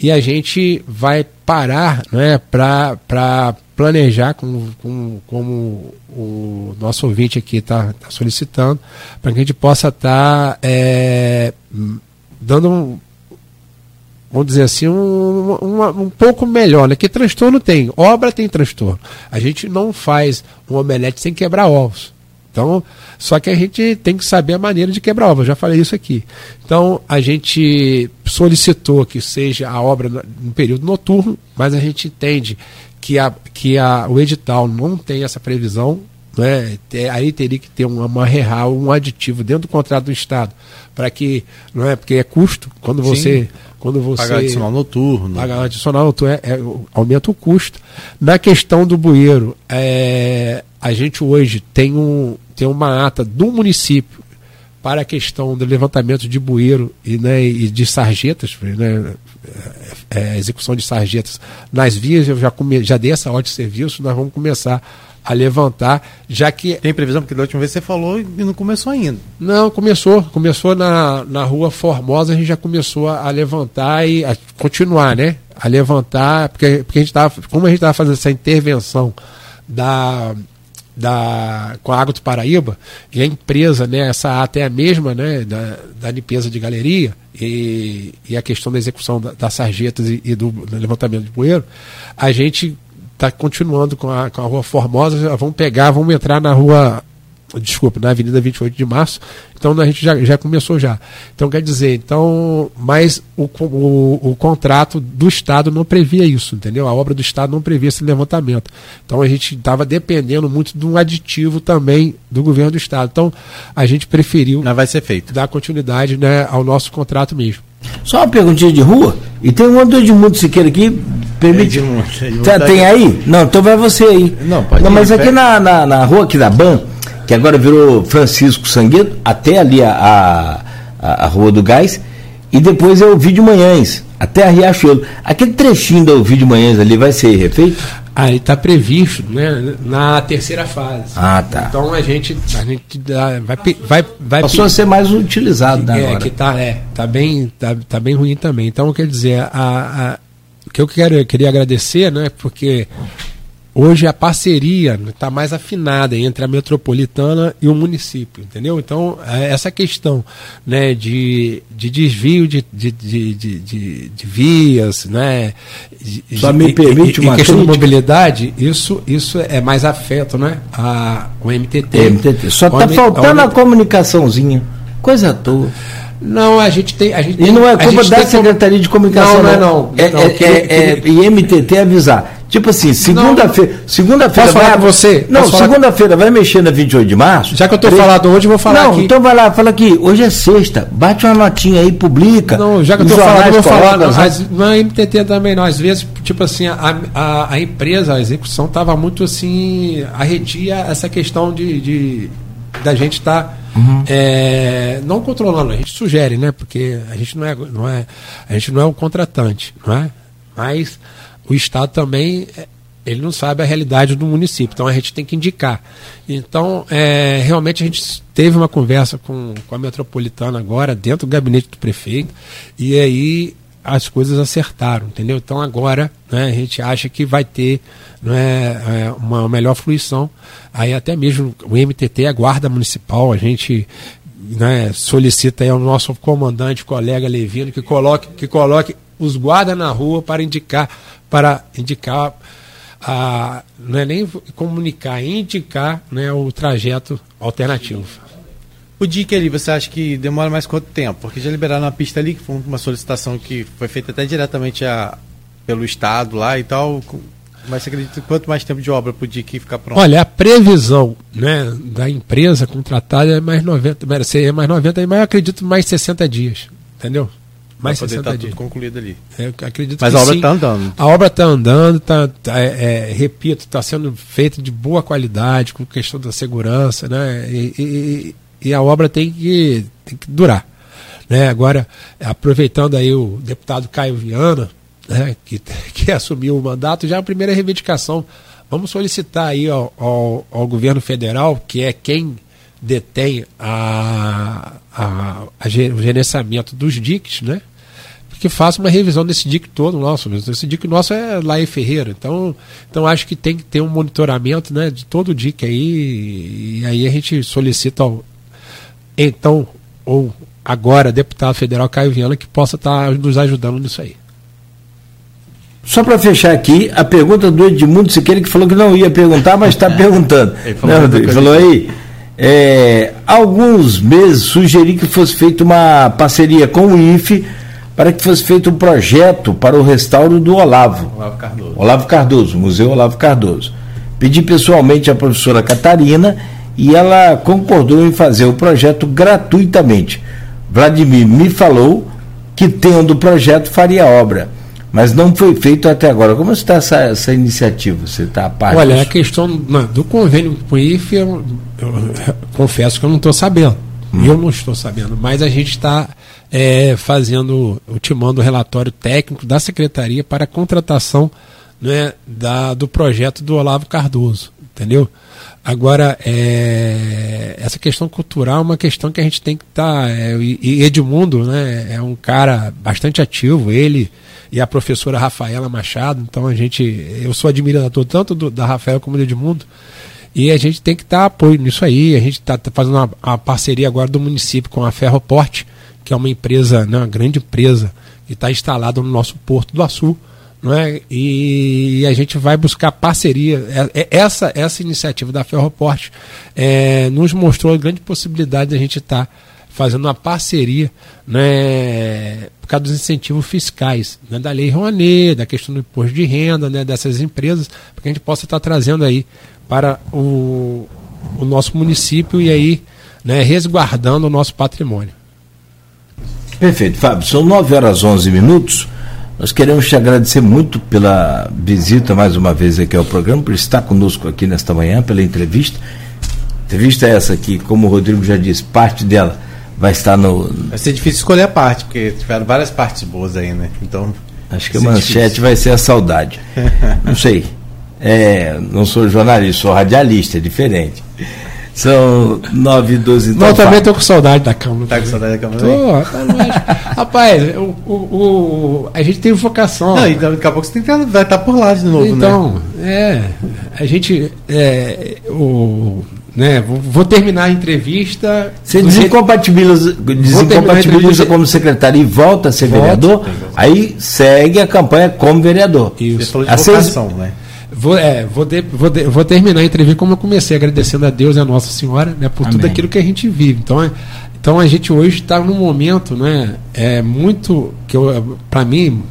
E a gente vai parar né, para planejar, como, como, como, o nosso ouvinte aqui está tá solicitando, para que a gente possa estar tá, é, dando vamos dizer assim, um, um, um, pouco melhor, né? Que transtorno tem, obra tem transtorno. A gente não faz um omelete sem quebrar ovos. Então, só que a gente tem que saber a maneira de quebrar eu já falei isso aqui. Então, a gente solicitou que seja a obra no período noturno, mas a gente entende que, a, que a, o edital não tem essa previsão, né? aí teria que ter uma, uma real, um aditivo dentro do contrato do Estado, para que, não é, porque é custo, quando você... Sim. Quando você pagar adicional noturno. Pagar adicional noturno, é, é, aumenta o custo. Na questão do bueiro, é, a gente hoje tem um, tem uma ata do município para a questão do levantamento de bueiro e, né, e de sarjetas, né, é, é, execução de sarjetas nas vias, eu já, come, já dei essa ordem de serviço, nós vamos começar a levantar, já que. Tem previsão, porque da última vez você falou e não começou ainda. Não, começou. Começou na, na rua Formosa, a gente já começou a, a levantar e a continuar, né? A levantar, porque, porque a gente estava. Como a gente estava fazendo essa intervenção da da, com a Água do Paraíba, e a empresa, né, essa ata é a mesma né, da, da limpeza de galeria e, e a questão da execução da, das sarjetas e, e do, do, levantamento de poeiro, a gente está continuando com a, com a Rua Formosa, vamos pegar, vamos entrar na Rua desculpa, na Avenida 28 de Março, então a gente já, já começou já. Então quer dizer, então, mas o, o, o contrato do Estado não previa isso, entendeu? A obra do Estado não previa esse levantamento. Então a gente estava dependendo muito de um aditivo também do governo do Estado. Então a gente preferiu Mas vai ser feito. dar continuidade né, ao nosso contrato mesmo. Só uma perguntinha de rua, e tem um outro Edmundo Siqueira aqui, permite. Edmundo, Edmundo tá, tem aí? Não, então vai você aí. Não, pode Não, mas aqui na, na, na rua aqui da BAN, que agora virou Francisco Sangueto, até ali a, a, a Rua do Gás, e depois é o Vídeo Manhães, até a Riachuelo. Aquele trechinho do Vídeo Manhães ali vai ser refeito? Aí está previsto né, na terceira fase. Ah, tá. Então a gente, a gente dá, vai, vai, vai. Passou a ser mais utilizado né, é, agora. que tá, é, tá bem, tá, tá bem ruim também. Então quer dizer, a, a, o que eu quero, eu queria agradecer, né, porque Hoje a parceria está mais afinada entre a metropolitana e o município, entendeu? Então, é, essa questão né, de, de desvio de, de, de, de, de vias, né? Só me permite uma questão de mobilidade, isso, isso é mais afeto, né? A, o MTT. MTT. Só está faltando a comunicaçãozinha. Coisa à toa. Não, a gente tem. A gente e não é culpa da Secretaria de Comunicação. Não, não é não. É, não, é, é, é, e MTT avisar Tipo assim, segunda-feira. Segunda-feira Posso falar com você? Não, segunda-feira vai mexer na 28 de março. Já que eu tô falando hoje, eu vou falar Não, aqui. então vai lá, fala aqui. Hoje é sexta. Bate uma notinha aí, publica. Não, já que eu tô falando, eu vou falar. colocam, Não, as- na MTT também não. Às vezes, tipo assim, a, a, a empresa, a execução estava muito assim, arredia essa questão de, de da gente estar não controlando, a gente sugere, né? Porque a gente não é, não é, a gente não é um contratante, não é? Mas o Estado também é, ele não sabe a realidade do município, então a gente tem que indicar. Então, é, realmente a gente teve uma conversa com, com a metropolitana agora, dentro do gabinete do prefeito, e aí as coisas acertaram, entendeu? Então agora né, a gente acha que vai ter né, uma melhor fruição. Aí até mesmo o MTT, a Guarda Municipal, a gente né, solicita aí ao nosso comandante, colega Levino, que coloque, que coloque os guardas na rua para indicar, para indicar a, não é nem comunicar, é indicar né, o trajeto alternativo. O DIC ali, você acha que demora mais quanto tempo? Porque já liberaram uma pista ali, que foi uma solicitação que foi feita até diretamente a, pelo Estado lá e tal. Mas você acredita que quanto mais tempo de obra pro DIC ficar pronto? Olha, a previsão né, da empresa contratada é mais 90, mas seria mais 90, mas eu acredito mais 60 dias, entendeu? Mais poder 60 estar dias. tudo concluído ali. Eu acredito Mas que a obra está andando. A obra está andando, tá, tá, é, é, repito, está sendo feita de boa qualidade, com questão da segurança, né? E, e- e a obra tem que, tem que durar. Né? Agora, aproveitando aí o deputado Caio Viana, né, que, [laughs] que assumiu o mandato, já a primeira reivindicação. Vamos solicitar aí ao, ao, ao governo federal, que é quem detém a, a, a o gerenciamento dos DICs, né? que faça uma revisão desse DIC todo nosso. Esse DIC nosso é lá em Ferreira. Então, então acho que tem que ter um monitoramento né, de todo o DIC aí. E aí a gente solicita ao então, ou agora, deputado federal Caio Viana, que possa estar nos ajudando nisso aí. Só para fechar aqui, a pergunta do Edmundo Siqueira, que falou que não ia perguntar, mas está [laughs] perguntando. Ele falou Não, ele falou aí, é, alguns meses sugeri que fosse feita uma parceria com o IFE para que fosse feito um projeto para o restauro do Olavo. Olavo Cardoso. Olavo Cardoso, Museu Olavo Cardoso. Pedi pessoalmente à professora Catarina e ela concordou em fazer o projeto gratuitamente. Vladimir me falou que, tendo o projeto, faria a obra, mas não foi feito até agora. Como está essa, essa iniciativa? Você está a par Olha, a disso? questão do convênio com o IFE, eu, eu confesso que eu não estou sabendo. Eu não estou sabendo, mas a gente está é, fazendo, ultimando o relatório técnico da Secretaria para a contratação né, da, do projeto do Olavo Cardoso, entendeu? Agora, é, essa questão cultural é uma questão que a gente tem que estar. e e Edmundo né, é um cara bastante ativo, ele e a professora Rafaela Machado, então a gente. Eu sou admirador tanto do, da Rafaela como do Edmundo. E a gente tem que dar apoio nisso aí. A gente está fazendo uma, uma parceria agora do município com a Ferroporte, que é uma empresa, né, uma grande empresa, que está instalada no nosso Porto do Açu. Não é? E a gente vai buscar parceria. É- é- Essa, essa iniciativa da Ferroporte é, nos mostrou a grande possibilidade de a gente estar fazendo uma parceria né, por causa dos incentivos fiscais, né, da Lei Rouanet, da questão do imposto de renda né, dessas empresas, para que a gente possa estar trazendo aí para o, o nosso município e aí né, resguardando o nosso patrimônio. Perfeito, Fábio. São 9 horas 11 minutos. Nós queremos te agradecer muito pela visita mais uma vez aqui ao programa, por estar conosco aqui nesta manhã, pela entrevista. Entrevista essa aqui, como o Rodrigo já disse, parte dela vai estar no. Vai ser difícil escolher a parte, porque tiveram várias partes boas aí, né? Então. Acho que a manchete difícil. vai ser a saudade. [laughs] Não sei. É, não sou jornalista, sou radialista, é diferente. São 9 e 12 então. Eu também estou com saudade da Câmara. Tá com saudade da Câmara? Tô, rapaz, lógico. rapaz o, o, o- a gente tem vocação. Não, então daqui a pouco você tem que vai estar por lá de novo, né? Então, é, a gente, é, o, né, vou, vou terminar a entrevista. Você desincompatibiliza, desincompatibiliza como secretário e volta a ser Volto. vereador, aí segue a campanha como vereador. Você Isso. falou de vocação, né? Vou, é, vou, de- vou, de- vou terminar a entrevista como eu comecei, agradecendo a Deus e a Nossa Senhora né, por tudo Amém. aquilo que a gente vive. Então, é- então a gente hoje está num momento né, é, muito que para mim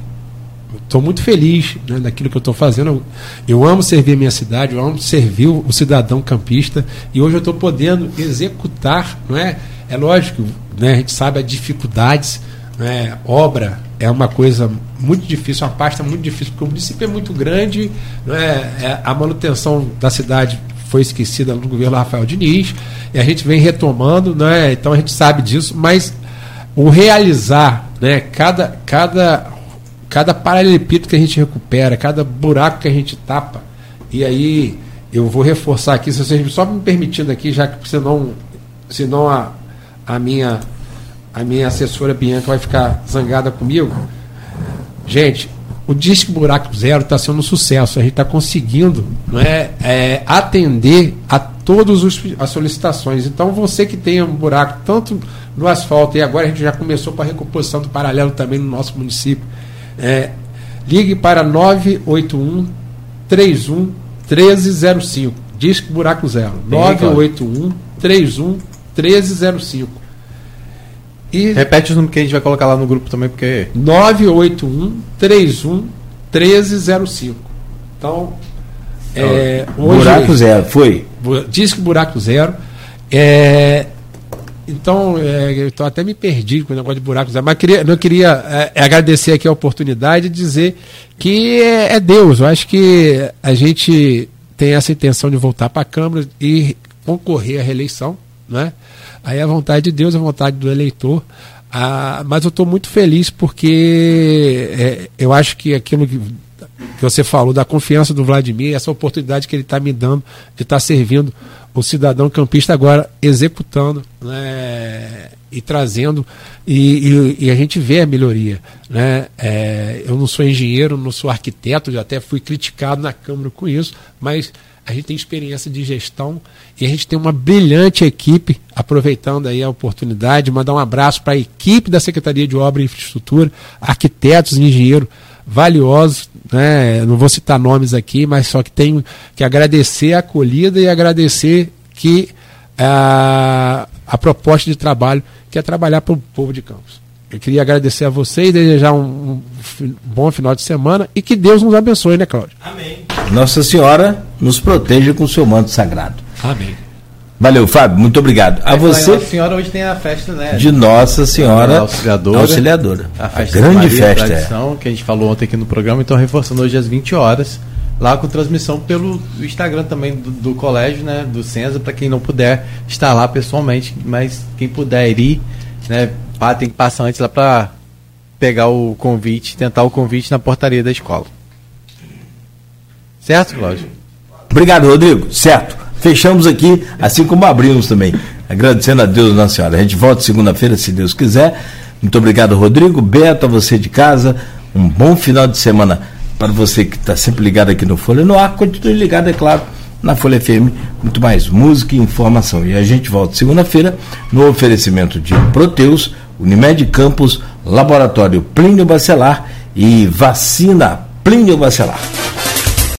estou muito feliz né, daquilo que eu estou fazendo. Eu, eu, amo servir a minha cidade, eu amo servir o, o cidadão campista e hoje eu estou podendo executar, não é? É lógico, né, a gente sabe as dificuldades, né, obra é uma coisa muito difícil, uma pasta muito difícil, porque o município é muito grande, né, é, a manutenção da cidade foi esquecida no governo Rafael Diniz, e a gente vem retomando, né, então a gente sabe disso, mas o realizar né, cada, cada cada paralelepípedo que a gente recupera, cada buraco que a gente tapa. E aí eu vou reforçar aqui, se vocês só me permitindo aqui, já que senão, senão a, a minha a minha assessora Bianca vai ficar zangada comigo. Gente, o Disque Buraco Zero está sendo um sucesso. A gente está conseguindo não é, é, atender a todas as solicitações. Então, você que tem um buraco tanto no asfalto, e agora a gente já começou com a recomposição do paralelo também no nosso município. É, ligue para 981 31 1305. Disque Buraco Zero. 981 31 1305. E Repete o número que a gente vai colocar lá no grupo também, porque. 981 31 1305. Então. É, hoje, buraco Zero, foi? Disque Buraco Zero. É, então, é, eu tô, até me perdi com o negócio de buracos, mas queria, não queria é, é, agradecer aqui a oportunidade de dizer que é, é, Deus. Eu acho que a gente tem essa intenção de voltar para a Câmara e concorrer à reeleição. Né? Aí a vontade de Deus, a vontade do eleitor. Ah, mas eu estou muito feliz porque é, eu acho que aquilo que, que você falou da confiança do Vladimir, essa oportunidade que ele está me dando de estar tá servindo o cidadão campista agora executando né, e trazendo, e, e, e, a gente vê a melhoria. Né? É, eu não sou engenheiro, não sou arquiteto, já até fui criticado na Câmara com isso, mas a gente tem experiência de gestão e a gente tem uma brilhante equipe, aproveitando aí a oportunidade, mandar um abraço para a equipe da Secretaria de Obra e Infraestrutura, arquitetos e engenheiros valiosos, né? não vou citar nomes aqui, mas só que tenho que agradecer a acolhida e agradecer que a, a proposta de trabalho que é trabalhar para o povo de Campos. Eu queria agradecer a vocês, desejar um, um, bom final de semana e que Deus nos abençoe, né, Cláudio? Amém. Nossa Senhora nos proteja com o seu manto sagrado. Amém. Valeu, Fábio, muito obrigado. A você. Nossa Senhora hoje tem a festa, né? De Nossa Senhora Auxiliadora. Auxiliadora. A, festa a grande Maria, festa. Tradição, é. que a gente falou ontem aqui no programa, então reforçando hoje às 20 horas, lá com transmissão pelo Instagram também do, do colégio, né? Do Senza, para quem não puder estar lá pessoalmente, mas quem puder ir, né? Tem que passar antes lá para pegar o convite, tentar o convite na portaria da escola. Certo, Cláudio? Obrigado, Rodrigo. Certo. Fechamos aqui, assim como abrimos também. Agradecendo a Deus, Nossa Senhora. A gente volta segunda-feira, se Deus quiser. Muito obrigado, Rodrigo. Beto, a você de casa. Um bom final de semana para você que está sempre ligado aqui no Folha no Ar. Continue ligado, é claro, na Folha FM. Muito mais música e informação. E a gente volta segunda-feira no oferecimento de Proteus, Unimed Campos, Laboratório Plínio Bacelar e Vacina Plínio Bacelar.